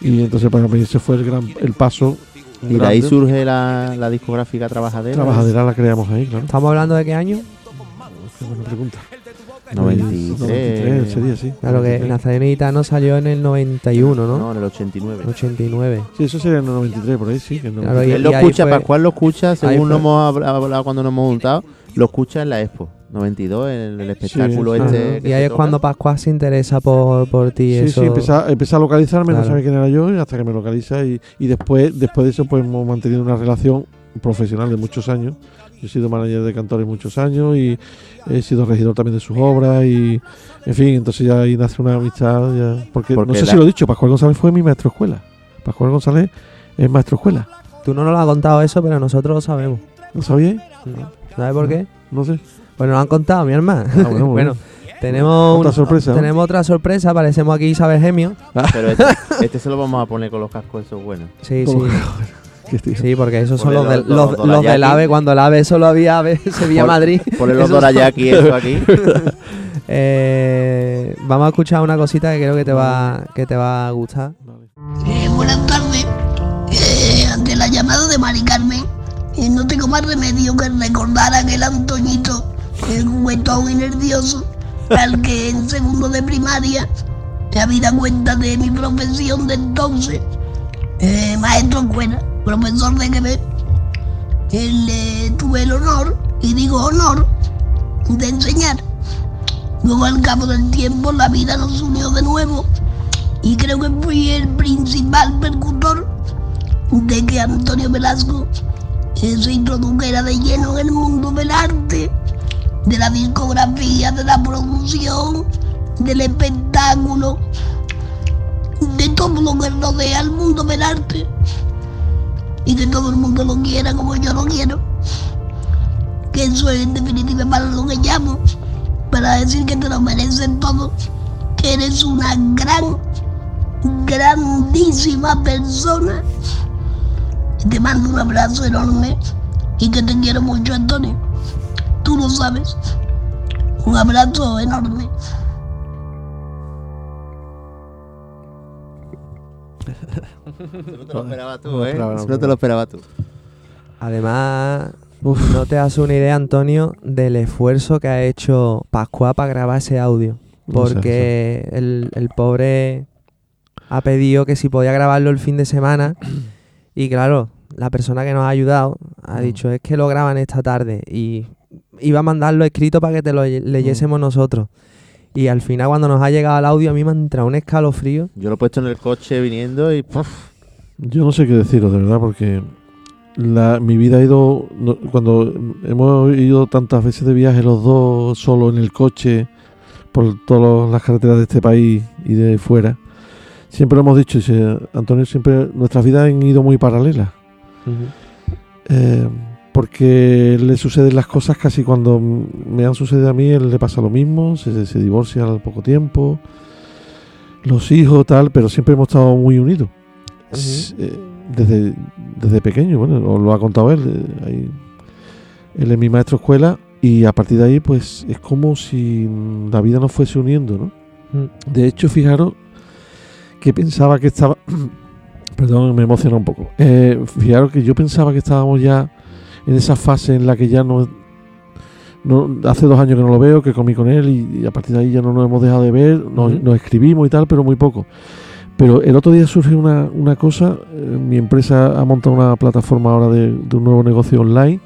Y entonces para mí ese fue el gran el paso. Y de ahí surge la, la discográfica Trabajadera. Trabajadera la creamos ahí, claro. ¿Estamos hablando de qué año? Qué buena pregunta. 93. 93 sería, sí. Claro que 93. Nazareno Gitano salió en el 91, ¿no? No, en el 89. 89. Sí, eso sería en el 93, por ahí, sí. Que Claro, 93. Él lo y escucha, fue- Pascual lo escucha, según nos hemos habl- hablado cuando nos hemos juntado, lo escucha en la Expo 92, en el espectáculo sí. este. Que Y ahí se es toca. cuando Pascual se interesa por, por ti. Sí, eso. sí, empecé a, empecé a localizarme, Claro. no sabía quién era yo, y hasta que me localiza. Y, y después, después de eso, pues hemos mantenido una relación profesional de muchos años, Yo he sido manager de cantores muchos años y he sido regidor también de sus obras y, en fin, entonces ya ahí nace una amistad. ya- porque, Porque no sé la- si lo he dicho, Pascual González fue mi maestro escuela. Pascual González es maestro escuela. Tú no nos lo has contado eso, pero nosotros lo sabemos. ¿Lo sabíais? ¿Sabes por qué? No sé. Pues nos lo han contado, mi hermana. Ah, bueno, tenemos, Otra un- sorpresa, ¿no? tenemos otra sorpresa. Parecemos aquí Isabel Gemio. Pero este, este se lo vamos a poner con los cascos esos buenos. Sí, sí. ¿Qué tío? Sí, porque esos son los, del- los- los, los los del. AVE. Cuando el AVE solo había AVE, Sevilla-Madrid. Ponle los Esos dorayaki son- eso aquí. Eh, vamos a escuchar una cosita que creo que te va, que te va a gustar. Eh, buenas tardes. Eh, ante la llamada de Mari Carmen, eh, no tengo más remedio que recordar a aquel Antoñito, eh, juguetón y nervioso, al que en segundo de primaria, habida cuenta de mi profesión de entonces, eh, maestro escuela, profesor de Quebec, él, eh, tuve el honor, y digo honor, de enseñar. Luego al cabo del tiempo la vida nos unió de nuevo y creo que fui el principal percutor de que Antonio Velasco eh, se introdujera de lleno en el mundo del arte, de la discografía, de la producción, del espectáculo, de todo lo que rodea al mundo del arte y que todo el mundo lo quiera como yo lo quiero. Que eso es en definitiva para lo que llamo, para decir que te lo merecen todo, que eres una gran grandísima persona. Te mando un abrazo enorme y que te quiero mucho, Antonio. Tú lo sabes. Un abrazo enorme. No te lo esperabas tú, ¿eh? esperaba, no te lo esperabas tú. Además, no te hace una idea, Antonio, del esfuerzo que ha hecho Pascua para grabar ese audio. No sé, Porque el, el pobre ha pedido que si podía grabarlo el fin de semana. Y claro, la persona que nos ha ayudado ha Mm. dicho es que lo graban esta tarde. Y iba a mandarlo escrito para que te lo Mm. leyésemos nosotros. Y al final, cuando nos ha llegado el audio, a mí me ha entrado un escalofrío. Yo lo he puesto en el coche viniendo y. ¡puf! Yo no sé qué deciros, de verdad, porque la, mi vida ha ido. no- cuando hemos ido tantas veces de viaje los dos, solo en el coche, por todas las carreteras de este país y de fuera, siempre lo hemos dicho, dice, Antonio, siempre nuestras vidas han ido muy paralelas. Eh, porque le suceden las cosas casi cuando me han sucedido a mí, él le pasa lo mismo, se, se divorcia al poco tiempo, los hijos, tal, pero siempre hemos estado muy unidos. Eh, desde, desde pequeño, bueno, os lo ha contado él, eh, ahí- él es mi maestro escuela y a partir de ahí pues es como si la vida nos fuese uniendo, ¿no? De hecho, fijaros que pensaba que estaba... Perdón, me emociona un poco. Eh, fijaros que yo pensaba que estábamos ya en esa fase en la que ya no, no hace dos años que no lo veo, que comí con él y, y a partir de ahí ya no nos hemos dejado de ver, nos, nos escribimos y tal, pero muy poco. Pero el otro día surge una, una cosa, eh, mi empresa ha montado una plataforma ahora de, de un nuevo negocio online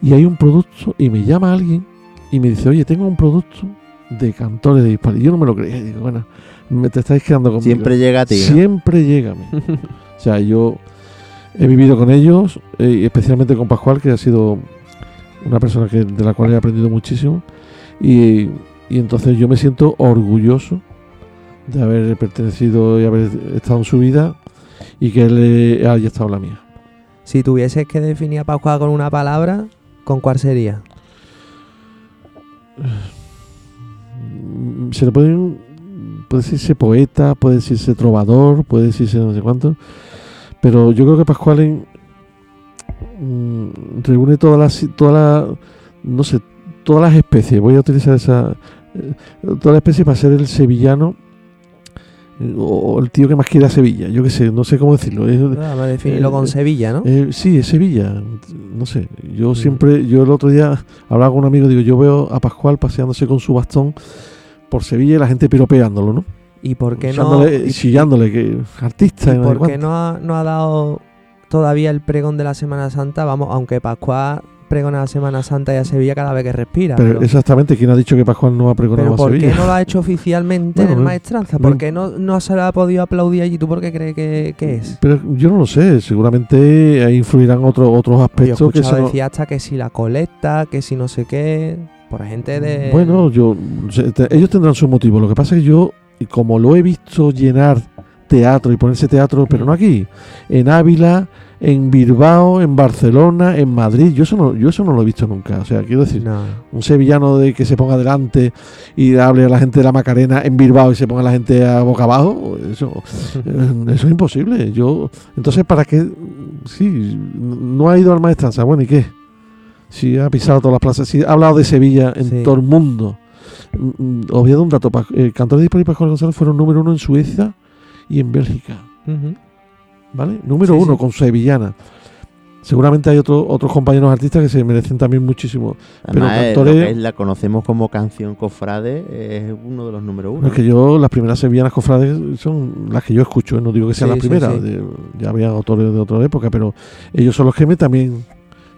y hay un producto y me llama alguien y me dice, oye, tengo un producto de cantores de disparo. Y yo no me lo creía, y digo, bueno, me te estáis quedando conmigo. Siempre llega a ti. ¿no? Siempre llega a mí. O sea, yo he vivido con ellos, eh, y especialmente con Pascual, que ha sido una persona que, de la cual he aprendido muchísimo. Y, y entonces yo me siento orgulloso de haber pertenecido y haber estado en su vida y que él eh, haya estado en la mía. Si tuvieses que definir a Pascua con una palabra, ¿con cuál sería? Se le puede, puede decirse poeta, puede decirse trovador, puede decirse no sé cuánto, pero yo creo que Pascual en- mm, reúne todas las, todas las, no sé, todas las especies. Voy a utilizar esa, eh, todas las especies para ser el sevillano eh, o el tío que más quiere a Sevilla. Yo qué sé, no sé cómo decirlo. Es- Vamos a definirlo eh, con Sevilla, ¿no? eh, sí, es Sevilla. No sé. Yo Mm. siempre, yo el otro día hablaba con un amigo, digo, yo veo a Pascual paseándose con su bastón por Sevilla y la gente piropeándolo, ¿no? ¿Y por qué no, y- chillándole, que artista. y no por qué no ha, no ha dado todavía el pregón de la Semana Santa? Vamos, aunque Pascua pregonar a Semana Santa y a Sevilla cada vez que respira. Pero, pero- exactamente, ¿quién ha dicho que Pascual no ha pregonado a ¿por qué Sevilla? no lo ha hecho oficialmente Bueno, en el no- Maestranza? no- ¿Por qué no, no se le ha podido aplaudir allí? ¿Tú por qué crees que, que es? Pero yo no lo sé, seguramente ahí influirán otros otros Yo he aspectos que escuchado eso no- hasta que si la colecta, que si no sé qué, por gente de... Bueno, yo ellos tendrán sus motivos. Lo que pasa es que yo, como lo he visto llenar teatro y ponerse teatro, pero no aquí, en Ávila, en Bilbao, en Barcelona, en Madrid, yo eso no, yo eso no lo he visto nunca. O sea, quiero decir, No. un sevillano de que se ponga delante y hable a la gente de la Macarena en Bilbao y se ponga la gente a boca abajo, eso, eh, eso es imposible. Yo, entonces, ¿para qué? Sí, no ha ido al maestranza, bueno, ¿y qué? Si ha pisado todas las plazas, si ha hablado de Sevilla en Sí. todo el mundo. Mm, mm, Os voy a dar un dato. Pa- eh, Cantores de y Pascual González fueron número uno en Suecia y en Bélgica. ¿Vale? Número Sí, uno sí. con Sevillana. Seguramente hay otro- otros compañeros artistas que se merecen también muchísimo. Pero Además, eh, cantores- la conocemos como canción cofrade, es uno de los número uno. Es que yo, las primeras sevillanas cofrades son las que yo escucho, ¿eh? no digo que sean Sí, las sí, primeras, sí. ya había autores de otra época, pero ellos son los que me también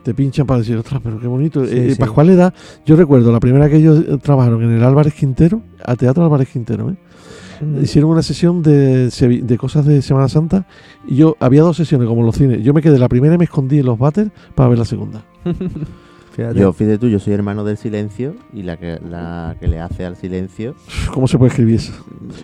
te pinchan para decir, ostras, pero qué bonito. Sí, Eh, sí. Pascual le da, yo recuerdo la primera que ellos eh, trabajaron en el Álvarez Quintero, a Teatro Álvarez Quintero, ¿eh? Ujú. hicieron una sesión de, de cosas de Semana Santa y yo, había dos sesiones como en los cines, yo me quedé la primera y me escondí en los váteres para ver la segunda. Fíjate. Yo, fíjate tú, yo soy hermano del silencio y la que, la que le hace al silencio, ¿Cómo se puede escribir eso?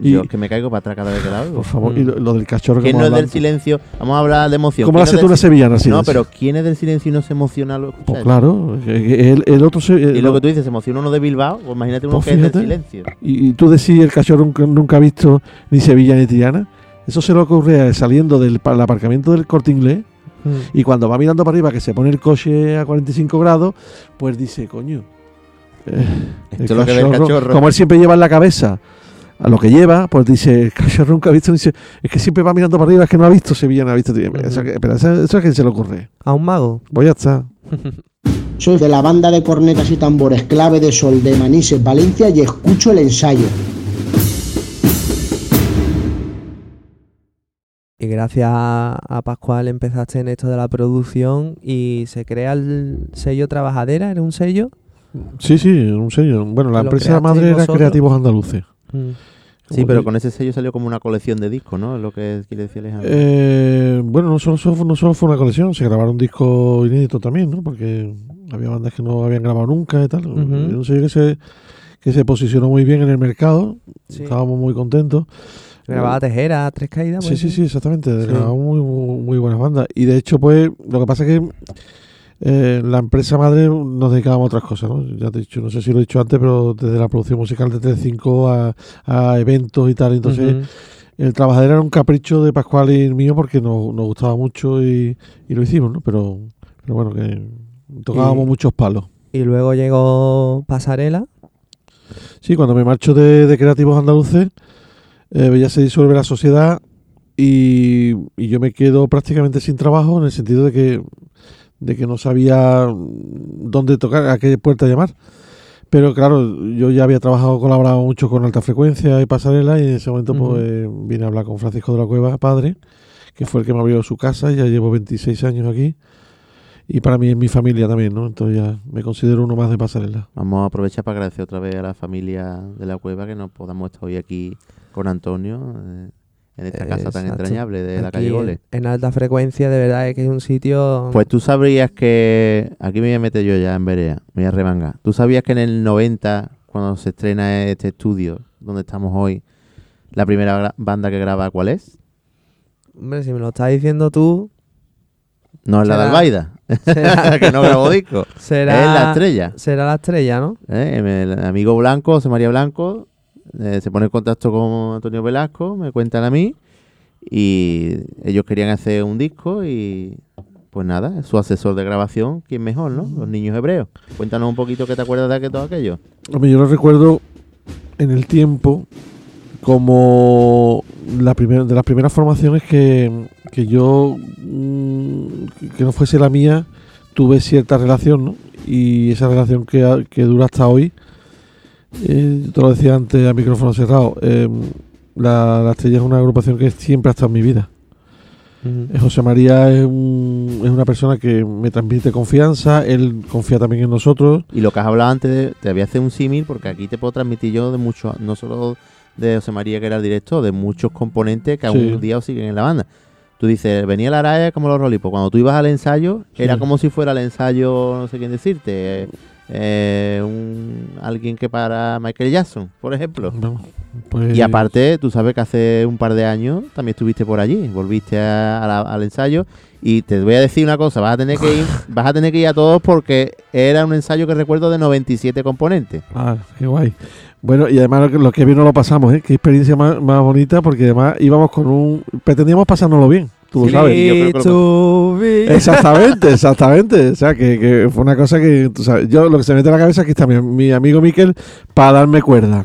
Y- yo es que me caigo para atrás cada vez que la oigo. Por favor, Mm. y lo, lo del cachorro que ¿Quién no es del silencio? Vamos a hablar de emoción. ¿Cómo ¿Quién la es haces tú una sevillana? No, pero ¿quién es del silencio y no se emociona escuchar Pues claro, que- que el, el otro se, Y eh, lo lo- que tú dices, se emociona uno de Bilbao, pues imagínate uno Pues que es del silencio. y, y tú decís el cachorro nunca, nunca ha visto ni Sevilla ni Triana. Eso se le ocurre saliendo del pa- el aparcamiento del corte inglés Mm. y cuando va mirando para arriba que se pone el coche a 45 grados, pues dice, coño. eh, Esto es lo que ve el cachorro. Como él siempre lleva en la cabeza a lo que lleva, pues dice, el cachorro nunca ha visto, dice, es que siempre va mirando para arriba, es que no ha visto Sevilla, no ha visto Triana. Eso, pero eso, eso es que se le ocurre. ¿A un mago? Pues ya está. Soy de la banda de cornetas y tambores clave de Sol de Manises, Valencia y escucho el ensayo. Y gracias a, a Pascual empezaste en esto de la producción y se crea el sello Trabajadera, ¿era un sello? Sí, sí, un sello. Bueno, la ¿Lo empresa madre era vosotros? Creativos Andaluces. Mm. Sí, pero con ese sello salió como una colección de discos, ¿no? Es lo que quiere decir Alejandro. Eh, bueno, no solo, solo- no solo fue una colección, se grabaron discos inéditos también, ¿no? Porque había bandas que no habían grabado nunca y tal. Era un sello que se, que se posicionó muy bien en el mercado. Sí. Estábamos muy contentos. Grababa Tejera, Tres Caídas. Sí, ¿puede sí, sí, exactamente. Sí. Grabamos muy, muy, muy buenas bandas. Y de hecho, pues, lo que pasa es que eh, la empresa madre nos dedicábamos a otras cosas, ¿no? Ya te he dicho, no sé si lo he dicho antes, pero desde la producción musical de Telecinco a, a eventos y tal. Entonces, el trabajadero era un capricho de Pascual y el mío porque nos, nos gustaba mucho y, y lo hicimos, ¿no? Pero, pero bueno, que tocábamos Y- muchos palos. Y luego llegó Pasarela. Sí, cuando me marcho de, de Creativos Andaluces, eh, ya se disuelve la sociedad y, y yo me quedo prácticamente sin trabajo en el sentido de que, de que no sabía dónde tocar, a qué puerta llamar. Pero claro, yo ya había trabajado, colaborado mucho con alta frecuencia y pasarela y en ese momento pues vine a hablar con Francisco de la Cueva, padre, que fue el que me abrió su casa, ya llevo 26 años aquí y para mí es mi familia también, ¿no? Entonces ya me considero uno más de pasarela. Vamos a aprovechar para agradecer otra vez a la familia de la cueva que nos podamos estar hoy aquí con Antonio eh, en esta casa tan entrañable de la calle Gole. En, alta frecuencia, de verdad, es que es un sitio. Pues tú sabrías que. Aquí me voy a meter yo ya en Berea, me voy a remangar. ¿Tú sabías que en el 90, cuando se estrena este estudio donde estamos hoy, la primera banda que graba cuál es? Hombre, si me lo estás diciendo tú. No es la de Albaida, que no grabó disco. Será, Es la estrella. Será la estrella, ¿no? ¿eh? El amigo Blanco, José María Blanco, eh, se pone en contacto con Antonio Velasco, me cuentan a mí y ellos querían hacer un disco y pues nada, su asesor de grabación, ¿quién mejor, no? Los niños hebreos. Cuéntanos un poquito qué te acuerdas de todo aquello. Yo lo recuerdo en el tiempo como la primera de las primeras formaciones que, que yo, mm, que no fuese la mía, tuve cierta relación, ¿no? Y esa relación que, que dura hasta hoy, eh, yo te lo decía antes a micrófono cerrado, eh, la, la Estrella es una agrupación que siempre ha estado en mi vida. José María es, un- es una persona que me transmite confianza, él confía también en nosotros. Y lo que has hablado antes, de- te voy a hacer un símil porque aquí te puedo transmitir yo de muchos, no solo de José María que era el director, de muchos componentes que aún Sí. un día os siguen en la banda. Tú dices, venía la raya como los rolipos. Cuando tú ibas al ensayo, era como si fuera el ensayo, no sé quién decirte, eh, un, alguien que para Michael Jackson, por ejemplo. Pues- Y aparte, tú sabes que hace un par de años también estuviste por allí, volviste a- a la- al ensayo y te voy a decir una cosa, vas a tener que ir, vas a tener que ir a todos porque era un ensayo que recuerdo de 97 componentes. Ah, qué guay. Bueno, y además lo que, bien no lo pasamos, ¿eh? Qué experiencia más, más bonita, porque además íbamos con un... Pretendíamos pasárnoslo bien, tú lo sabes. Exactamente, exactamente. O sea, que, que fue una cosa que, tú sabes, yo lo que se me mete en la cabeza es que está mi, mi amigo Miquel para darme cuerda.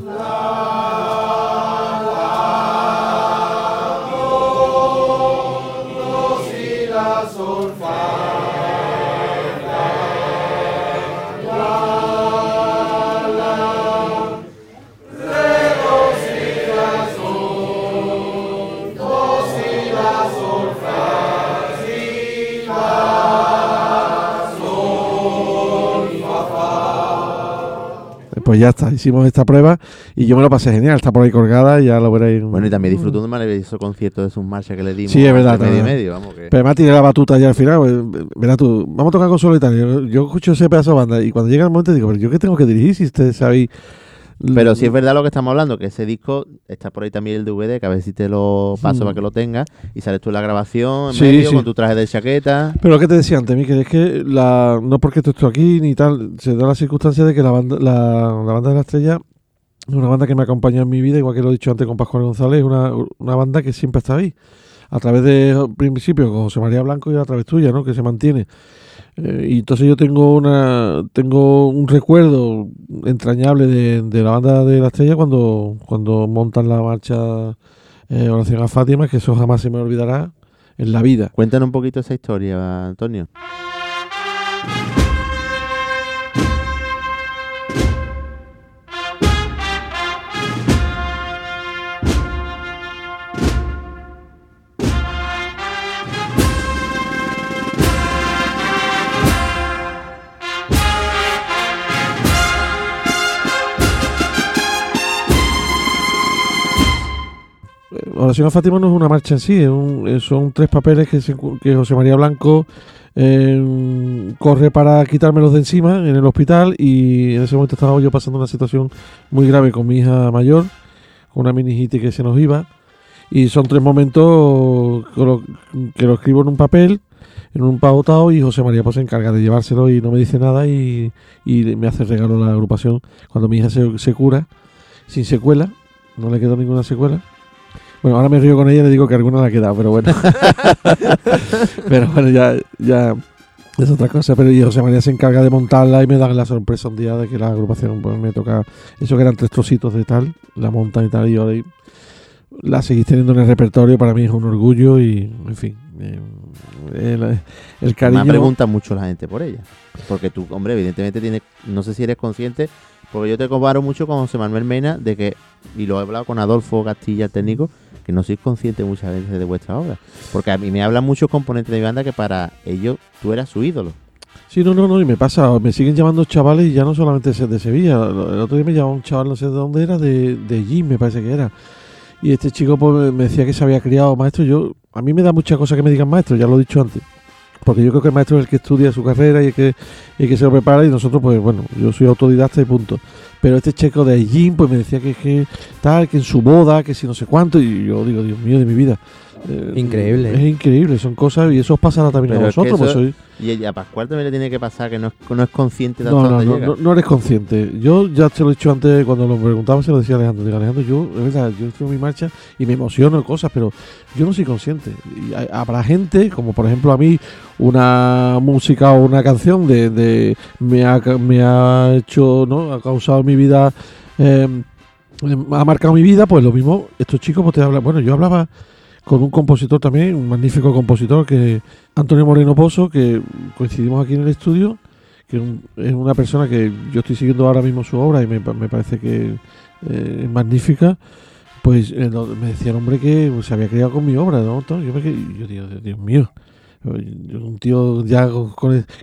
Pues ya está, hicimos esta prueba y yo me lo pasé genial, está por ahí colgada y ya lo veréis. Bueno, y también disfrutó de un maravilloso concierto de sus marchas que le dimos. Sí, es verdad. medio y medio, vamos, que- Pero además tiré la batuta ya al final. pues, Verás tú, vamos a tocar con solitario. Yo, yo escucho ese pedazo de banda y cuando llega el momento digo, pero yo qué tengo que dirigir si ustedes sabéis. Pero si es verdad lo que estamos hablando, que ese disco está por ahí también el DVD, que a ver si te lo paso Hmm. para que lo tengas y sales tú en la grabación en Sí, medio sí. con tu traje de chaqueta. Pero lo que te decía antes, Miquel, es que la, no porque tú estés aquí ni tal, se da la circunstancia de que la banda, la, la banda de la estrella es una banda que me acompaña en mi vida, igual que lo he dicho antes con Pascual González, es una, una banda que siempre está ahí. A través de, al principio, con José María Blanco y a través tuya, ¿no? Que se mantiene. Eh, y entonces yo tengo una tengo un recuerdo entrañable de, de la banda de la estrella cuando, cuando montan la marcha eh, Oración a Fátima, que eso jamás se me olvidará en la vida. Cuéntanos un poquito esa historia, Antonio. Oración a Fátima no es una marcha en sí, es- son tres papeles que, se José María Blanco eh, corre para quitármelos de encima en el hospital y en ese momento estaba yo pasando una situación muy grave con mi hija mayor, con una meningitis que se nos iba y son tres momentos que lo, escribo en un papel, en un pautado y José María pues se encarga de llevárselo y no me dice nada y, y me hace regalo la agrupación cuando mi hija se, se cura sin secuela, no le quedó ninguna secuela. Bueno, ahora me río con ella y le digo que alguna le ha quedado, pero bueno. pero bueno, ya, ya es otra cosa. Pero y José María se encarga de montarla y me dan la sorpresa un día de que la agrupación pues, me toca. Eso que eran tres trocitos de tal, la montan y tal, y ahora la seguís teniendo en el repertorio. Para mí es un orgullo y, en fin, eh, el, el cariño. Me pregunta mucho la gente por ella. Porque tú, hombre, evidentemente tienes, no sé si eres consciente, porque yo te comparo mucho con José Manuel Mena, de que, y lo he hablado con Adolfo Castilla, el técnico, que no sois consciente muchas veces de vuestra obra. Porque a mí me hablan muchos componentes de banda que para ellos tú eras su ídolo. Sí, no, no, no, y me pasa, me siguen llamando chavales y ya no solamente de Sevilla. El otro día me llamó un chaval, no sé de dónde era, de, de Jim, me parece que era. Y este chico pues, me decía que se había criado maestro. Yo, a mí me da mucha cosa que me digan maestro, ya lo he dicho antes. Porque yo creo que el maestro es el que estudia su carrera y el que, el que se lo prepara y nosotros, pues bueno, yo soy autodidacta y punto. Pero este chico de Jim, pues me decía que, que tal, que en su boda, que si no sé cuánto, y yo digo, Dios mío, de mi vida. Eh, Increíble. Es increíble, son cosas, y eso os pasará también Pero a es que vosotros, pues eso- sois, Y ella, a Pascual también le tiene que pasar que no no es consciente de no, hasta no, dónde no, llega. no, no eres consciente. Yo ya te lo he dicho antes, cuando lo preguntaba, se lo decía Alejandro. Digo, Alejandro, yo, es verdad, yo estoy en mi marcha y me emociono en cosas, pero yo no soy consciente. Y hay- habrá gente, como por ejemplo a mí, una música o una canción de, de me, ha, ca- me ha hecho, ¿no? Ha causado mi vida, eh, ha marcado mi vida, pues lo mismo, estos chicos, pues te hablan. Bueno, yo hablaba con un compositor también, un magnífico compositor, que Antonio Moreno Pozo, que coincidimos aquí en el estudio que es un- es una persona que yo estoy siguiendo ahora mismo su obra y me, me parece que eh, es magnífica, pues eh, me decía el hombre que se había criado con mi obra, ¿no? Yo, me, quedé- yo digo, Dios mío, un tío ya con,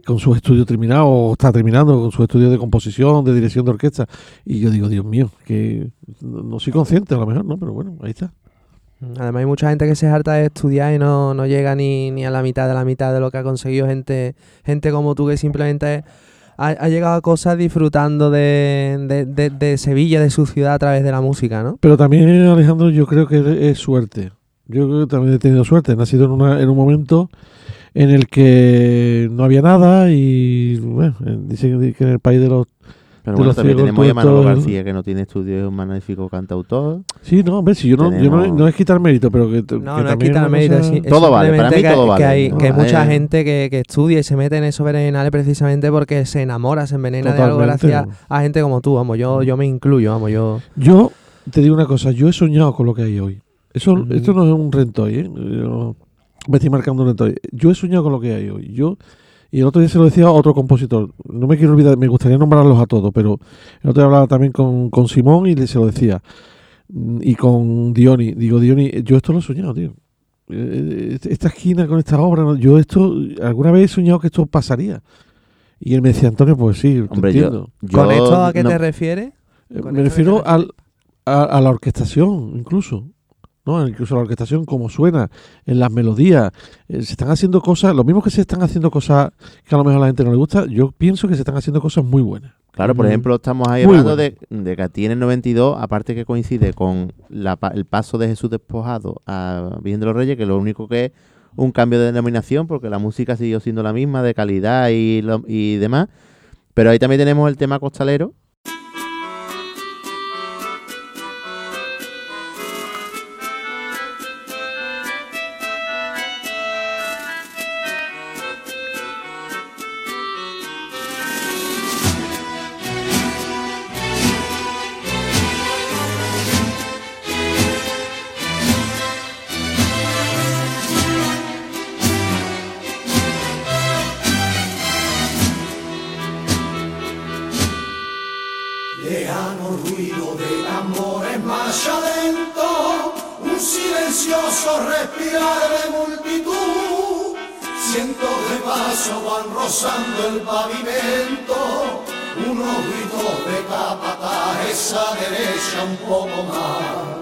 con, sus estudios terminados, o está terminando, con sus estudios de composición, de dirección de orquesta, y yo digo, Dios mío, que no, no soy consciente a lo mejor, ¿no? Pero bueno, ahí está. Además hay mucha gente que se harta de estudiar y no, no llega ni, ni a la mitad de la mitad de lo que ha conseguido gente, gente como tú que simplemente ha, llegado a cosas disfrutando de, de, de- de Sevilla, de su ciudad a través de la música, ¿no? Pero también, Alejandro, yo creo que es suerte. Yo creo que también he tenido suerte. He nacido en, una, en un momento en el que no había nada y, bueno, eh, dicen que en el país de los... Pero bueno, también ciegos, tenemos a Manolo García, que no tiene estudio, es un magnífico cantautor. Sí, no, hombre, si yo no, yo no, no es quitar mérito, pero que, No, que no es quitar mérito, cosa- es Todo vale, para mí que, todo que vale. hay, que hay No, mucha eh. gente que, que estudia y se mete en esos berenjenales precisamente porque se enamora, se envenena de algo Totalmente. gracias a gente como tú, vamos, yo, yo me incluyo, vamos, yo... Yo te digo una cosa, yo he soñado con lo que hay hoy. Eso, Ujú. Esto no es un rentoy, ¿eh? Yo me estoy marcando un rentoy. Yo he soñado con lo que hay hoy. Yo y el otro día se lo decía a otro compositor. No me quiero olvidar, me gustaría nombrarlos a todos, pero el otro día hablaba también con, con Simón y le- se lo decía. Mm, Y con Dioni. Digo, Dioni, yo esto lo he soñado, tío. Eh, Esta esquina con esta obra, yo esto, alguna vez he soñado que esto pasaría. Y él me decía, Antonio, pues sí, te Hombre, yo, entiendo. yo ¿Con esto a qué no- te refieres? Eh, Me refiero te al, a, a la orquestación, incluso. ¿No? Incluso la orquestación, como suena, en las melodías. Eh, se están haciendo cosas, lo mismo que se están haciendo cosas que a lo mejor a la gente no le gusta, yo pienso que se están haciendo cosas muy buenas. Claro, por ejemplo, estamos ahí Muy hablando bueno. de, de que a ti en el 92, aparte que coincide con la el paso de Jesús despojado a Virgen de los Reyes, que lo único que es un cambio de denominación, porque la música siguió siendo la misma, de calidad y, lo- y demás. Pero ahí también tenemos el tema costalero. Derecha un poco más.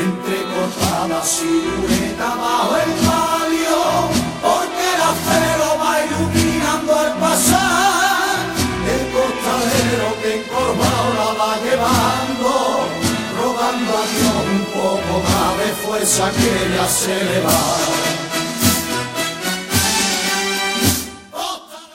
Entrecortada silueta bajo el palio, porque el acero va iluminando al pasar. El costalero que encorvado la va llevando, rogando a Dios un poco más de fuerza que ya se le va.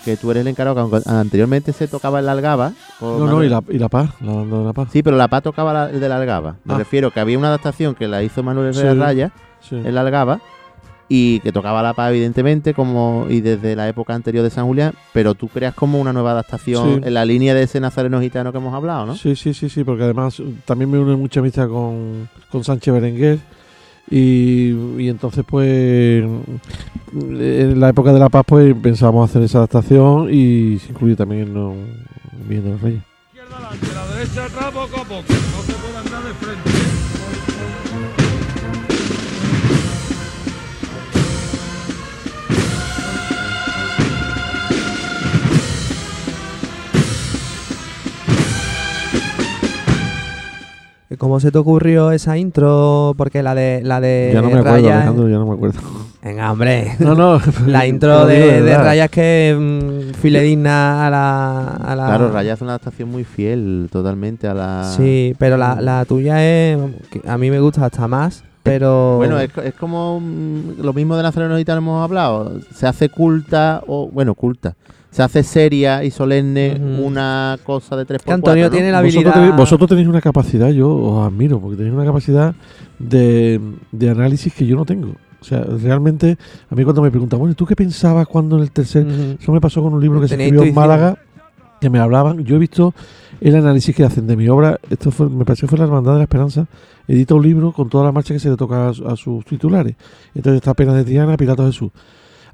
Que tú eres el encargado, que aunque anteriormente se tocaba en la algaba. No, no, y la, y la paz, la banda de la paz. Sí, pero la PA tocaba la, el de la algaba. Me Ah. refiero que había una adaptación que la hizo Manuel Sí, Herrera Raya sí. en la algaba y que tocaba la PA evidentemente como y desde la época anterior de San Julián, pero tú creas como una nueva adaptación Sí. en la línea de ese nazareno gitano que hemos hablado, ¿no? Sí, sí, sí, sí, porque además también me une mucha amistad con, con Sánchez Berenguer y, y entonces pues en la época de la paz pues pensábamos hacer esa adaptación y se incluye también en, de los Reyes. la derecha atrás poco a poco, ¿Cómo se te ocurrió esa intro? Porque la de la de ya no me acuerdo, Rayas- Alejandro, ya no me acuerdo. Venga, hombre. No, no. La intro de, de de verdad. Rayas que mm, filedigna a la, a la- Claro, Raya es una adaptación muy fiel totalmente a la... Sí, pero la, la tuya es. que A mí me gusta hasta más, pero. Bueno, es, es como mm, lo mismo de Nazareno Gitano hemos hablado. Se hace culta, o bueno, culta. Se hace seria y solemne una cosa de tres por Antonio tiene la Vosotros habilidad. tenéis, vosotros tenéis una capacidad, yo os admiro, porque tenéis una capacidad de, de análisis que yo no tengo. O sea, realmente, a mí cuando me preguntan, bueno, ¿y ¿tú qué pensabas cuando en el tercer...? Ujú. Eso me pasó con un libro que se escribió en. Málaga, que me hablaban. Yo he visto el análisis que hacen de mi obra. Esto fue, me parece que fue la Hermandad de la Esperanza. Edita un libro con toda la marcha que se le toca a, su- a sus titulares. Entonces está Pena de Triana, Pilato Jesús.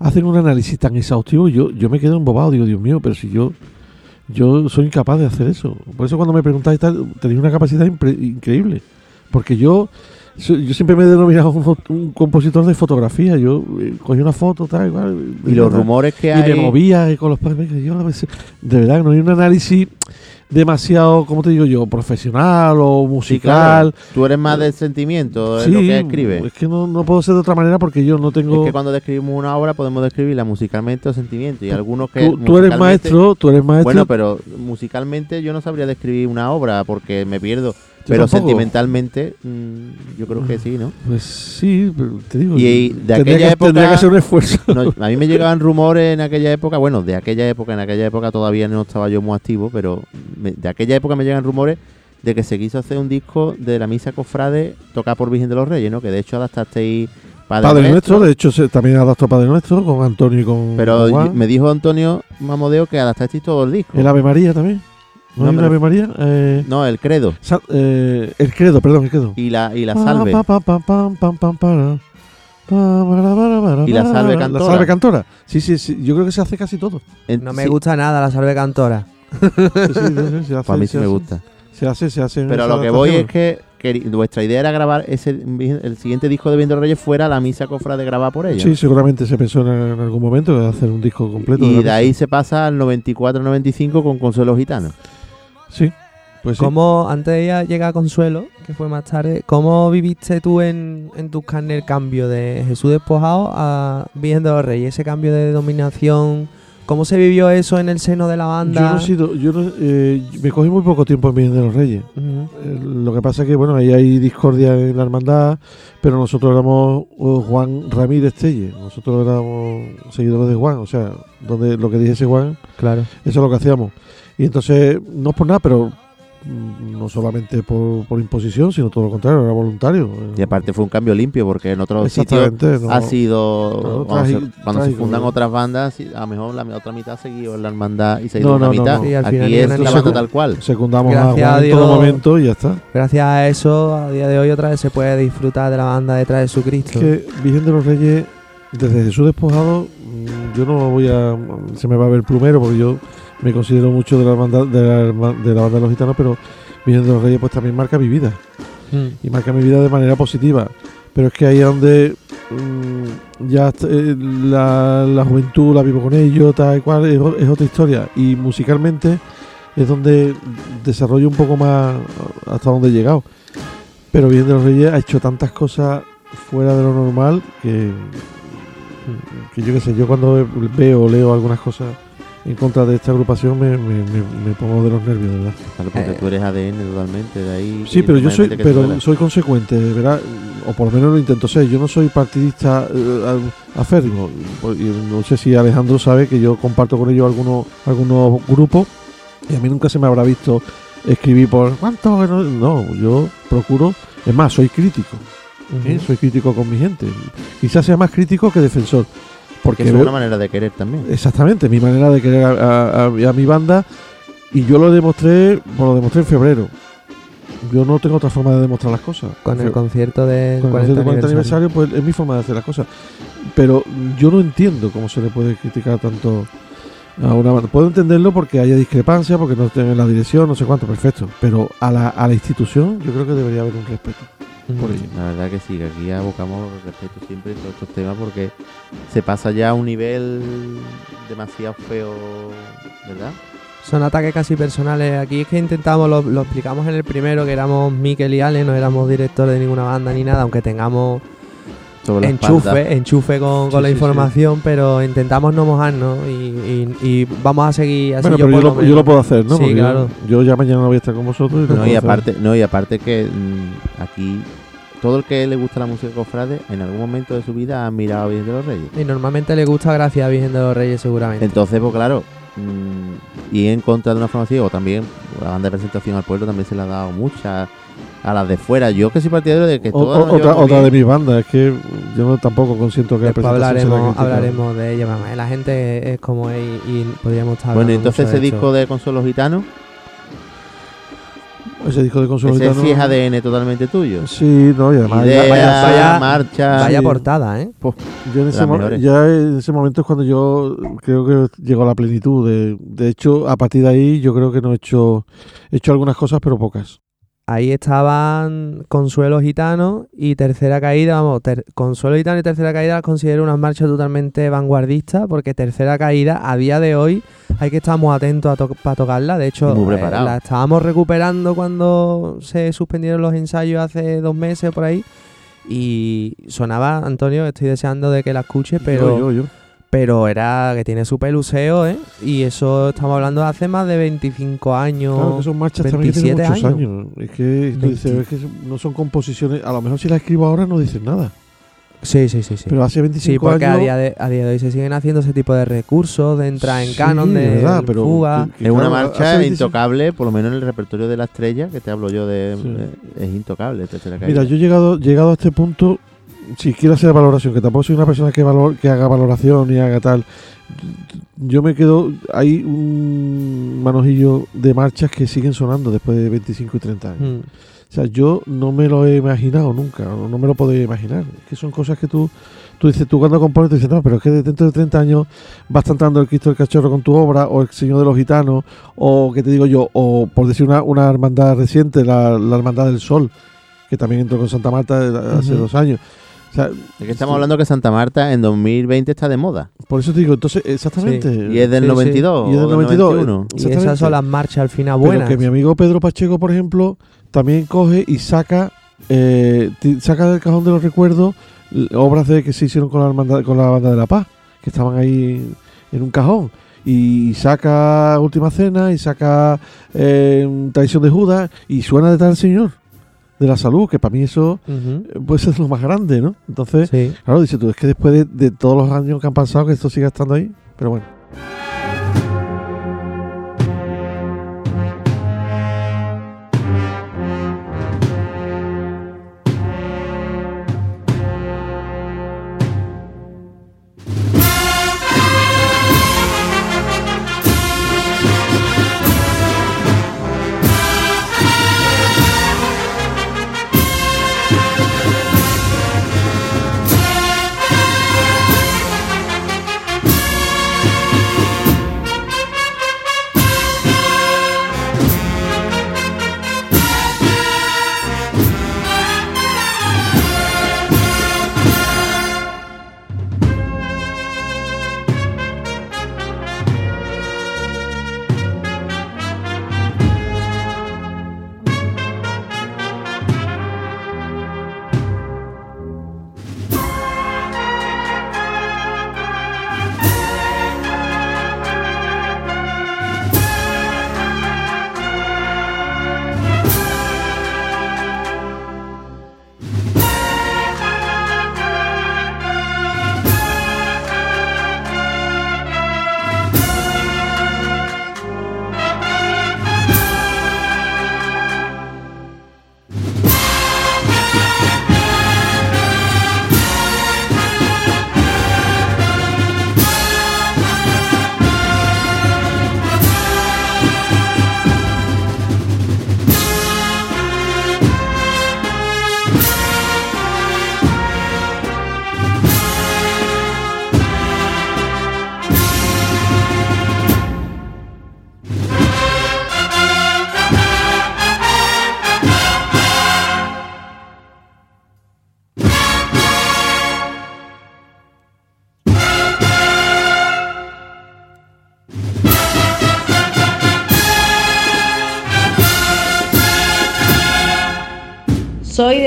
Hacen un análisis tan exhaustivo y yo, yo me quedo embobado. Digo, Dios mío, pero si yo Yo soy incapaz de hacer eso. Por eso cuando me preguntáis tal, tenéis una capacidad increíble. Porque yo, yo siempre me he denominado un, un compositor de fotografía. Yo eh, cogí una foto, tal, igual. Y los rumores que y hay- me movía y con los padres. Yo de verdad que no hay un análisis demasiado, ¿cómo te digo yo? Profesional o Sí, musical. claro. Tú eres más del sentimiento, de Sí, lo que escribes. es que no, no puedo ser de otra manera porque yo no tengo. Es que cuando describimos una obra podemos describirla musicalmente o sentimiento. Y algunos que. Tú- tú eres maestro, tú eres maestro. Bueno, pero musicalmente yo no sabría describir una obra porque me pierdo. Pero sentimentalmente, mm, yo creo que sí, ¿no? Pues sí, pero te digo. Y, y de aquella que, época. tendría que hacer un esfuerzo. no, a mí me llegaban rumores en aquella época, bueno, de aquella época, en aquella época todavía no estaba yo muy activo, pero me- de aquella época me llegan rumores de que se quiso hacer un disco de la misa cofrade tocada por Virgen de los Reyes, ¿no? Que de hecho adaptasteis Padre, Padre Nuestro, Nuestro, de hecho, se- también adaptó Padre Nuestro con Antonio y con. Pero Juan. me dijo Antonio Mamodeo que adaptasteis todo el disco. El Ave María también. ¿No, No, hay Ave María? Eh, No, el credo. sa- eh, el credo, perdón, el credo. Y la, y la salve. Y la salve La cantora. salve cantora. Sí, sí, sí. Yo creo que se hace casi todo. No me sí, gusta nada la salve cantora. Sí, sí, sí, sí, se hace, Para mí sí me gusta. Se hace, se hace. Pero lo que voy es que, queri- vuestra idea era grabar ese el siguiente disco de Viendo Reyes fuera la misa cofrade grabada por ella. Sí, seguramente se pensó en, en algún momento de hacer un disco completo. y la de ahí se pasa al 94-95 con Consuelo Gitano. Sí, pues sí. ¿Cómo, antes de ella llegar a Consuelo, que fue más tarde, cómo viviste tú en, en tus carnes el cambio de Jesús despojado a Virgen de los Reyes? Ese cambio de dominación, ¿cómo se vivió eso en el seno de la Yo banda? no he sido, yo no, eh, me cogí muy poco tiempo en Virgen de los Reyes. Eh, lo que pasa es que, bueno, ahí hay discordia en la hermandad, pero nosotros éramos Juan Ramírez Telle, nosotros éramos seguidores de Juan, o sea, donde lo que dijese Juan, Claro. eso es lo que hacíamos. Y entonces, no es por nada, pero mm, no solamente por, por imposición, sino todo lo contrario, era voluntario. Y aparte fue un cambio limpio porque en otros sitios Exactamente, no- ha sido Claro, cuando, se, trágico, se fundan ¿no? otras bandas a lo mejor la otra mitad siguió en la hermandad y se ha ido No, una no, no, mitad no. Sí, al final aquí es una la banda tal cual Secundamos Gracias a a Juan en todo Dios. momento y ya está. Gracias a eso, a día de hoy otra vez se puede disfrutar de la banda detrás de su Cristo. Es que Virgen de los Reyes, desde Jesús despojado, mm, yo no voy a. Se me va a ver plumero porque yo me considero mucho de la, banda, de la, herma- de la banda de los gitanos, pero Virgen de los Reyes, pues también marca mi vida. Mm. Y marca mi vida de manera positiva. Pero es que ahí es donde mm, ya eh, la, la juventud la vivo con ellos, tal y cual, es, otra historia. Y musicalmente es donde desarrollo un poco más hasta donde he llegado. Pero Virgen de los Reyes ha hecho tantas cosas fuera de lo normal que, que yo qué sé, yo cuando veo o leo algunas cosas en contra de esta agrupación me, me, me- me pongo de los nervios, de verdad. Claro, porque Eh. tú eres ADN totalmente de ahí Sí, pero yo soy, pero soy consecuente, ¿verdad? O por lo menos lo intento ser. Yo no soy partidista eh, a- aférrimo. No sé si Alejandro sabe que yo comparto con ellos algunos, algunos grupos y a mí nunca se me habrá visto escribir por cuánto. No, no, yo procuro. Es más, soy crítico. ¿eh? Soy crítico con mi gente. Quizás sea más crítico que defensor. Porque que es veo- una manera de querer también. Exactamente, mi manera de querer a, a- a- a mi banda y yo lo demostré, lo demostré en febrero. Yo no tengo otra forma de demostrar las cosas. Con el Fe- concierto del con el 40, concierto 40 aniversario. aniversario, pues es mi forma de hacer las cosas. Pero yo no entiendo cómo se le puede criticar tanto a una banda. Puedo entenderlo porque haya discrepancia, porque no estén en la dirección, no sé cuánto, perfecto. Pero a la, a la institución yo creo que debería haber un respeto por ello. La verdad que sí, que aquí abocamos respeto siempre a todos estos temas porque se pasa ya a un nivel demasiado feo, ¿verdad? Son ataques casi personales. Aquí es que intentamos, lo, lo explicamos en el primero, que éramos Mikel y Ale, no éramos directores de ninguna banda ni nada, aunque tengamos Sobre enchufe, enchufe con, con Sí, la sí, información, pero intentamos no mojarnos y, y- y vamos a seguir así. Bueno, pero yo lo lo, yo lo puedo hacer, ¿no? Sí, Porque yo- claro. yo, ya mañana no voy a estar con vosotros. y No, y hacer. aparte, no, y aparte que mm, aquí todo el que le gusta la música cofrade en algún momento de su vida ha mirado a Virgen de los Reyes. Y normalmente le gusta gracias a Virgen de los Reyes, seguramente. Entonces, pues claro, mm, y en contra de una forma así, o también la banda de presentación al pueblo también se le ha dado muchas a las de fuera. Yo que soy partidario de que O- todas o- nos otra, otra de mis bandas, es que yo no tampoco consiento que Después hablaremos, hablaremos de ella, mamá. La gente es como es y, y podríamos estar Bueno, entonces mucho ese disco de Consuelo Gitano, Ese disco de Consuelo Ese Gitano. sí es ADN totalmente tuyo. Sí, no, y además. Idea, vaya- vaya- marcha. Vaya Sí. portada, ¿eh? Yo en ese, ya en ese momento es cuando yo creo que llegó a la plenitud. De, de hecho, a partir de ahí yo creo que no he hecho, he hecho algunas cosas, pero pocas. Ahí estaban Consuelo Gitano y Tercera Caída. Vamos, ter- Consuelo Gitano y Tercera Caída las considero unas marchas totalmente vanguardistas porque Tercera Caída a día de hoy hay que estar muy atentos para tocarla. De hecho, eh, la estábamos recuperando cuando se suspendieron los ensayos hace dos meses por ahí. Y sonaba, Antonio, estoy deseando de que la escuches, pero, Yo, yo, yo. Pero era que tiene su peluseo, ¿eh? Y eso estamos hablando de hace más de 25 años. Claro que son marchas también que tienen 27 muchos años. Es que tú dices, 20. es que no son composiciones. A lo mejor si las escribo ahora no dicen nada. Sí, sí, sí, sí. Pero hace 25 Sí, porque años. a día, de, a día de hoy se siguen haciendo ese tipo de recursos, de entrar en Sí, canon, de verdad, pero fuga. que- Es una claro, marcha 25 intocable, por lo menos en el repertorio de la estrella, que te hablo yo de. Sí. eh, es intocable. Caída. Mira, yo he llegado, llegado a este punto, si quiero hacer valoración, que tampoco soy una persona que, valor, que haga valoración ni haga tal, yo me quedo, hay un manojillo de marchas que siguen sonando después de 25 y 30 años. Mm. O sea, yo no me lo he imaginado nunca, no me lo podía imaginar. Es que son cosas que tú, tú dices, tú cuando compones, te dices, no, pero es que dentro de 30 años vas cantando el Cristo del Cachorro con tu obra, o el Señor de los Gitanos, o, ¿qué te digo yo? O, por decir una, una hermandad reciente, la, la Hermandad del Sol, que también entró con Santa Marta eh, hace dos años. O sea, Es que estamos hablando que Santa Marta en 2020 está de moda. por eso te digo, entonces, exactamente. Y es del Sí, sí. 92. Y es del o del 92, 91. Y esas son las marchas al final Pero buenas. que mi amigo Pedro Pacheco, por ejemplo, también coge y saca eh, saca del cajón de los recuerdos obras de que se hicieron con la, hermandad- con la banda de la paz, que estaban ahí en un cajón. Y saca Última Cena y saca eh, Traición de Judas y suena detrás del Señor de la salud, que para mí eso Ujú. eh, puede ser lo más grande, ¿no? Entonces, Sí. claro, dice tú, es que después de, de todos los años que han pasado, que esto siga estando ahí, pero bueno.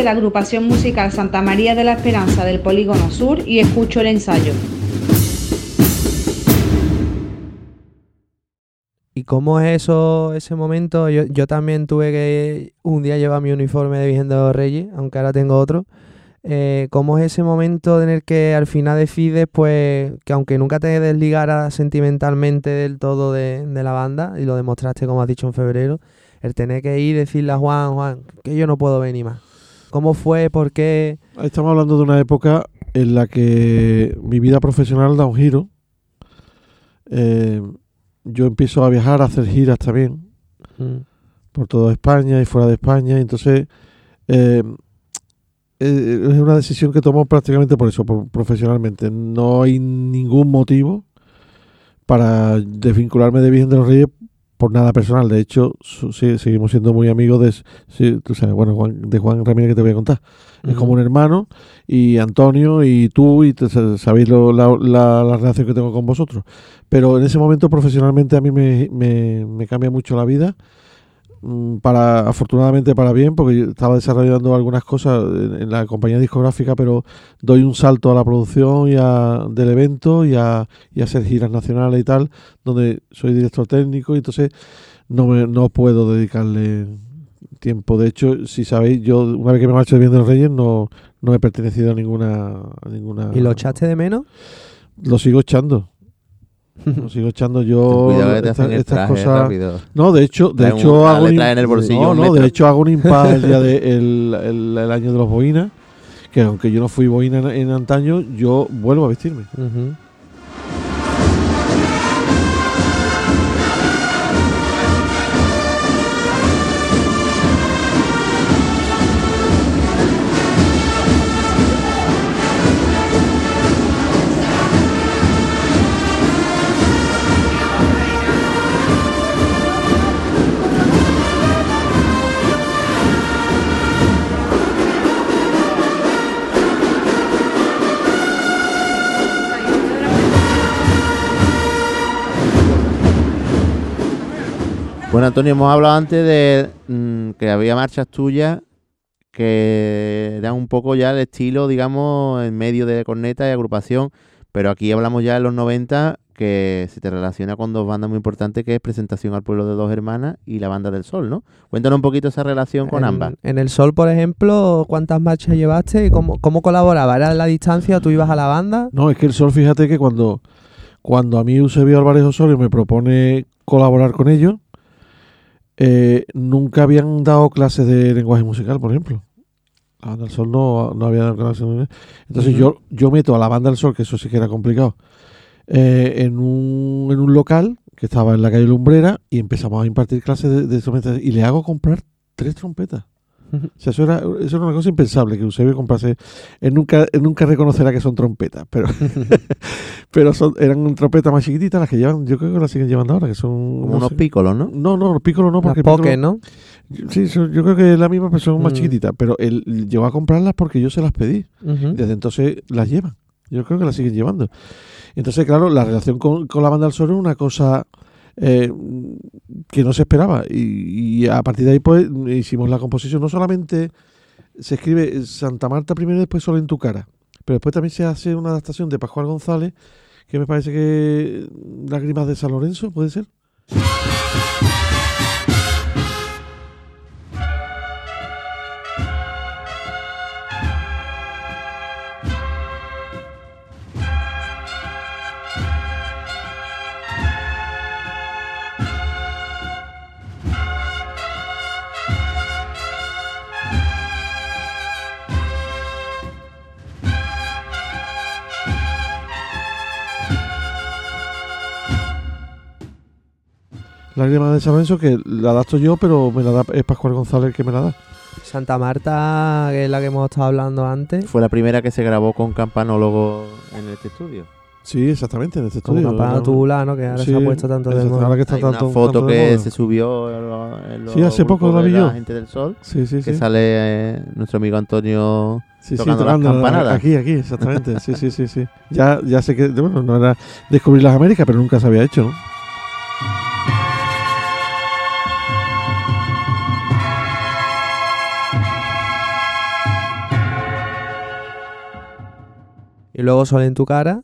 La agrupación musical Santa María de la Esperanza del Polígono Sur y escucho el ensayo. ¿Y cómo es eso, ese momento? Yo, también tuve que un día llevar mi uniforme de Virgen de los Reyes, aunque ahora tengo otro. Eh, ¿Cómo es ese momento en el que al final decides, pues, que aunque nunca te desligaras sentimentalmente del todo de, de la banda, y lo demostraste, como has dicho, en febrero, el tener que ir y decirle a Juan, Juan, que yo no puedo venir más? ¿Cómo fue? ¿Por qué? Estamos hablando de una época en la que mi vida profesional da un giro. Eh, yo empiezo a viajar, a hacer giras también, Mm. por toda España y fuera de España. Entonces eh, eh, es una decisión que tomo prácticamente por eso, por- profesionalmente. No hay ningún motivo para desvincularme de Virgen de los Reyes por nada personal. De hecho, su- sí, seguimos siendo muy amigos de, sí, tú sabes, bueno, Juan- de Juan Ramírez que te voy a contar. Es como un hermano y Antonio y tú y te- sabéis lo- la, la- la relación que tengo con vosotros. Pero en ese momento profesionalmente a mí me, me- me cambia mucho la vida. Mm, Para, afortunadamente para bien, porque yo estaba desarrollando algunas cosas en, en la compañía discográfica, pero doy un salto a la producción y a- del evento y a, y a hacer giras nacionales y tal, donde soy director técnico y entonces no, me, no puedo dedicarle tiempo. De hecho, si sabéis, yo una vez que me marcho de Bien de los Reyes no, no he pertenecido a ninguna, a ninguna... ¿Y lo echaste de menos? Lo sigo echando. Lo sigo echando yo. esta- estas traje cosas. rápido. No, de hecho, de Trae hecho hago un en el bolsillo, No, no, de hecho hago un impas el día de el, el- el año de los boinas, que aunque yo no fui boina en, en antaño, yo vuelvo a vestirme. Ujú. Bueno, Antonio, hemos hablado antes de mm, que había marchas tuyas que eran un poco ya el estilo, digamos, en medio de corneta y agrupación, pero aquí hablamos ya de los 90 que se te relaciona con dos bandas muy importantes que es Presentación al Pueblo de Dos Hermanas y la Banda del Sol, ¿no? Cuéntanos un poquito esa relación con en, ambas. En el Sol, por ejemplo, ¿cuántas marchas llevaste y cómo, cómo colaboraba? ¿Era la distancia? ¿Tú ibas a la banda? No, es que el sol, fíjate que cuando, cuando a mí Eusebio Álvarez Osorio me propone colaborar con ellos, eh, nunca habían dado clases de lenguaje musical, por ejemplo. La banda del sol no, no había dado clases. Entonces yo, yo meto a la banda del sol, que eso sí que era complicado, eh, en, un, en un local que estaba en la calle Lumbrera y empezamos a impartir clases de, de trompetas y le hago comprar tres trompetas. O sea, eso era, eso era una cosa impensable que Eusebio comprase. Él nunca, él nunca reconocerá que son trompetas, pero, pero son, eran trompetas más chiquititas las que llevan, yo creo que las siguen llevando ahora, que son Como no unos sé. pícolos, ¿no? No, no, los pícolos no, porque poke, ¿no? Sí, son- yo creo que es la misma, pero son más Mm. chiquititas. Pero él llegó a comprarlas porque yo se las pedí. Desde entonces las llevan. Yo creo que las siguen llevando. Entonces, claro, la relación con, con la banda del sol es una cosa eh, que no se esperaba. Y, a partir de ahí, pues, hicimos la composición. No solamente se escribe Santa Marta primero y después solo en tu cara. Pero después también se hace una adaptación de Pascual González, que me parece que Lágrimas de San Lorenzo, ¿puede ser? Lágrimas de San Lorenzo, que la adapto yo, pero me la da, es Pascual González el que me la da. Santa Marta, que es la que hemos estado hablando antes. Fue la primera que se grabó con campanólogo en este estudio. Sí, exactamente, en este estudio. campana ¿no? tubular, ¿no? Que ahora se ha puesto tanto de moda. ahora que está Hay una tanto- foto tanto de que moda. se subió en los, en los Sí, hace poco la vi yo. la gente del sol. Sí, sí, que sí. sale eh, nuestro amigo Antonio Sí, sí, tocando, tocando las campanadas. aquí, aquí, exactamente. Sí, sí, sí, sí. Ya, ya sé que, bueno, no era descubrir las Américas, pero nunca se había hecho, ¿no? Y luego Sol en tu cara.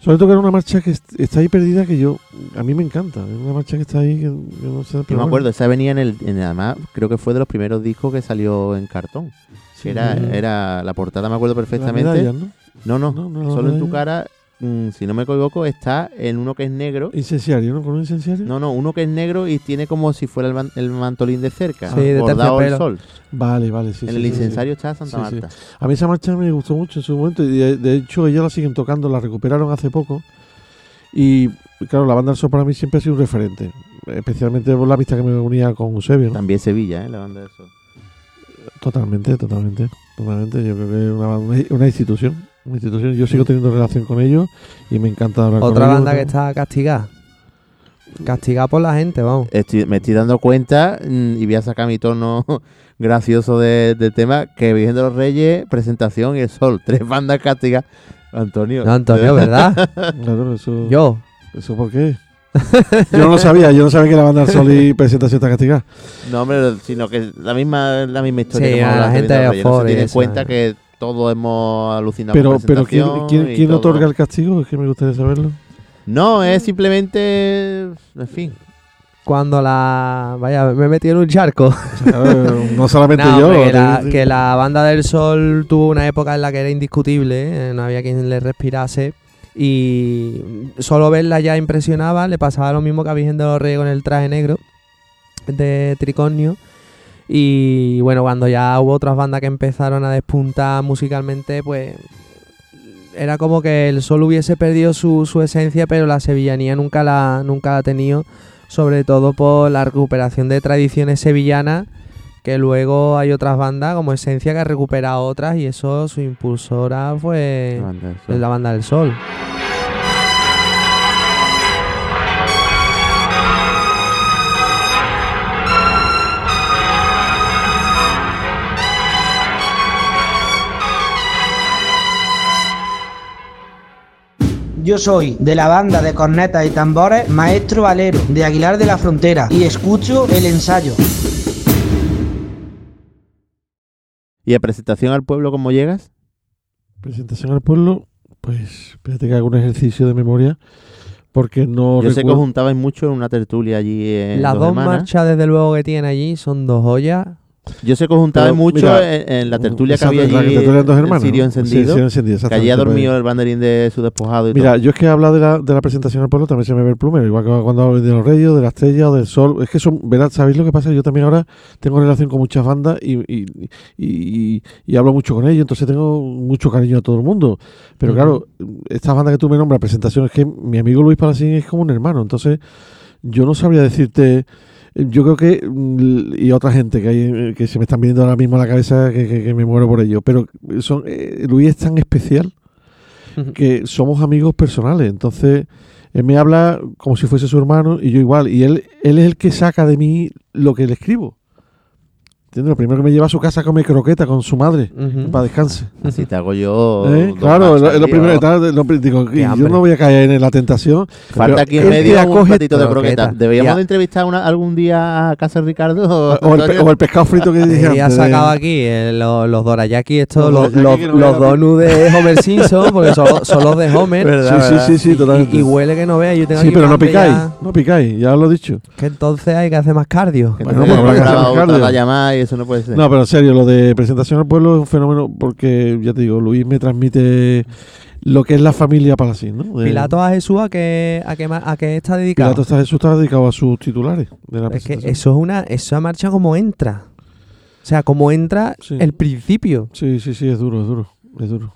Sobre todo que era una marcha que est- está ahí perdida que yo, a mí me encanta. Es una marcha que está ahí que, que no sé. Yo me acuerdo, esa venía en el, en- además creo que fue de los primeros discos que salió en cartón. Sí. era, era la portada, me acuerdo perfectamente. medallas, ¿no? No, no, No, no, solo en tu cara mm, si no me equivoco, está en uno que es negro. Incenciario, ¿no? ¿Con un incenciario? No, no, uno que es negro y tiene como si fuera el, man- el mantolín de cerca, Sí, de bordado al sol. Vale, vale, sí. en sí, el sí, sí. está Santa. Marta. A mí esa marcha me gustó mucho en su momento y de, de hecho ellos la siguen tocando, la recuperaron hace poco. Y claro, la banda del sol para mí siempre ha sido un referente, especialmente por la vista que me unía con Eusebio. ¿no? También Sevilla, ¿eh? La banda del sol. Totalmente, totalmente, totalmente. Yo creo que es una, una institución, una institución. Yo sigo teniendo relación con ellos y me encanta hablar con Otra ellos, banda ¿no? que está castigada. Castigada por la gente, vamos. Estoy- me estoy dando cuenta mm, y voy a sacar mi tono gracioso de, de tema que Virgen de los Reyes, presentación y el sol. Tres bandas castigas. Antonio. No, Antonio, ¿verdad? Claro, eso. Yo. ¿Eso por qué? Yo no lo sabía, yo no sabía que la banda del sol y presentación está castigada. No, hombre, sino que la misma, la misma historia Sí, que hemos a la de gente Virgen de de los Reyes. No se tiene en cuenta que todos hemos alucinado Pero, con pero ¿quién, quién, quién otorga el castigo? Es que me gustaría saberlo. No, es simplemente. En fin. Cuando la. Vaya, me he metido en un charco. Claro, no solamente No, yo. la, que la banda del sol tuvo una época en la que era indiscutible, eh, no había quien le respirase. Y solo verla ya impresionaba, le pasaba lo mismo que a Virgen de los Reyes con el traje negro de tricornio. Y bueno, cuando ya hubo otras bandas que empezaron a despuntar musicalmente, pues era como que el sol hubiese perdido su, su esencia, pero la sevillanía nunca la, nunca la ha tenido, sobre todo por la recuperación de tradiciones sevillanas, que luego hay otras bandas como Esencia que ha recuperado otras y eso su impulsora fue La banda del sol. la banda del sol. Yo soy de la banda de cornetas y tambores Maestro Valero de Aguilar de la Frontera y escucho el ensayo. ¿Y a presentación al pueblo cómo llegas? Presentación al pueblo, pues espérate que haga un ejercicio de memoria. Porque no Yo sé que os recuerdo- juntabais mucho en una tertulia allí en Las Dos marchas, desde luego, que tiene allí son dos joyas. Yo os juntabais Pero, mucho mira, en, en la tertulia que había allí. la tertulia de dos en hermanos, Sirio ¿no? Sí, encendido. Sirio encendido, que allí ha dormido el banderín de su despojado y Mira, todo. yo es que he hablado de la, de la presentación al pueblo, también se me ve el plumero, igual que cuando hablo de los reyes, de la estrella o del sol. Es que son, verás, ¿sabéis lo que pasa? Yo también ahora tengo relación con muchas bandas y, y, y- y- y hablo mucho con ellos, entonces tengo mucho cariño a todo el mundo. Pero claro, esta banda que tú me nombras, presentación, es que mi amigo Luis Palacín es como un hermano, entonces yo no sabría decirte. Yo creo que, mm, y otra gente que hay que se me están viniendo ahora mismo a la cabeza que, que- que me muero por ello, pero son eh, Luis es tan especial que somos amigos personales. Entonces, él me habla como si fuese su hermano y yo igual. Y él, él es el que saca de mí lo que le escribo. ¿Entiendes? Lo primero que me lleva a su casa a comer croqueta con su madre, para descanse. Así te hago yo. ¿Eh? Claro, es lo, primero que tal, lo digo, Qué yo hambre. no voy a caer en la tentación. Falta aquí en él te medio un platito de croqueta. croqueta. ¿Deberíamos de entrevistar una- algún día a Casa Ricardo? O el, pe- o el pescado frito que dije Y ha antes de- sacado aquí eh, lo- los dorayaki, estos, Los los, los, no los donuts de Homer Simpson, porque son, son los de Homer. ¿Verdad, Sí, sí, sí, sí, Y- totalmente. Y, huele que no veas. Yo tengo Sí, pero no picáis, no picáis, ya os lo he dicho. Que entonces hay que hacer más cardio. Bueno, no pues habrá que hacer un cardio. Y eso no puede ser. No, pero en serio, lo de presentación al pueblo es un fenómeno porque, ya te digo, Luis me transmite lo que es la familia Palacín, ¿no? De- Pilato a Jesús, ¿a qué, a qué, a qué está dedicado? Pilato está, Jesús está dedicado a sus titulares de la es que eso es una esa marcha como entra. O sea, como entra Sí. el principio. Sí, sí, sí, es duro, es duro, es duro.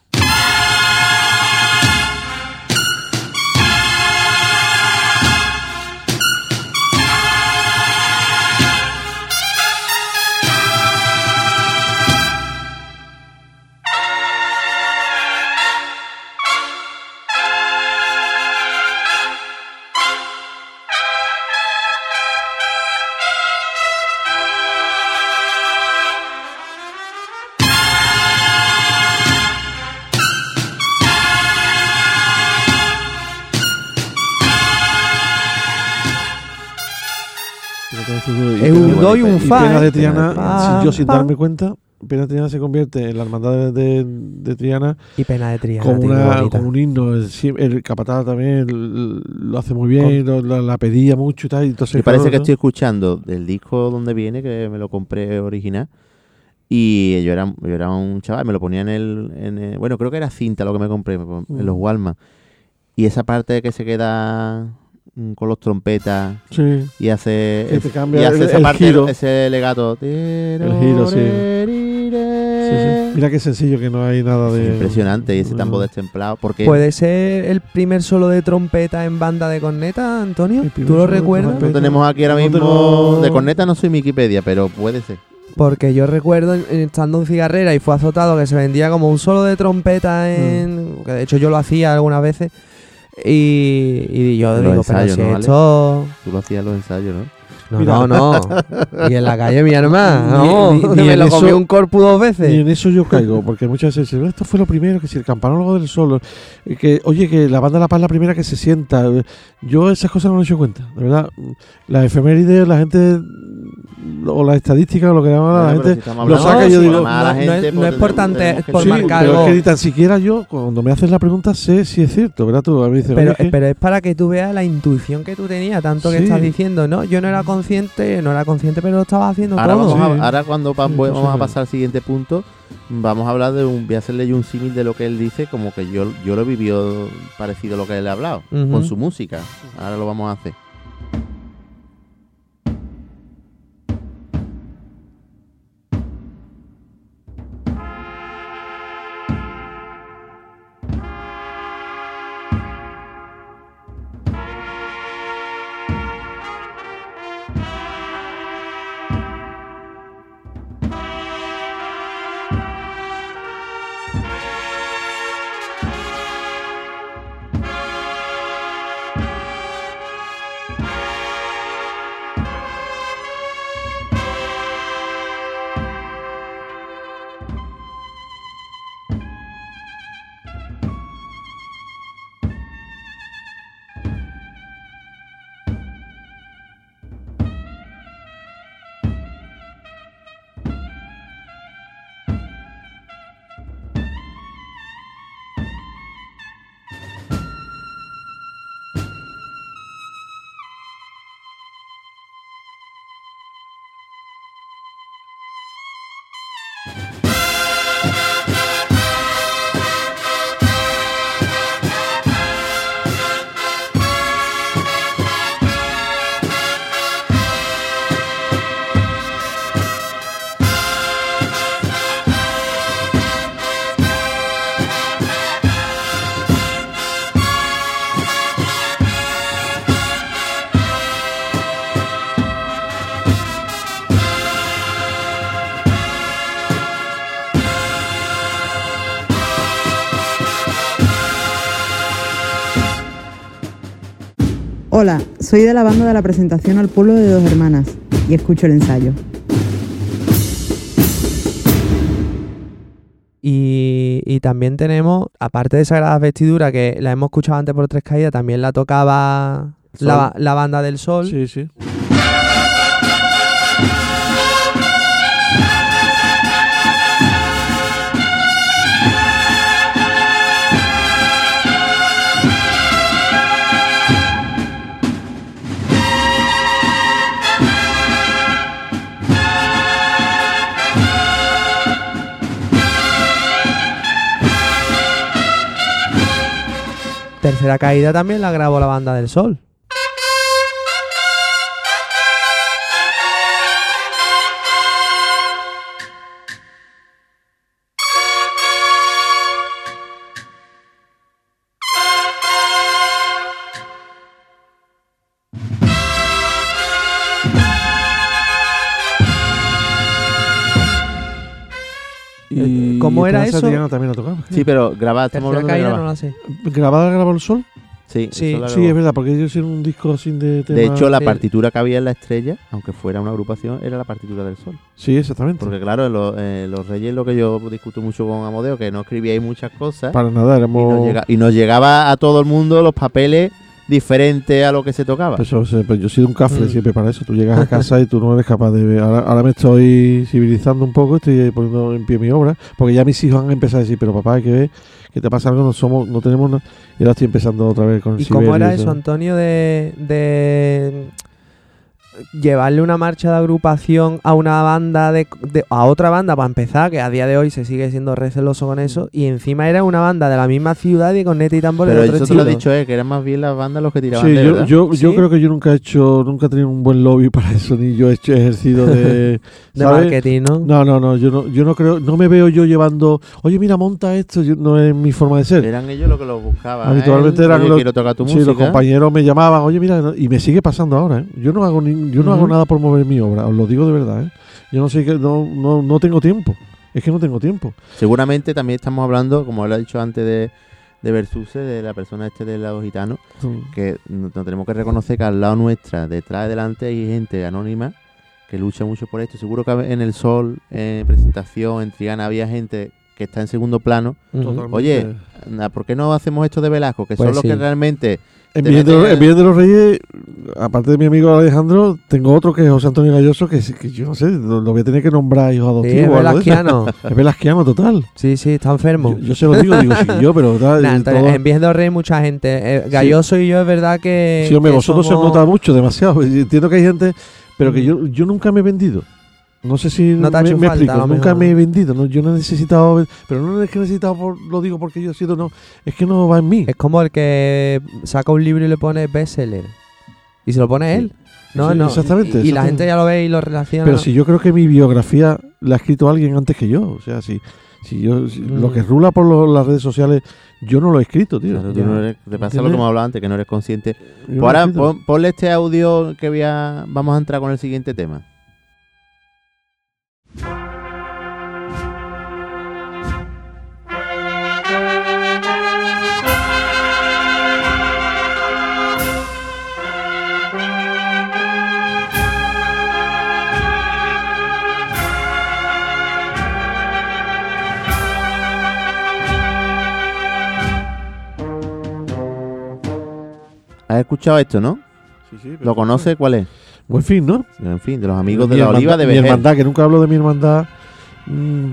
Es un pena- do y un y fa, Pena de. Triana, yo sin pa. darme cuenta, Pena de Triana se convierte en la hermandad de, de- de Triana Y pena de Triana. como, una, un himno. El, sí- el capataz también lo hace muy bien, lo- la, la pedía mucho y tal. y Entonces, Me parece claro, que ¿no? estoy escuchando del disco donde viene, que me lo compré original. Y yo era, yo era un chaval, me lo ponía en el, en el- Bueno, creo que era cinta lo que me compré en los Walmart. Y esa parte que se queda mm, con los trompetas Sí. y hace, Que te cambia y hace el- esa el parte, giro. ese legato. El giro, sí. Sí, sí. Mira qué sencillo que no hay nada de. Impresionante, y ese tambor destemplado. Porque ¿Puede ser el primer solo de trompeta en banda de corneta, Antonio? ¿Tú lo recuerdas? no tenemos aquí ahora No mismo. De corneta no soy Wikipedia, pero puede ser. Porque yo recuerdo estando en cigarrera y fue azotado que se vendía como un solo de trompeta Mm. en. Que de hecho yo lo hacía algunas veces. Y, y yo Los digo, ensayos, pero si ¿no, esto. Tú lo hacías los ensayos, ¿no? No, Mira. no, no. Y en la calle mi hermana. Ni- vamos, ni- que ni me en lo comí un corpus dos Y veces. en eso yo caigo, porque muchas veces dicen, esto fue lo primero, que si el campanólogo del sol, eh, que oye, que la banda La Paz es la primera que se sienta. Yo esas cosas no me he hecho cuenta, de verdad. Las efemérides, la gente, o las estadísticas, o lo que llaman, la Bueno, pero si gente lo saca y yo digo, además, la no, no gente, es, no pues, es por, tante- por sí, marcar pero algo. es que ni tan siquiera yo, cuando me haces la pregunta, sé si es cierto, ¿verdad? Tú a mí dices, Pero, que- pero es para que tú veas la intuición que tú tenías, tanto que estás diciendo, ¿no? Yo no era consciente, no era consciente, pero lo estaba haciendo Ahora, todo. vamos Sí. a, ahora cuando vamos a es pasar al siguiente punto, vamos a hablar de un. Voy a hacerle yo un símil de lo que él dice, como que yo, yo lo he vivido parecido a lo que él ha hablado, con su música. Ahora lo vamos a hacer. Hola, soy de la banda de la presentación al pueblo de dos hermanas y escucho el ensayo. Y, y también tenemos, aparte de Sagradas Vestiduras, que la hemos escuchado antes por tres caídas, también la tocaba la, la banda del sol. Sí, sí. Tercera caída también la grabó la banda del sol. ¿Cómo era Esperanza eso? Triana también la tocaba. Sí, pero grabada, estamos Tercera hablando de caída no la sé. ¿Grabada grabó el sol? Sí, Sí. eso la Sí, grabó. es verdad, porque ellos hicieron un disco así de tema. De hecho, la sí. partitura que había en la estrella, aunque fuera una agrupación, era la partitura del sol. Sí, exactamente. Porque claro, en los, en los Reyes lo que yo discuto mucho con Amodeo, que no escribíais muchas cosas. Para nada, y, éramos. nos llega- y nos llegaba a todo el mundo los papeles diferentes a lo que se tocaba. Pues eso, se- pues yo he sido un cafre Mm. siempre para eso. Tú llegas a casa y tú no eres capaz de ver. Ahora, ahora me estoy civilizando un poco, estoy poniendo en pie mi obra, porque ya mis hijos han empezado a decir, pero papá, hay que ver que te pasa algo, no somos, no tenemos nada. Y ahora estoy empezando otra vez con el ¿Y cómo era y eso, Antonio, de, de llevarle una marcha de agrupación a una banda de, de- a otra banda para empezar, que a día de hoy se sigue siendo receloso con eso, y encima era una banda de la misma ciudad y con neta y tambores Pero de otro eso te lo estilo. dicho, eh, que eran más bien las bandas los que tiraban Sí, de yo, yo, creo que yo nunca he hecho, nunca he tenido un buen lobby para eso, ni yo he hecho ejercido de, marketing, ¿no? No, no, no, yo no, yo no creo, no me veo yo llevando, oye, mira, monta esto, yo- no es mi forma de ser. Eran ellos los que los buscaban. Habitualmente ¿eh? eran Oye, los, quiero tocar tu sí, música. los compañeros me llamaban, oye, mira, y me sigue pasando ahora, ¿eh? Yo no hago ni- yo no hago nada por mover mi obra, os lo digo de verdad, ¿eh? Yo no sé que no, no, no tengo tiempo. Es que no tengo tiempo. Seguramente también estamos hablando, como lo ha dicho antes de, de Versuse, de la persona este del lado gitano, que nos tenemos que reconocer que al lado nuestra, detrás y delante, hay gente anónima que lucha mucho por esto. Seguro que en el Sol, en presentación, en Triana, había gente que está en segundo plano. Oye, ¿por qué no hacemos esto de Velasco? Que Pues son los sí. que realmente... En Virgen, de, los- de los Reyes, aparte de mi amigo Alejandro, tengo otro que es José Antonio Galloso, que, que yo no sé, lo, lo voy a tener que nombrar hijo adoptivo. Sí, es velasquiano. Es velasquiano total. Sí, sí, está enfermo. Yo, yo se lo digo, digo, sí, yo, pero tal, Nah, entonces, todo- en Virgen de Rey mucha gente. Eh, Galloso y yo es verdad que. Sí, hombre, que vosotros se somos- nota mucho, demasiado. Entiendo que hay gente, pero que yo, yo nunca me he vendido. No sé si No te ha me, hecho me falta, a explico. lo Nunca mejor. me he vendido. ¿no? Yo no he necesitado, pero no es que he necesitado, por, lo digo porque yo he sido, no. Es que no va en mí. Es como el que saca un libro y le pone bestseller. Y se lo pone él. No, Sí, no. exactamente, Y, y la gente ya lo ve y lo relaciona. Pero si yo creo que mi biografía la ha escrito alguien antes que yo. O sea, si, si yo si Mm. lo que rula por lo- las redes sociales, yo no lo he escrito, tío. Claro, tú Ya. no eres- te pasa lo que hemos hablado antes, que no eres consciente. Yo Pues ahora escrito. pon- ponle este audio que voy a... Vamos a entrar con el siguiente tema. ¿Has escuchado esto, no? Sí, sí, ¿Lo conoce? ¿Cuál es? Buen fin, ¿no? En fin, de los amigos Mi de la hermandad- oliva de Mi hermandad, que nunca hablo de mi hermandad mm,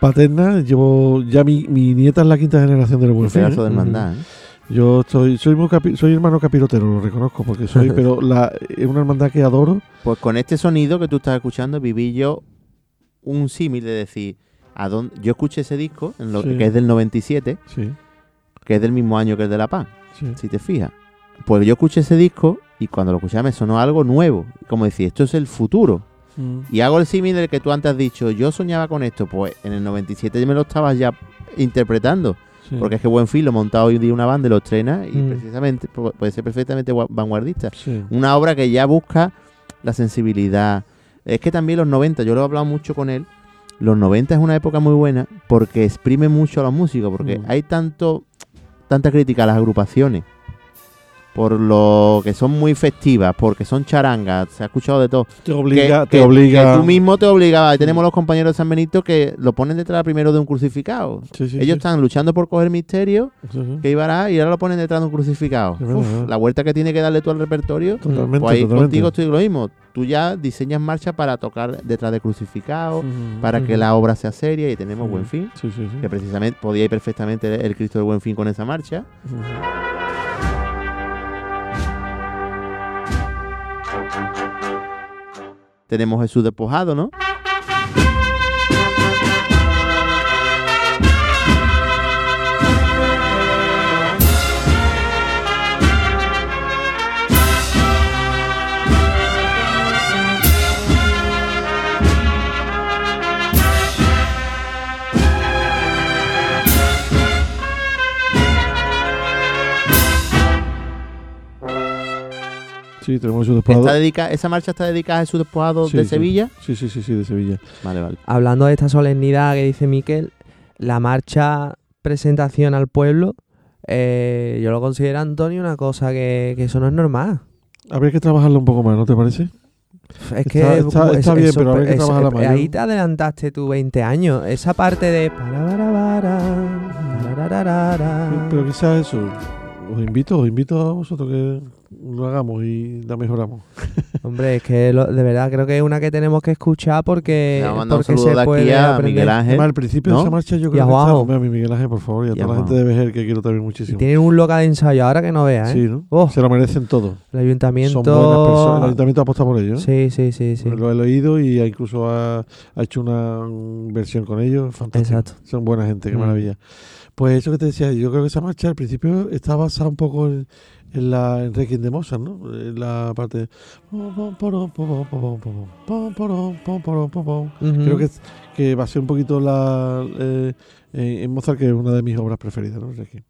paterna. Llevo ya mi, mi nieta es la quinta generación del buen fin. pedazo ¿eh? de hermandad, ¿eh? Yo estoy, soy, muy capi- soy hermano capirotero, lo reconozco, porque soy, pero la, es una hermandad que adoro. Pues con este sonido que tú estás escuchando, viví yo un símil de decir, ¿a dónde? yo escuché ese disco, en lo, Sí. que es del 97, Sí, que es del mismo año que el de La Paz, sí. si te fijas. Pues yo escuché ese disco y cuando lo escuché me sonó algo nuevo. Como decir, esto es el futuro. Mm. Y hago el símil del que tú antes has dicho, yo soñaba con esto, pues en el 97 yo me lo estabas ya interpretando. Sí. Porque es que Buen Fin lo monta hoy día una banda y lo estrena y Mm. precisamente pu- puede ser perfectamente gua- vanguardista. Sí. Una obra que ya busca la sensibilidad. Es que también los 90, yo lo he hablado mucho con él, los 90 es una época muy buena porque exprime mucho a los músicos, porque Mm. hay tanto tanta crítica a las agrupaciones por lo que son muy festivas, porque son charangas, se ha escuchado de todo. Te obliga, que, te que- obliga. que tú mismo te obligabas. Ahí tenemos los compañeros de San Benito que lo ponen detrás primero de un crucificado. Sí, sí, Ellos sí. están luchando por coger misterio, que ibará, y ahora lo ponen detrás de un crucificado. Uf, la vuelta que tiene que darle tú al repertorio. Totalmente, pues ahí totalmente. contigo estoy lo mismo. Tú ya diseñas marcha para tocar detrás de crucificado, para que la obra sea seria y tenemos buen fin. Sí, sí, sí. Que precisamente podía ir perfectamente el, el Cristo del Buen Fin con esa marcha. Tenemos Jesús despojado, ¿no? Sí, tenemos su despojado. Está dedica- esa marcha está dedicada a Jesús despojado Sí, de sí. Sevilla. Sí, sí, sí, sí, de Sevilla. Vale, vale. Hablando de esta solemnidad que dice Miquel, la marcha presentación al pueblo, eh, yo lo considero, Antonio, una cosa que, que eso no es normal. Habría que trabajarlo un poco más, ¿no te parece? Es que Está- está- está es- bien, eso- pero habría que es- trabajarla más, Ahí te adelantaste tú 20 años. Esa parte de... Pero quizás eso. Os invito, os invito a vosotros que lo hagamos y la mejoramos. Hombre, es que lo- de verdad creo que es una que tenemos que escuchar porque, a porque se aquí puede a aprender. Miguel Ángel. Además, al principio ¿no? de esa marcha yo Y creo a que está, a mi Miguel Ángel, por favor, y a Y a toda la gente de Vejer que quiero también Y muchísimo. tienen un local de ensayo ahora que no veas, ¿eh? Sí, ¿no? Oh, Se lo merecen todo. el ayuntamiento. Son buenas personas. El ayuntamiento apuesta por ellos. Sí, sí, sí, sí. Lo he leído y ha- incluso ha, ha hecho una versión con ellos. Fantástico. Exacto. Son buena gente, qué Mm. maravilla. Pues eso que te decía, yo creo que esa marcha al principio está basada un poco en, en la en Requiem de Mozart, ¿no? En la parte. Ujú. Creo que, que va a ser un poquito la eh, en en Mozart, que es una de mis obras preferidas, ¿no? Requiem.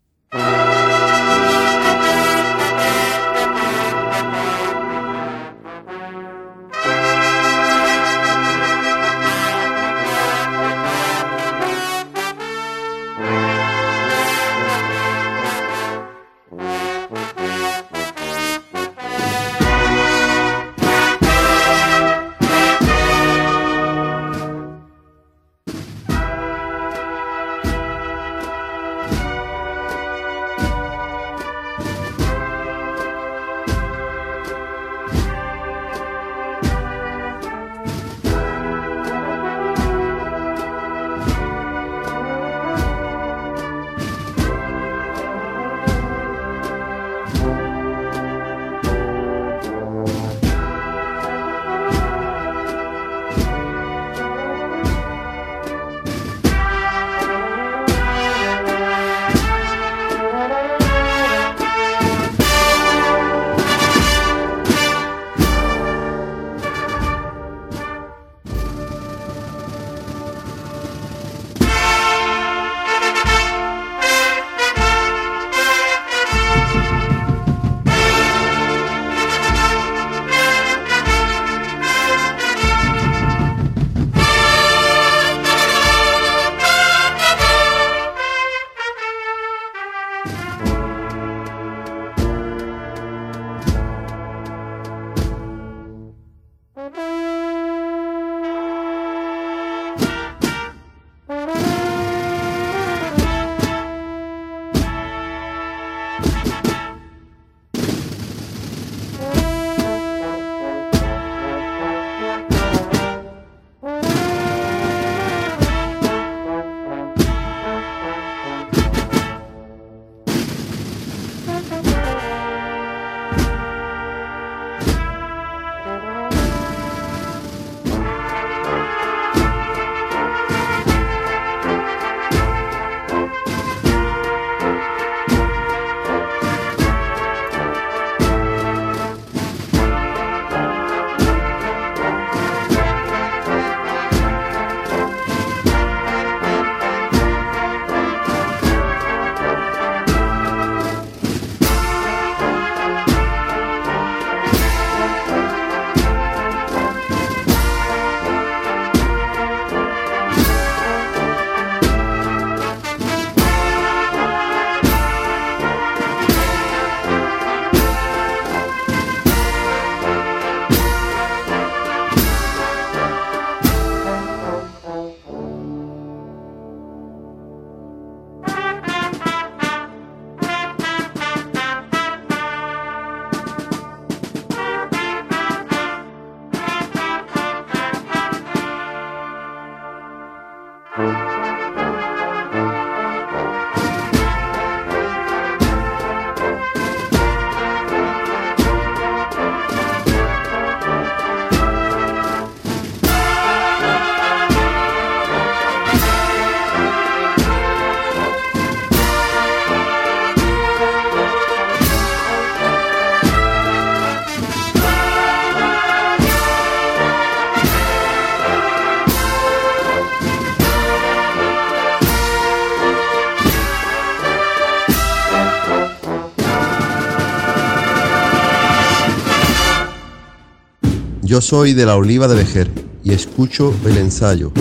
Yo soy de la Oliva de Vejer y escucho el ensayo.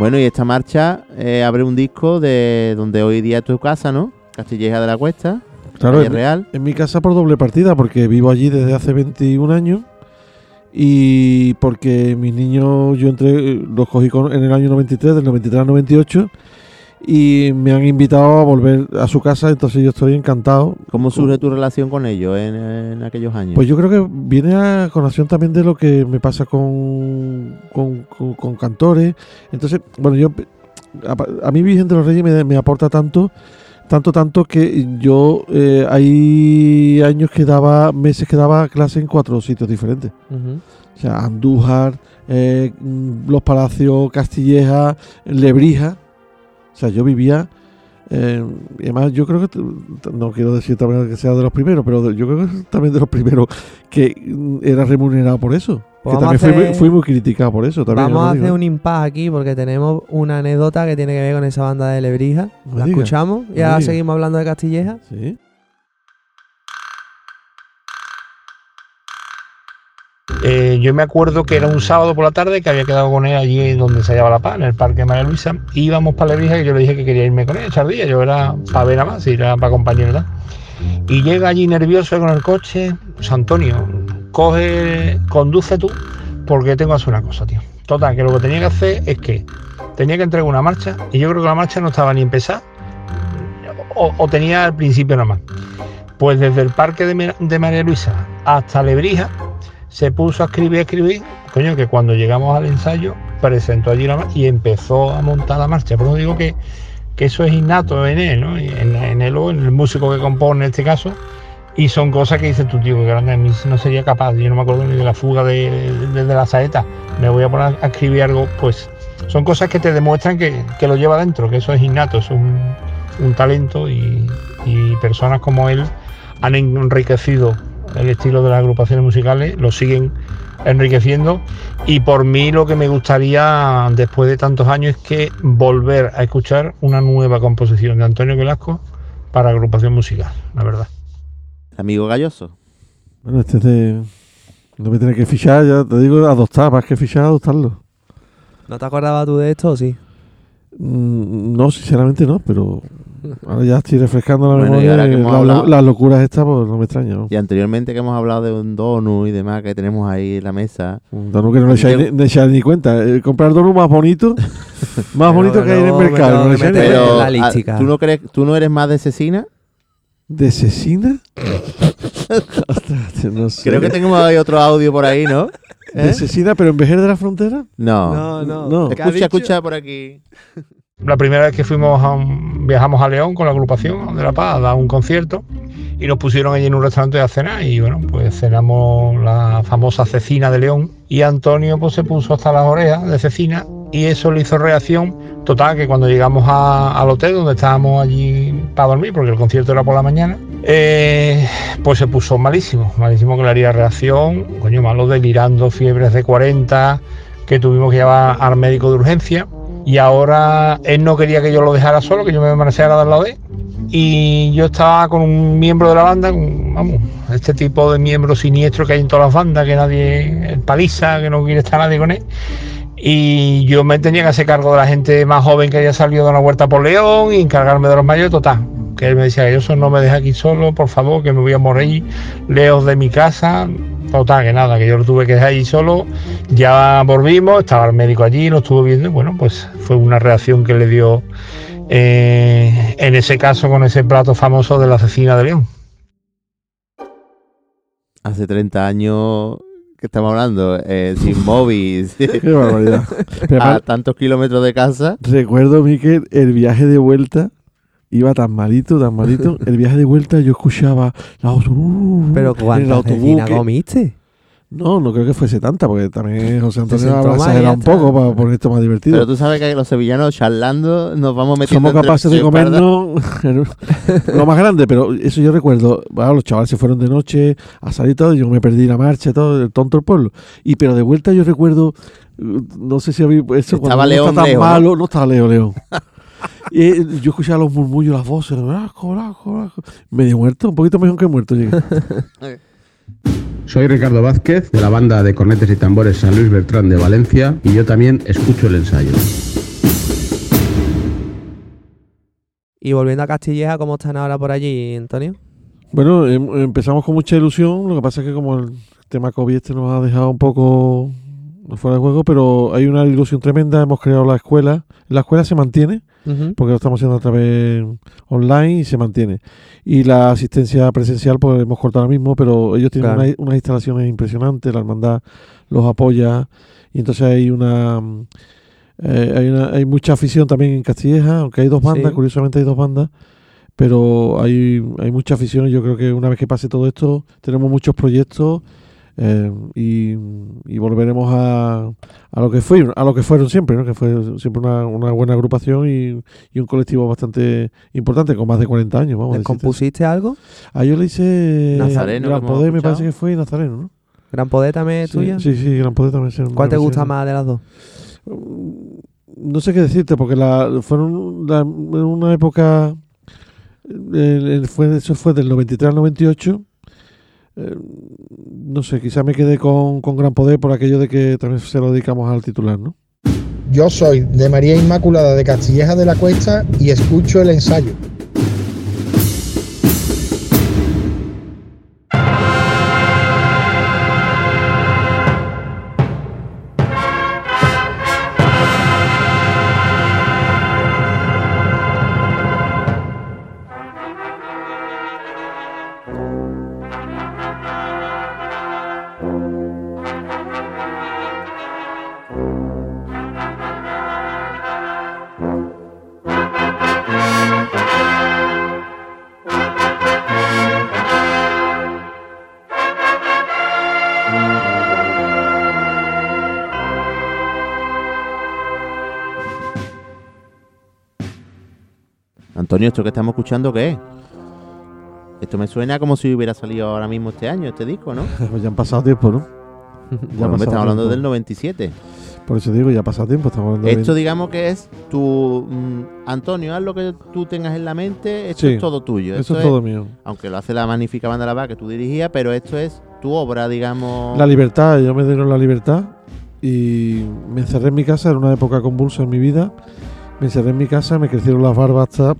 Bueno, y esta marcha eh, abre un disco de donde hoy día es tu casa, ¿no? Castilleja de la Cuesta. Claro, en, Real. en mi casa por doble partida, porque vivo allí desde hace 21 años y porque mis niños yo entré, los cogí con- en el año 93, del 93 al 98 y me han invitado a volver a su casa, entonces yo estoy encantado. ¿Cómo surge tu relación con ellos en, en aquellos años? Pues yo creo que viene a colación también de lo que me pasa con, con, con- con cantores. Entonces, bueno, yo a, a mí Virgen de los Reyes me, me aporta tanto, tanto, tanto que yo eh, hay años que daba, meses que daba clase en cuatro sitios diferentes. O sea, Andújar, eh, Los Palacios, Castilleja, Lebrija. O sea, yo vivía. eh, y además, yo creo que. No quiero decir también que sea de los primeros, pero yo creo que también de los primeros que mm, era remunerado por eso. Pues que también a fui, muy- hacer- fui muy criticado por eso. También, Vamos a hacer un impasse aquí porque tenemos una anécdota que tiene que ver con esa banda de Lebrija. No La escuchamos y ahora seguimos hablando de Castilleja. Sí. Eh, yo me acuerdo que era un sábado por la tarde que había quedado con él allí donde se hallaba La Paz, en el Parque María Luisa. Íbamos para Lebrija y yo le dije que quería irme con él, echar día. Yo era para ver nada más, era para acompañar, ¿verdad? Y llega allí nervioso con el coche. Pues Antonio, coge, conduce tú, porque tengo que hacer una cosa, tío. Total, que lo que tenía que hacer es que tenía que entregar una marcha y yo creo que la marcha no estaba ni empezada o, tenía al principio nada más. Pues desde el parque de, María Luisa hasta Lebrija se puso a escribir, a escribir, coño, que cuando llegamos al ensayo presentó allí la marcha y empezó a montar la marcha. Por eso digo que, que eso es innato en él, ¿no? En, en él o en el músico que compone en este caso. Y son cosas que dices tú, tío, que grande, a mí no sería capaz. Yo no me acuerdo ni de la fuga de, de- de la saeta. Me voy a poner a escribir algo, pues son cosas que te demuestran que, que lo lleva dentro, que eso es innato, es un, un talento y, y personas como él han enriquecido el estilo de las agrupaciones musicales, lo siguen enriqueciendo y por mí lo que me gustaría después de tantos años es que volver a escuchar una nueva composición de Antonio Velasco para agrupación musical, la verdad. Amigo Galloso. Bueno, este es de. No me tiene que fichar, ya te digo, adoptar, más que fichar, adoptarlo. ¿No te acordabas tú de esto o sí? Mm, No, sinceramente no, pero ahora ya estoy refrescando la Bueno, y memoria. ahora que y hemos la- hablado- las locuras estas, pues no me extraña. ¿no? Y anteriormente que hemos hablado de un donut y demás que tenemos ahí en la mesa. Un donut que no le echáis ni, ni echáis ni cuenta. Eh, comprar donut más bonito, más bonito que hay en el mercado. no le echáis ni Pero, cuenta. ah, ¿tú, no crees, ¿tú no eres más de cecina? ¿De cecina? Ostras, no sé. Creo que tenemos ahí otro audio por ahí, ¿no? ¿De ¿Eh? cecina, pero en Vejer de la Frontera? No. No, no. No. ¿Qué ha Escucha, escucha por aquí. La primera vez que fuimos a un- viajamos a León con la agrupación de La Paz a dar un concierto y nos pusieron allí en un restaurante a cenar y bueno, pues cenamos la famosa cecina de León y Antonio pues se puso hasta las orejas de cecina y eso le hizo reacción total que cuando llegamos al hotel donde estábamos allí para dormir porque el concierto era por la mañana eh, pues se puso malísimo, malísimo que le haría reacción, coño malo delirando, fiebres de 40 que tuvimos que llevar al médico de urgencia y ahora él no quería que yo lo dejara solo, que yo me permaneciera al lado de él. Y yo estaba con un miembro de la banda, vamos, este tipo de miembro siniestro que hay en todas las bandas, que nadie, el paliza, que no quiere estar nadie con él. Y yo me tenía que hacer cargo de la gente más joven que había salido de una huerta por León y encargarme de los mayores, total. Que él me decía, yo no me deja aquí solo, por favor, que me voy a morir lejos de mi casa. Total, que nada, que yo lo tuve que dejar allí solo. Ya volvimos, estaba el médico allí, lo estuvo viendo y bueno, pues fue una reacción que le dio eh, en ese caso con ese plato famoso de la cecina de León. Hace 30 años que estamos hablando, eh, sin móvil, Qué barbaridad. Pero a tantos kilómetros de casa. Recuerdo, Miquel, el viaje de vuelta iba tan malito, tan malito. El viaje de vuelta yo escuchaba la auto- uh, Pero en el ¿cuántas autobús comiste? No, no creo que fuese tanta, porque también José Antonio habrá exagerado un poco para poner esto más divertido. Pero tú sabes que los sevillanos charlando nos vamos metiendo. Somos entre capaces de comernos lo más grande, pero eso yo recuerdo. bueno, los chavales se fueron de noche a salir todo, y yo me perdí la marcha, todo, el tonto el pueblo. Y pero de vuelta yo recuerdo, no sé si había eso Estaba cuando no León está tan lejos, ¿no? malo, no estaba Leo León. Y eh, yo escuchaba los murmullos, las voces, Blasco, Blasco, Blasco. medio muerto, un poquito mejor que muerto llegué. Soy Ricardo Vázquez de la banda de cornetes y tambores San Luis Bertrán de Valencia y yo también escucho el ensayo. Y volviendo a Castilleja, ¿cómo están ahora por allí, Antonio? Bueno, em, empezamos con mucha ilusión, lo que pasa es que como el tema COVID este nos ha dejado un poco fuera de juego, pero hay una ilusión tremenda, hemos creado la escuela, la escuela se mantiene, porque lo estamos haciendo a través online y se mantiene. Y la asistencia presencial, pues hemos cortado ahora mismo, pero ellos tienen Claro. unas, unas instalaciones impresionantes, la hermandad los apoya, y entonces hay una... eh, hay, una, hay mucha afición también en Castilleja, aunque hay dos bandas, Sí. curiosamente hay dos bandas, pero hay, hay mucha afición y yo creo que una vez que pase todo esto tenemos muchos proyectos eh, y, y volveremos a, a lo que fue a lo que fueron siempre ¿no? que fue siempre una, una buena agrupación y, y un colectivo bastante importante con más de 40 años vamos ¿Les de existencia. compusiste algo? ah yo le hice Nazareno, Gran Poder me parece que fue Nazareno ¿no? ¿Gran Poder también es Sí, tuya? sí sí Gran Poder también sí, ¿Cuál te gusta más de las dos? no sé qué decirte porque la fueron la- en una época eh, fue eso fue del 93 al 98 eh, no sé quizá me quedé con, con gran poder por aquello de que también se lo dedicamos al titular no Yo soy de María Inmaculada de Castilleja de la Cuesta y escucho el ensayo. ¿Esto que estamos escuchando qué es? Esto me suena como si hubiera salido ahora mismo este año, este disco, ¿no? Pues ya han pasado tiempo no Ya Bueno, me estamos hablando tiempo. del 97. por eso digo ya ha pasado tiempo estamos hablando de Esto 20. digamos que es tu... mm, Antonio, haz lo que tú tengas en la mente, esto Sí, es todo tuyo. eso esto es todo mío. Aunque lo hace la magnífica banda La Paz que tú dirigías, pero esto es tu obra, digamos... La libertad, yo me dieron la libertad y me encerré en mi casa, era una época convulsa en mi vida. Me encerré en mi casa, me crecieron las barbas hasta,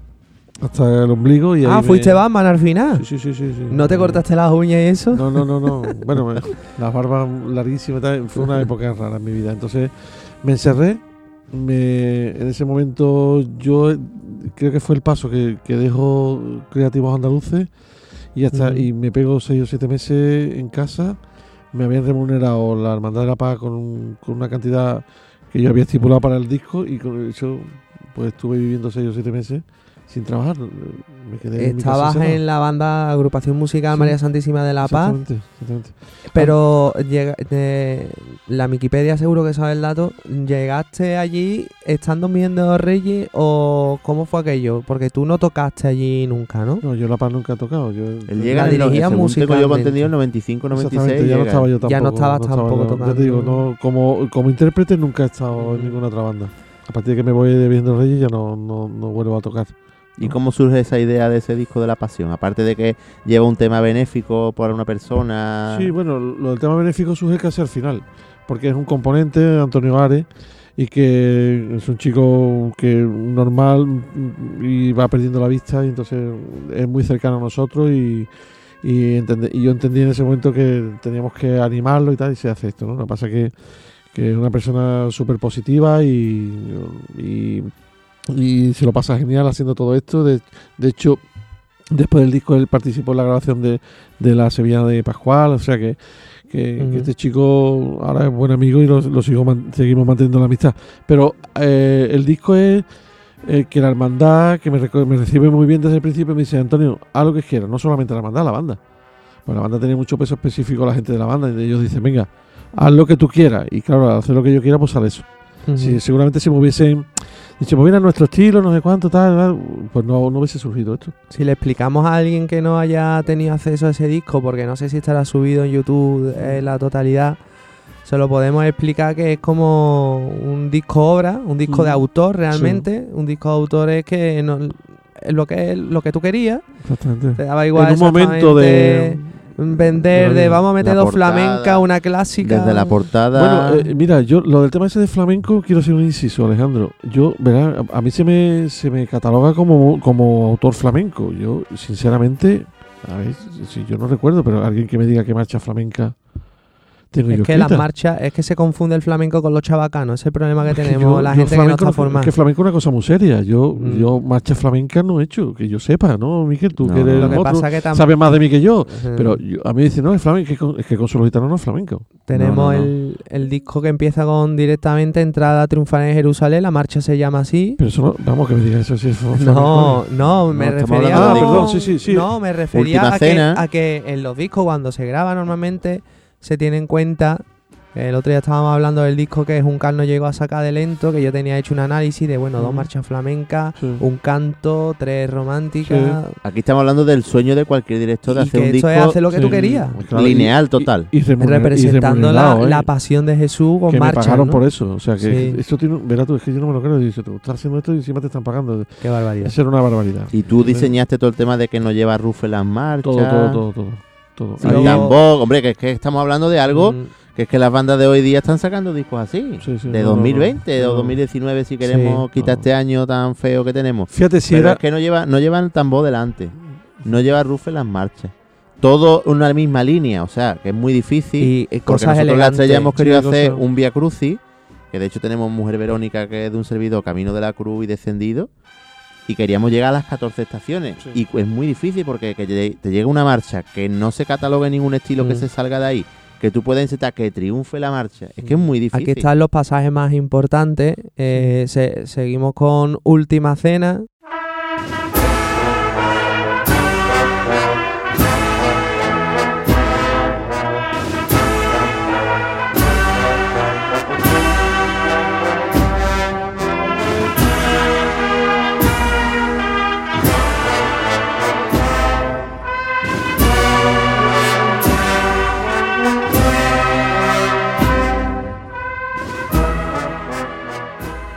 hasta el ombligo y Ah, ahí fuiste me- Batman al final. Sí, sí, sí, sí. ¿No te cortaste las uñas y eso? No, no, no, no. Bueno, me- las barbas larguísimas, y tal, fue una época rara en mi vida. Entonces me encerré. Me, en ese momento yo eh, creo que fue el paso que, que dejo creativos andaluces y hasta Ujú. y me pego seis o siete meses en casa. Me habían remunerado la Hermandad de la Paz con, un- con una cantidad que yo había estipulado para el disco y con eso pues estuve viviendo seis o siete meses sin trabajar. Me quedé Estabas en la banda agrupación musical Sí. María Santísima de la Paz. Exactamente, exactamente. Pero llega, eh, la Wikipedia seguro que sabe el dato. ¿Llegaste allí estando viendo Reyes o cómo fue aquello? Porque tú no tocaste allí nunca, ¿no? No, yo La Paz nunca he tocado. Yo, Él llega La dirigía tengo yo entendido, en 95, 96. Exactamente, ya no estaba yo tampoco. Ya no estabas estaba tampoco yo. tocando. Ya te digo, no, como, como intérprete nunca he estado en ninguna otra banda. A partir de que me voy de Viendo Reyes ya no, no, no vuelvo a tocar. ¿Y cómo surge esa idea de ese disco de la pasión? Aparte de que lleva un tema benéfico para una persona. Sí, bueno, lo del tema benéfico surge casi al final, porque es un componente, Antonio Ares, y que es un chico que normal y va perdiendo la vista, y entonces es muy cercano a nosotros y, y, yo entendí en ese momento que teníamos que animarlo y tal, y se hace esto, ¿no? Lo que pasa que, que es una persona súper positiva y, y se lo pasa genial haciendo todo esto. De, de hecho, después del disco él participó en la grabación de, de la Sevilla de Pascual, o sea que, que, este chico ahora es buen amigo y lo, lo sigo man- seguimos manteniendo la amistad. Pero eh, el disco es eh, que la hermandad, que me, recibe muy bien desde el principio, me dice, Antonio, haz lo que quieras, no solamente la hermandad, la banda. Pues la banda tenía mucho peso específico la gente de la banda y ellos dicen, venga, haz lo que tú quieras. Y claro, al hacer lo que yo quiera, pues sale eso. Si, seguramente si me hubiesen dicho, pues mira nuestro estilo, no sé cuánto, tal, tal", pues no, no hubiese surgido esto. Si le explicamos a alguien que no haya tenido acceso a ese disco, porque no sé si estará subido en YouTube en la totalidad, se lo podemos explicar que es como un disco obra, un disco de Mm. autor realmente. Un disco de autor es que no, es lo que lo que tú querías. Exactamente. Te daba igual en un momento de, vender de vamos a meter dos flamenca, una clásica. Desde la portada. Bueno, eh, mira, yo lo del tema ese de flamenco quiero hacer un inciso, Alejandro. Yo, verá, a, a mí se me, se me cataloga como, como autor flamenco. Yo, sinceramente, a ver, si yo no recuerdo, pero alguien que me diga qué marcha flamenca es yo que las marchas, es que se confunde el flamenco con los chabacanos. Ese es el problema que Es que tenemos yo- la gente que no está formada. Es que flamenco es una cosa muy seria. Yo, Mm. yo marcha flamenca no he hecho, que yo sepa, ¿no, Miguel? Tú No, que eres. Lo que pasa que sabes más de mí que yo. Pero yo- a mí me dicen, no, es flamenco, es que con, es que con solo gitano no es flamenco. Tenemos No, no, no. El, el disco que empieza con directamente entrada triunfal en Jerusalén. La marcha se llama así. Pero eso no, vamos, que me digas eso si es flamenco. No, no, me refería Ah, de con- perdón, sí, sí, sí. No, me refería que, a que en los discos cuando se graba normalmente se tiene en cuenta el otro día estábamos hablando del disco que Juncal no llegó a sacar de lento, que yo tenía hecho un análisis de, bueno, dos marchas flamencas, Sí. un canto, tres románticas. Aquí estamos hablando del sueño de cualquier director de Y hacer que un esto disco es hacer lo que tú Sí, querías. claro, y- lineal total. Y, remuner- y Representando la, remunerado, ¿eh? la pasión de Jesús con que marcha. me pagaron ¿no? por eso. O sea, que Sí. esto tiene. un- Verá tú, es que yo no me lo creo. Dice, tú estás haciendo esto y encima te están pagando. Qué barbaridad. Eso era una barbaridad. Y tú diseñaste todo el tema de que no lleva Rufe las marchas. Todo, todo, todo, todo. Todo. El tambor, hombre, que es que estamos hablando de algo Mm, que es que las bandas de hoy día están sacando discos así. Sí, sí, de no, no, 2020 no, o no. 2019 si queremos quitar este año tan feo que tenemos. Fíjate si Pero era. es que no lleva, no lleva el tambor delante. No lleva Rufe las marchas. Todo una misma línea, o sea, que es muy difícil. Y, eh, porque cosas nosotros en la estrella hemos querido cosas- hacer un Via Crucis, que de hecho tenemos Mujer Verónica, que es de un servidor Camino de la Cruz y descendido, y queríamos llegar a las 14 estaciones. Sí. Y es muy difícil porque que te llega una marcha que no se catalogue ningún estilo que Mm. se salga de ahí, que tú puedas insertar que triunfe la marcha. Es que es muy difícil. Aquí están los pasajes más importantes. Eh, se- seguimos con Última Cena.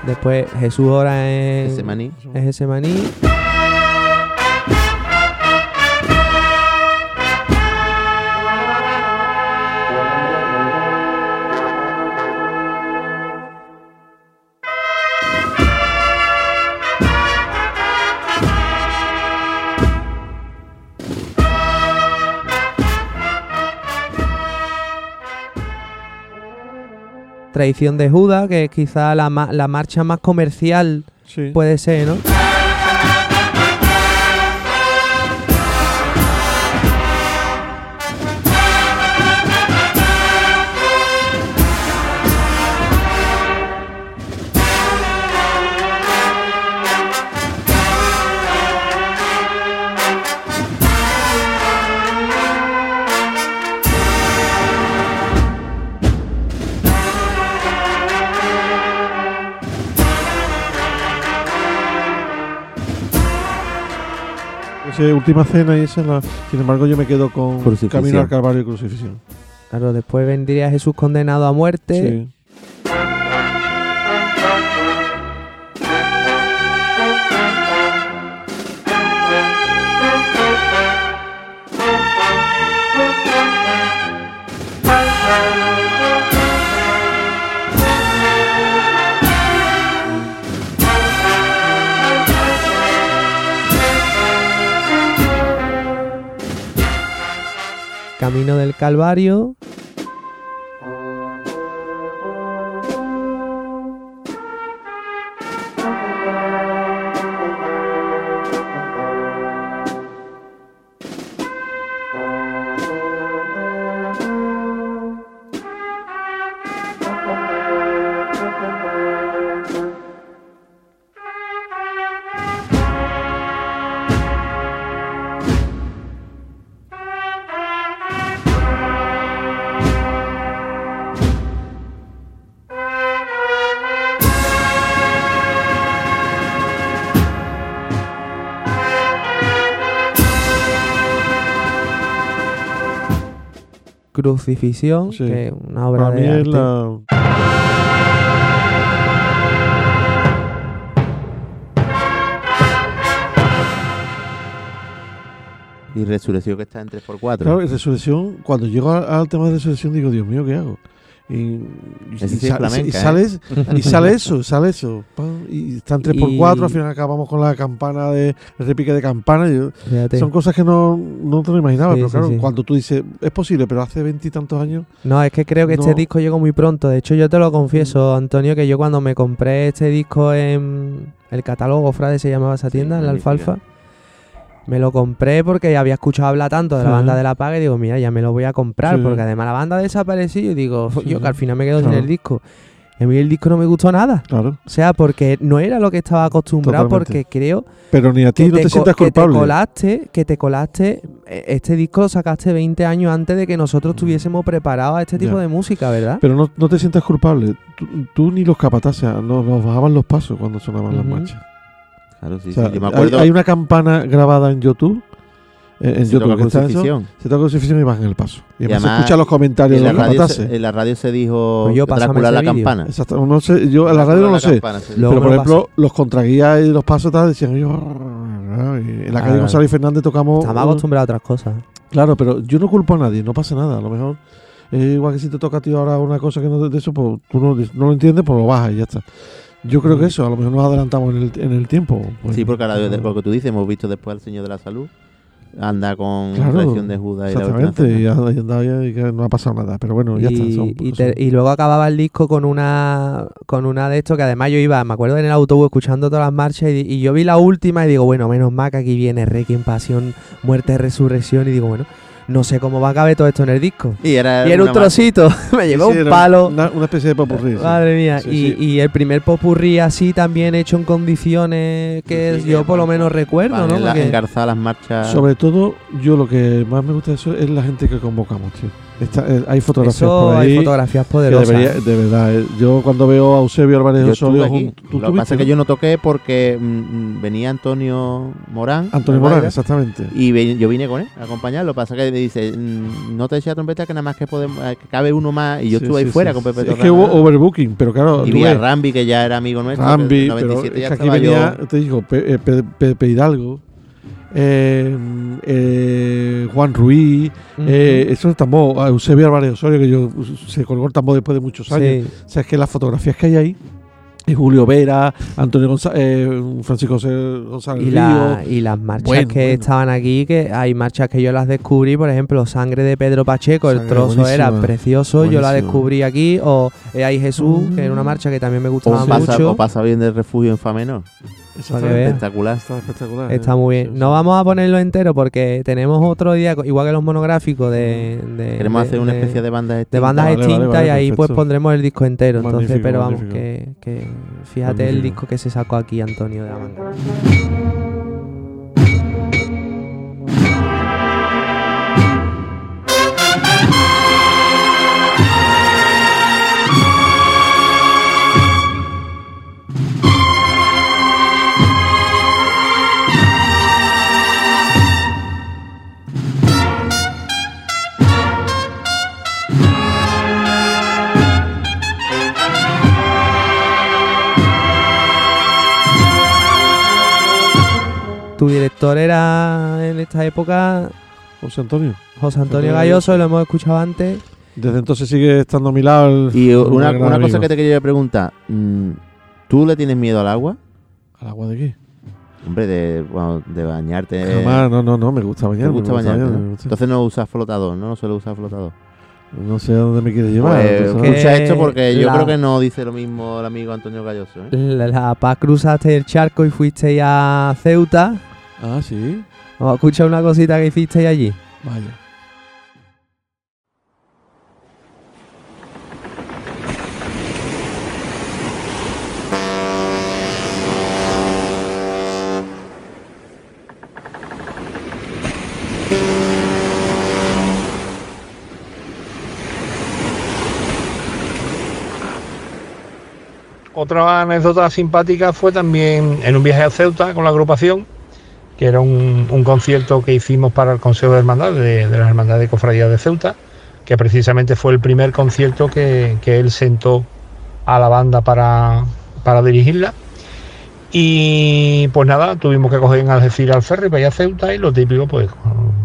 Después Jesús ora en Ese maní. en Getsemaní. Traición de Judas, que es quizá la, ma- la marcha más comercial Sí. puede ser, ¿no? Última cena y esa es la. Sin embargo, yo me quedo con. Camino al Calvario y Crucifixión. Claro, después vendría Jesús condenado a muerte. Sí. Camino del Calvario. Crucifixión, Sí. que es una obra Para de mí es arte. la. Y Resurrección que está en 3x4. Claro, y Resurrección, cuando llego al tema de Resurrección digo, Dios mío, ¿qué hago? Y, y- Ese y sí es sa- flamenca, y ¿eh? y sale eso, sale eso. pam, y está en 3x4, Y- al final acabamos con la campana de el repique de campana. yo- son cosas que no, no te lo imaginaba, Sí, pero sí, claro, sí. cuando tú dices, es posible, pero hace veintitantos años. No, es que creo que este disco llegó muy pronto. De hecho, yo te lo confieso, Antonio, que yo cuando me compré este disco en el catálogo Frade se llamaba esa tienda, en la. Alfalfa, me lo compré porque había escuchado hablar tanto de la Sí. banda de la paga y digo, mira, ya me lo voy a comprar, Sí. porque además la banda desapareció y digo, yo que al final me quedo sin el disco. Y a mí el disco no me gustó nada. Claro. O sea, porque no era lo que estaba acostumbrado, Totalmente. porque creo Pero ni a ti que no te, sientas que culpable. te colaste, que te colaste, eh, este disco lo sacaste 20 años antes de que nosotros estuviésemos preparados a este tipo Ya. de música, ¿verdad? Pero no, no te sientas culpable. Tú, tú ni los capataces, no, nos bajaban los pasos cuando sonaban las marchas. Claro, sí, O sea, sí. Yo me hay- acuerdo. hay, una campana grabada en YouTube. eh, en Se YouTube toca eso, crucifixión. se toca crucifixión y bajan el paso. Y, Y además, además, se escuchan los comentarios en de la, los radio capataces. se, en la radio se dijo Pues yo, Drácula la campana. Exacto. No sé, yo en la radio no lo la sé. campana, sí. Luego pero por lo ejemplo, los contraguías y los pasos tal decían yo. En la calle Ah, González Fernández tocamos. Estamos acostumbrados a otras cosas. Claro, pero yo no culpo a nadie, no pasa nada. A lo mejor es igual que si te toca a ti ahora una cosa que no es de eso, pues tú no, no lo entiendes, pues lo bajas y ya está. Yo creo que eso, a lo mejor nos adelantamos en el, en el tiempo. pues, Sí, porque ahora, de- lo que tú dices, hemos visto después al Señor de la Salud. Anda con Claro, Traición de Judas y la Exactamente, y, y anda ya y que no ha pasado nada. Pero bueno, ya está. y, son y te- y luego acababa el disco con una con una de estos que además yo iba, me acuerdo en el autobús escuchando todas las marchas y, y yo vi la última y digo, bueno, menos mal que aquí viene Requiem, Pasión, Muerte, Resurrección y digo, bueno, no sé cómo va a caber todo esto en el disco. Y era, Y era un trocito, me llevó Sí, un palo. Una, una especie de popurrí. sí. Madre mía, Sí, y, sí. y el primer popurrí así también hecho en condiciones que Sí, yo por lo menos recuerdo, ¿no? en la- Porque- engarzadas las marchas. Sobre todo, yo lo que más me gusta de eso es la gente que convocamos, tío. Está- eh, hay fotografías Eso por ahí. hay fotografías que poderosas. debería- de verdad, eh, yo cuando veo a Eusebio Álvarez Yo Osorio estuve aquí. junto- ¿tú Lo que estuviste, pasa es que yo no toqué porque mm, mm, venía Antonio Morán. Antonio al Morán, baile, exactamente. Y ve- yo vine con él a acompañarlo. Lo que pasa es que me dice, mm, no te eches la trompeta que nada más que podemos, eh, que cabe uno más. Y yo Sí, estuve ahí sí, fuera sí, con sí. Pepe Es Torrada. que hubo overbooking, pero claro, Y tú vi a ves, Rambi, que ya era amigo nuestro. que Rambi, el pero 97 es ya que aquí estaba venía, yo- te digo, Pe- eh, Pe- Pepe Hidalgo, eh, eh, Juan Ruiz, eh, eso es tambor, a Eusebio Álvarez Osorio, que yo se colgó el tambor después de muchos años. Sí. O sea, es que las fotografías que hay ahí, y Julio Vera, Antonio González, eh, Francisco José González Y, Río, la- y las marchas Bueno, que bueno. estaban aquí, que hay marchas que yo las descubrí, por ejemplo, Sangre de Pedro Pacheco, el trozo era buenísima. precioso, yo la descubrí aquí, o Eh, Hay Jesús, que era una marcha que también me gustaba O pasa, mucho. o pasa bien del refugio en Famenor. Que veas. Espectacular. Está espectacular. Está eh. muy bien. No vamos a ponerlo entero porque tenemos otro día, igual que los monográficos de. de- Queremos de- hacer una especie de bandas de extintas. bandas Vale, extintas vale, y ahí pues pondremos el disco entero. Entonces, Magnífico, pero vamos, magnífico. que, que fíjate el disco que se sacó aquí Antonio de la manga. Tu director era en esta época José Antonio. José Antonio Galloso, lo hemos escuchado antes. Desde entonces sigue estando a mi lado. el- Y un una, una cosa que te quería preguntar. mm, ¿Tú le tienes miedo al agua? ¿Al agua de qué? Hombre, de, bueno, de bañarte. Jamás, no, no, no, me gusta ¿Te bañar. gusta bañarte? bañarme, no? me gusta. Entonces no usas flotador, ¿no? No suele usar flotador. No sé a dónde me quieres llevar. Pues, escucha esto porque yo la- creo que no dice lo mismo el amigo Antonio Galloso. ¿eh? La, la paz cruzaste el charco y fuiste a Ceuta. Ah, sí. Vamos a escuchar una cosita que hicisteis allí. Vaya. Otra anécdota simpática fue también en un viaje a Ceuta con la agrupación, que era un, concierto que hicimos para el Consejo de Hermandad de, las Hermandades de Cofradía de Ceuta, que precisamente fue el primer concierto que, que él sentó a la banda para, para dirigirla. Y pues nada, tuvimos que coger en Algeciras al ferry para ir a Ceuta y lo típico, pues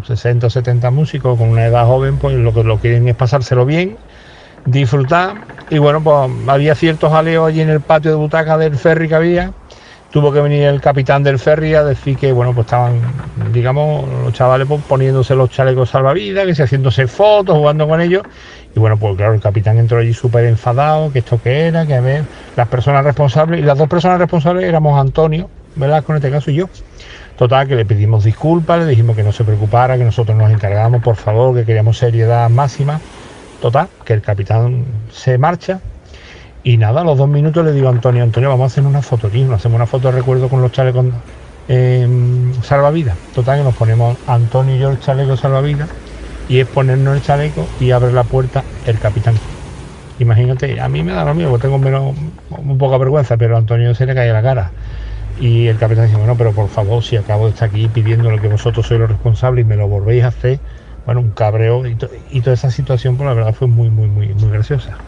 60 o 70 músicos con una edad joven, pues lo que lo quieren es pasárselo bien, disfrutar. Y bueno, pues había ciertos aleos allí en el patio de butaca del ferry que había. Tuvo que venir el capitán del ferry a decir que, bueno, pues estaban, digamos, los chavales pues, poniéndose los chalecos salvavidas, que se haciéndose fotos, jugando con ellos. Y bueno, pues claro, el capitán entró allí súper enfadado, que esto que era, que a ver, las personas responsables, y las dos personas responsables éramos Antonio, Velasco en este caso y yo. Total, que le pedimos disculpas, le dijimos que no se preocupara, que nosotros nos encargamos, por favor, que queríamos seriedad máxima. Total, que el capitán se marcha. Y nada, a los dos minutos le digo a Antonio, Antonio, vamos a hacer una foto aquí, nos hacemos una foto de recuerdo con los chalecos eh, salvavidas. Total, que nos ponemos Antonio y yo el chaleco salvavidas y es ponernos el chaleco y abre la puerta el capitán. Imagínate, a mí me da lo mismo, tengo menos, un poca vergüenza, pero a Antonio se le cae la cara. Y el capitán dice, bueno, pero por favor, si acabo de estar aquí pidiendo lo que vosotros sois los responsables y me lo volvéis a hacer, bueno, un cabreo y, to- y toda esa situación, pues la verdad fue muy, muy, muy, muy graciosa.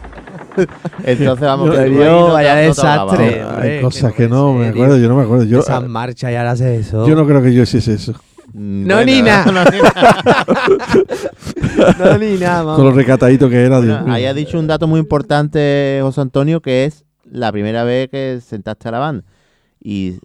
Entonces vamos tú yo, no vaya no desastre. Hay cosas que que no, me acuerdo, yo no me acuerdo. Yo, Esa marcha y ahora hace eso. yo no creo que yo hiciese eso. No, ni nada. no, ni nada, Con lo recatadito que era. Bueno, ahí ha dicho un dato muy importante, José Antonio, que es la primera vez que sentaste a la banda. Y mm,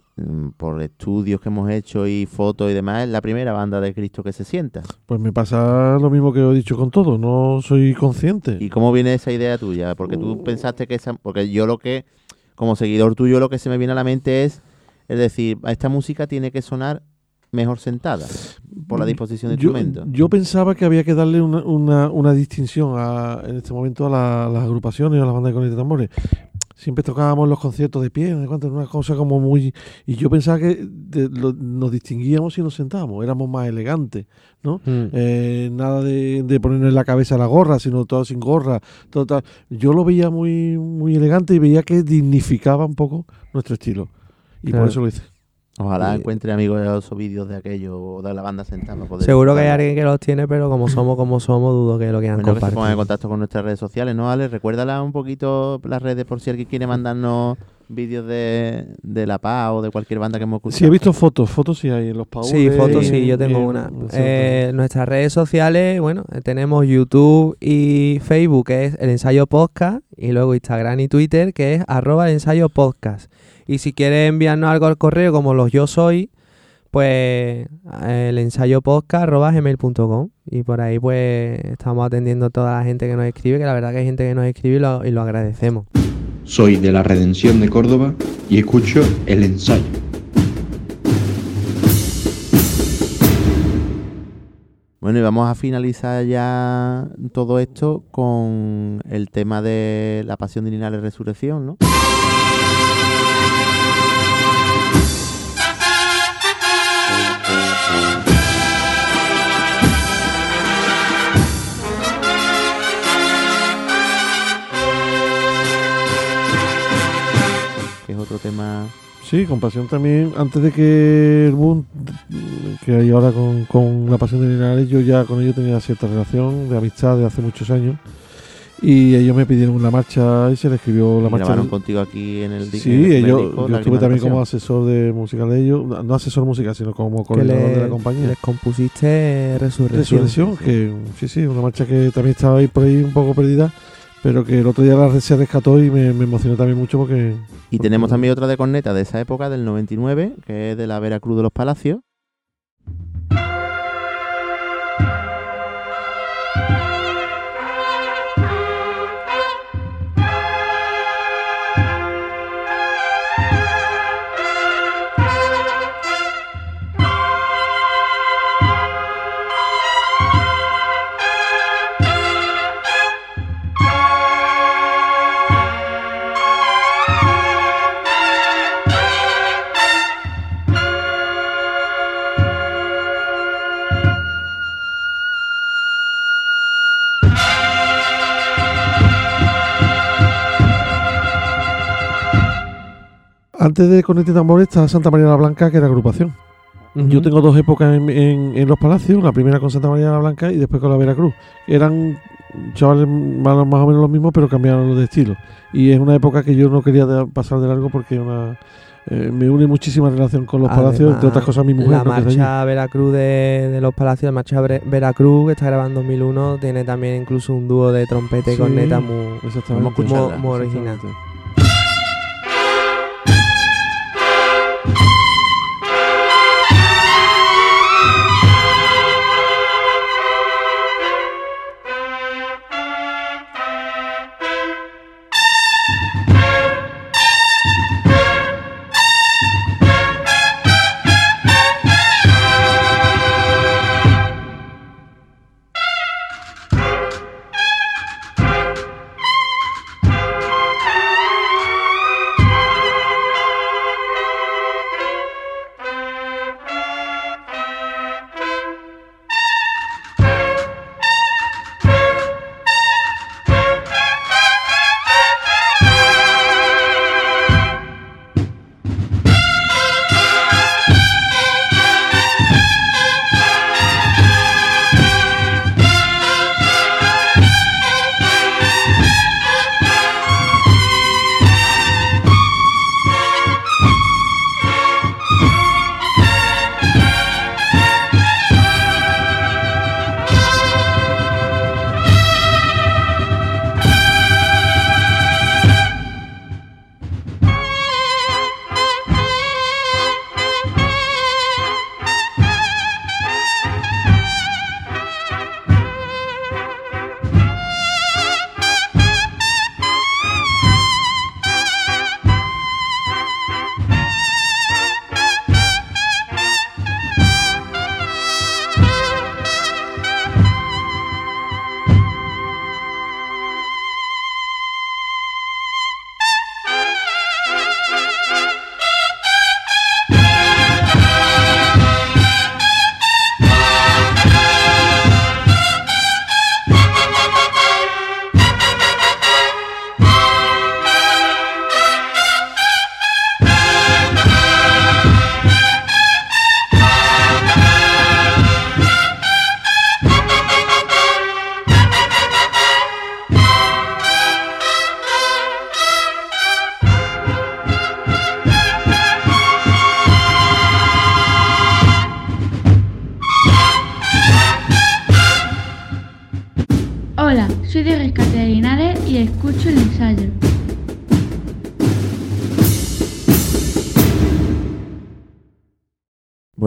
por estudios que hemos hecho y fotos y demás, es la primera banda de Cristo que se sienta. Pues me pasa lo mismo que he dicho con todo, no soy consciente. ¿Y cómo viene esa idea tuya? Porque tú pensaste que esa... Porque yo lo que, como seguidor tuyo, lo que se me viene a la mente es, es decir, esta música tiene que sonar mejor sentada por la disposición de instrumentos. yo pensaba que había que darle una, una, una distinción a, en este momento a la- las agrupaciones, a las bandas de cornetas y tambores. Siempre tocábamos los conciertos de pie, una cosa como muy... Y yo pensaba que de- lo- nos distinguíamos si nos sentábamos, éramos más elegantes, ¿no? Mm. Eh, nada de, de ponernos en la cabeza la gorra, sino todo sin gorra, todo tal. Yo lo veía muy, muy elegante y veía que dignificaba un poco nuestro estilo. Y Claro. por eso lo hice. Ojalá Y- encuentre amigos de esos vídeos de aquello o de la banda sentada. poder Seguro que hay alguien que los tiene, pero como somos como somos, dudo que lo quieran Bueno, que se pongan en compartir. contacto con nuestras redes sociales, ¿no, Ale? Recuérdala un poquito las redes por si alguien quiere mandarnos vídeos de, de La Paz o de cualquier banda que hemos escuchado. Sí, he visto fotos, fotos sí hay en los paules. Sí, fotos y sí, yo tengo y una. Eh, nuestras redes sociales, bueno, eh, tenemos YouTube y Facebook, que es el ensayo podcast, y luego Instagram y Twitter, que es arroba el ensayo podcast. Y si quieres enviarnos algo al correo, como los yo soy, pues el ensayo podcast arroba gmail.com. Y por ahí pues estamos atendiendo a toda la gente que nos escribe, que la verdad que hay gente que nos escribe y lo, y lo agradecemos. Soy de la Redención de Córdoba y escucho el ensayo. Bueno, y vamos a finalizar ya todo esto con el tema de la pasión de Linares Resurrección, ¿no? Otro tema Sí, con pasión también. Antes de que el boom que hay ahora con, la pasión de Linares, yo ya con ellos tenía cierta relación de amistad de hace muchos años. Y ellos me pidieron una marcha y se le escribió la y marcha. grabaron contigo aquí en el en Sí, el ellos, yo estuve también como asesor de musical de ellos. No- asesor musical, sino como coordinador de la compañía. les compusiste Resurrección. Resurrección, que sí, sí, una marcha que también estaba ahí por ahí un poco perdida, pero que el otro día la se rescató y me, me emocionó también mucho porque... Y tenemos también otra de corneta de esa época, del 99, que es de la Veracruz de los Palacios. Antes de Corneta y Tambor está Santa María la Blanca, que era agrupación. Yo tengo dos épocas en, en- en los palacios, la primera con Santa María la Blanca y después con la Veracruz. Eran chavales más, más o menos los mismos, pero cambiaron de estilo. Y es una época que yo no quería de- pasar de largo porque una, eh, me une muchísima relación con los palacios, entre otras cosas mi mujer. La marcha Veracruz de, de los palacios, la marcha Veracruz, que está grabando en 2001, tiene también incluso un dúo de trompeta y Sí, corneta muy, exactamente. muy, Vamos a escucharla, muy original.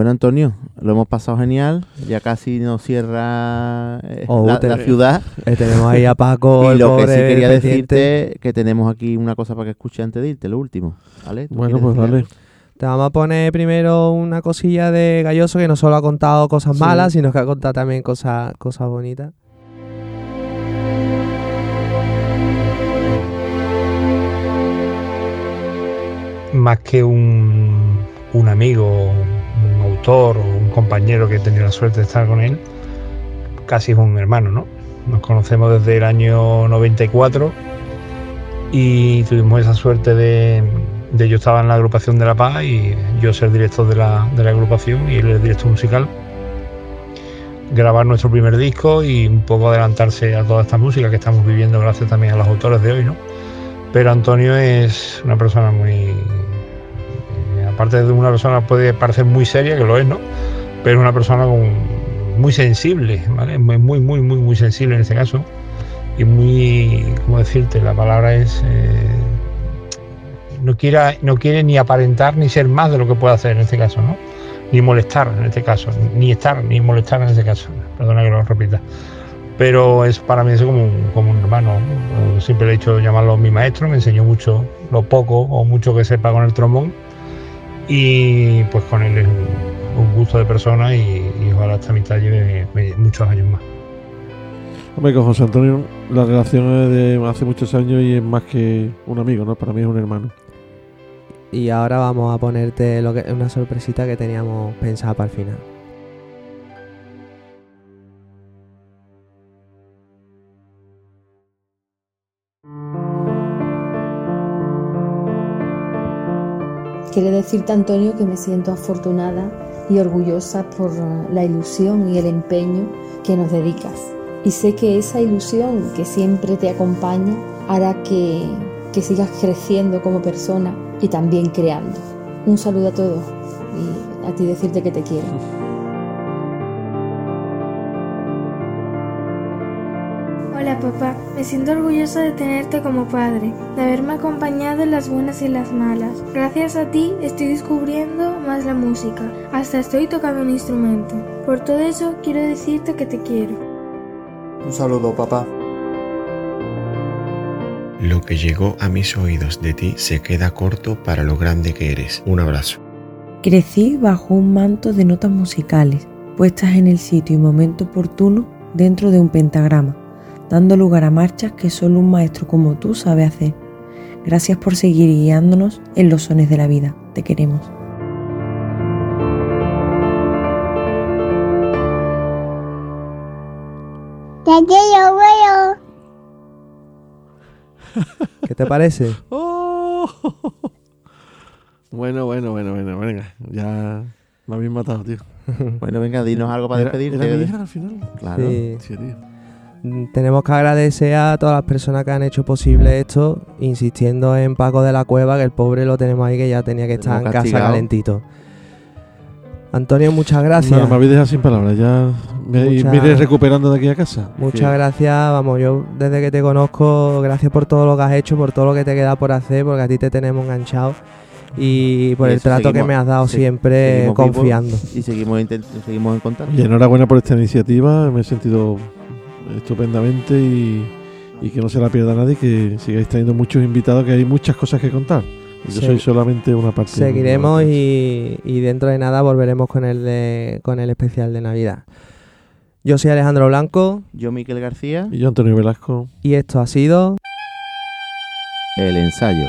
Bueno, Antonio, lo hemos pasado genial. Ya casi nos cierra eh, Oh, la, te- la ciudad. eh, tenemos ahí a Paco, y el lo que sí quería pendiente. decirte que tenemos aquí una cosa para que escuche antes de irte, lo último. ¿Vale? ¿Tú Bueno, pues algo? Te vamos a poner primero una cosilla de Galloso que no solo ha contado cosas Sí. malas, sino que ha contado también cosas, cosas bonitas. más que un, un amigo, o un compañero que he tenido la suerte de estar con él, casi es un hermano, ¿no? Nos conocemos desde el año 94 y tuvimos esa suerte de, de yo estaba en la agrupación de La Paz y yo ser director de la, de la agrupación y él el director musical. Grabar nuestro primer disco y un poco adelantarse a toda esta música que estamos viviendo gracias también a los autores de hoy, ¿no? Pero Antonio es una persona muy. Aparte de una persona puede parecer muy seria, que lo es, ¿no? Pero una persona muy sensible, ¿vale? Muy, muy, muy, muy, sensible en este caso. Y muy. ¿Cómo decirte? La palabra es. eh, no, quiera, no quiere ni aparentar ni ser más de lo que puede hacer en este caso, ¿no? Ni molestar en este caso, ni estar, ni molestar en este caso. Perdona que lo repita pero es para mí es como un, como un hermano. ¿no? Siempre le he dicho llamarlo mi maestro, me enseñó mucho, lo poco o mucho que sepa con el trombón. Y pues con él es un, un gusto de persona y, y ojalá esta amistad lleve me- muchos años más. Hombre, con José Antonio la relación es de hace muchos años y es más que un amigo, ¿no? Para mí es un hermano. Y ahora vamos a ponerte lo que, una sorpresita que teníamos pensada para el final. Quiero decirte, Antonio, que me siento afortunada y orgullosa por eh, la ilusión y el empeño que nos dedicas. Y sé que esa ilusión que siempre te acompaña hará que, que sigas creciendo como persona y también creando. Un saludo a todos y a ti decirte que te quiero. Hola papá, me siento orgullosa de tenerte como padre, de haberme acompañado en las buenas y las malas. Gracias a ti estoy descubriendo más la música, hasta estoy tocando un instrumento. Por todo eso quiero decirte que te quiero. Un saludo, papá. Lo que llegó a mis oídos de ti se queda corto para lo grande que eres. Un abrazo. Crecí bajo un manto de notas musicales, puestas en el sitio y momento oportuno dentro de un pentagrama, dando lugar a marchas que solo un maestro como tú sabe hacer. Gracias por seguir guiándonos en los sones de la vida. Te queremos. Te quiero, güey. ¿Qué te parece? Oh. Bueno, bueno, bueno, bueno, venga, ya me habéis matado, tío. Bueno, venga, dinos algo para Era- despedirte. ¿Era mi hija al final? Claro. Sí. Sí, tío. Tenemos que agradecer a todas las personas que han hecho posible esto, insistiendo en Paco de la Cueva, que el pobre lo tenemos ahí que ya tenía que estar en casa calentito. Antonio, muchas gracias. Nada, me habéis dejado sin palabras, ya me, Mucha- me iré recuperando de aquí a casa. Muchas gracias, vamos, yo desde que te conozco, gracias por todo lo que has hecho, por todo lo que te queda por hacer, porque a ti te tenemos enganchado y por Y el trato que me has dado se- siempre confiando. Y seguimos, seguimos en contacto. Y enhorabuena por esta iniciativa, me he sentido estupendamente y, y que no se la pierda nadie, que sigáis trayendo muchos invitados, que hay muchas cosas que contar. Y yo soy solamente una parte. Seguiremos y, y dentro de nada volveremos con el, de- con el especial de Navidad. Yo soy Alejandro Blanco Yo, Miquel García. Y yo, Antonio Velasco. y esto ha sido... El ensayo.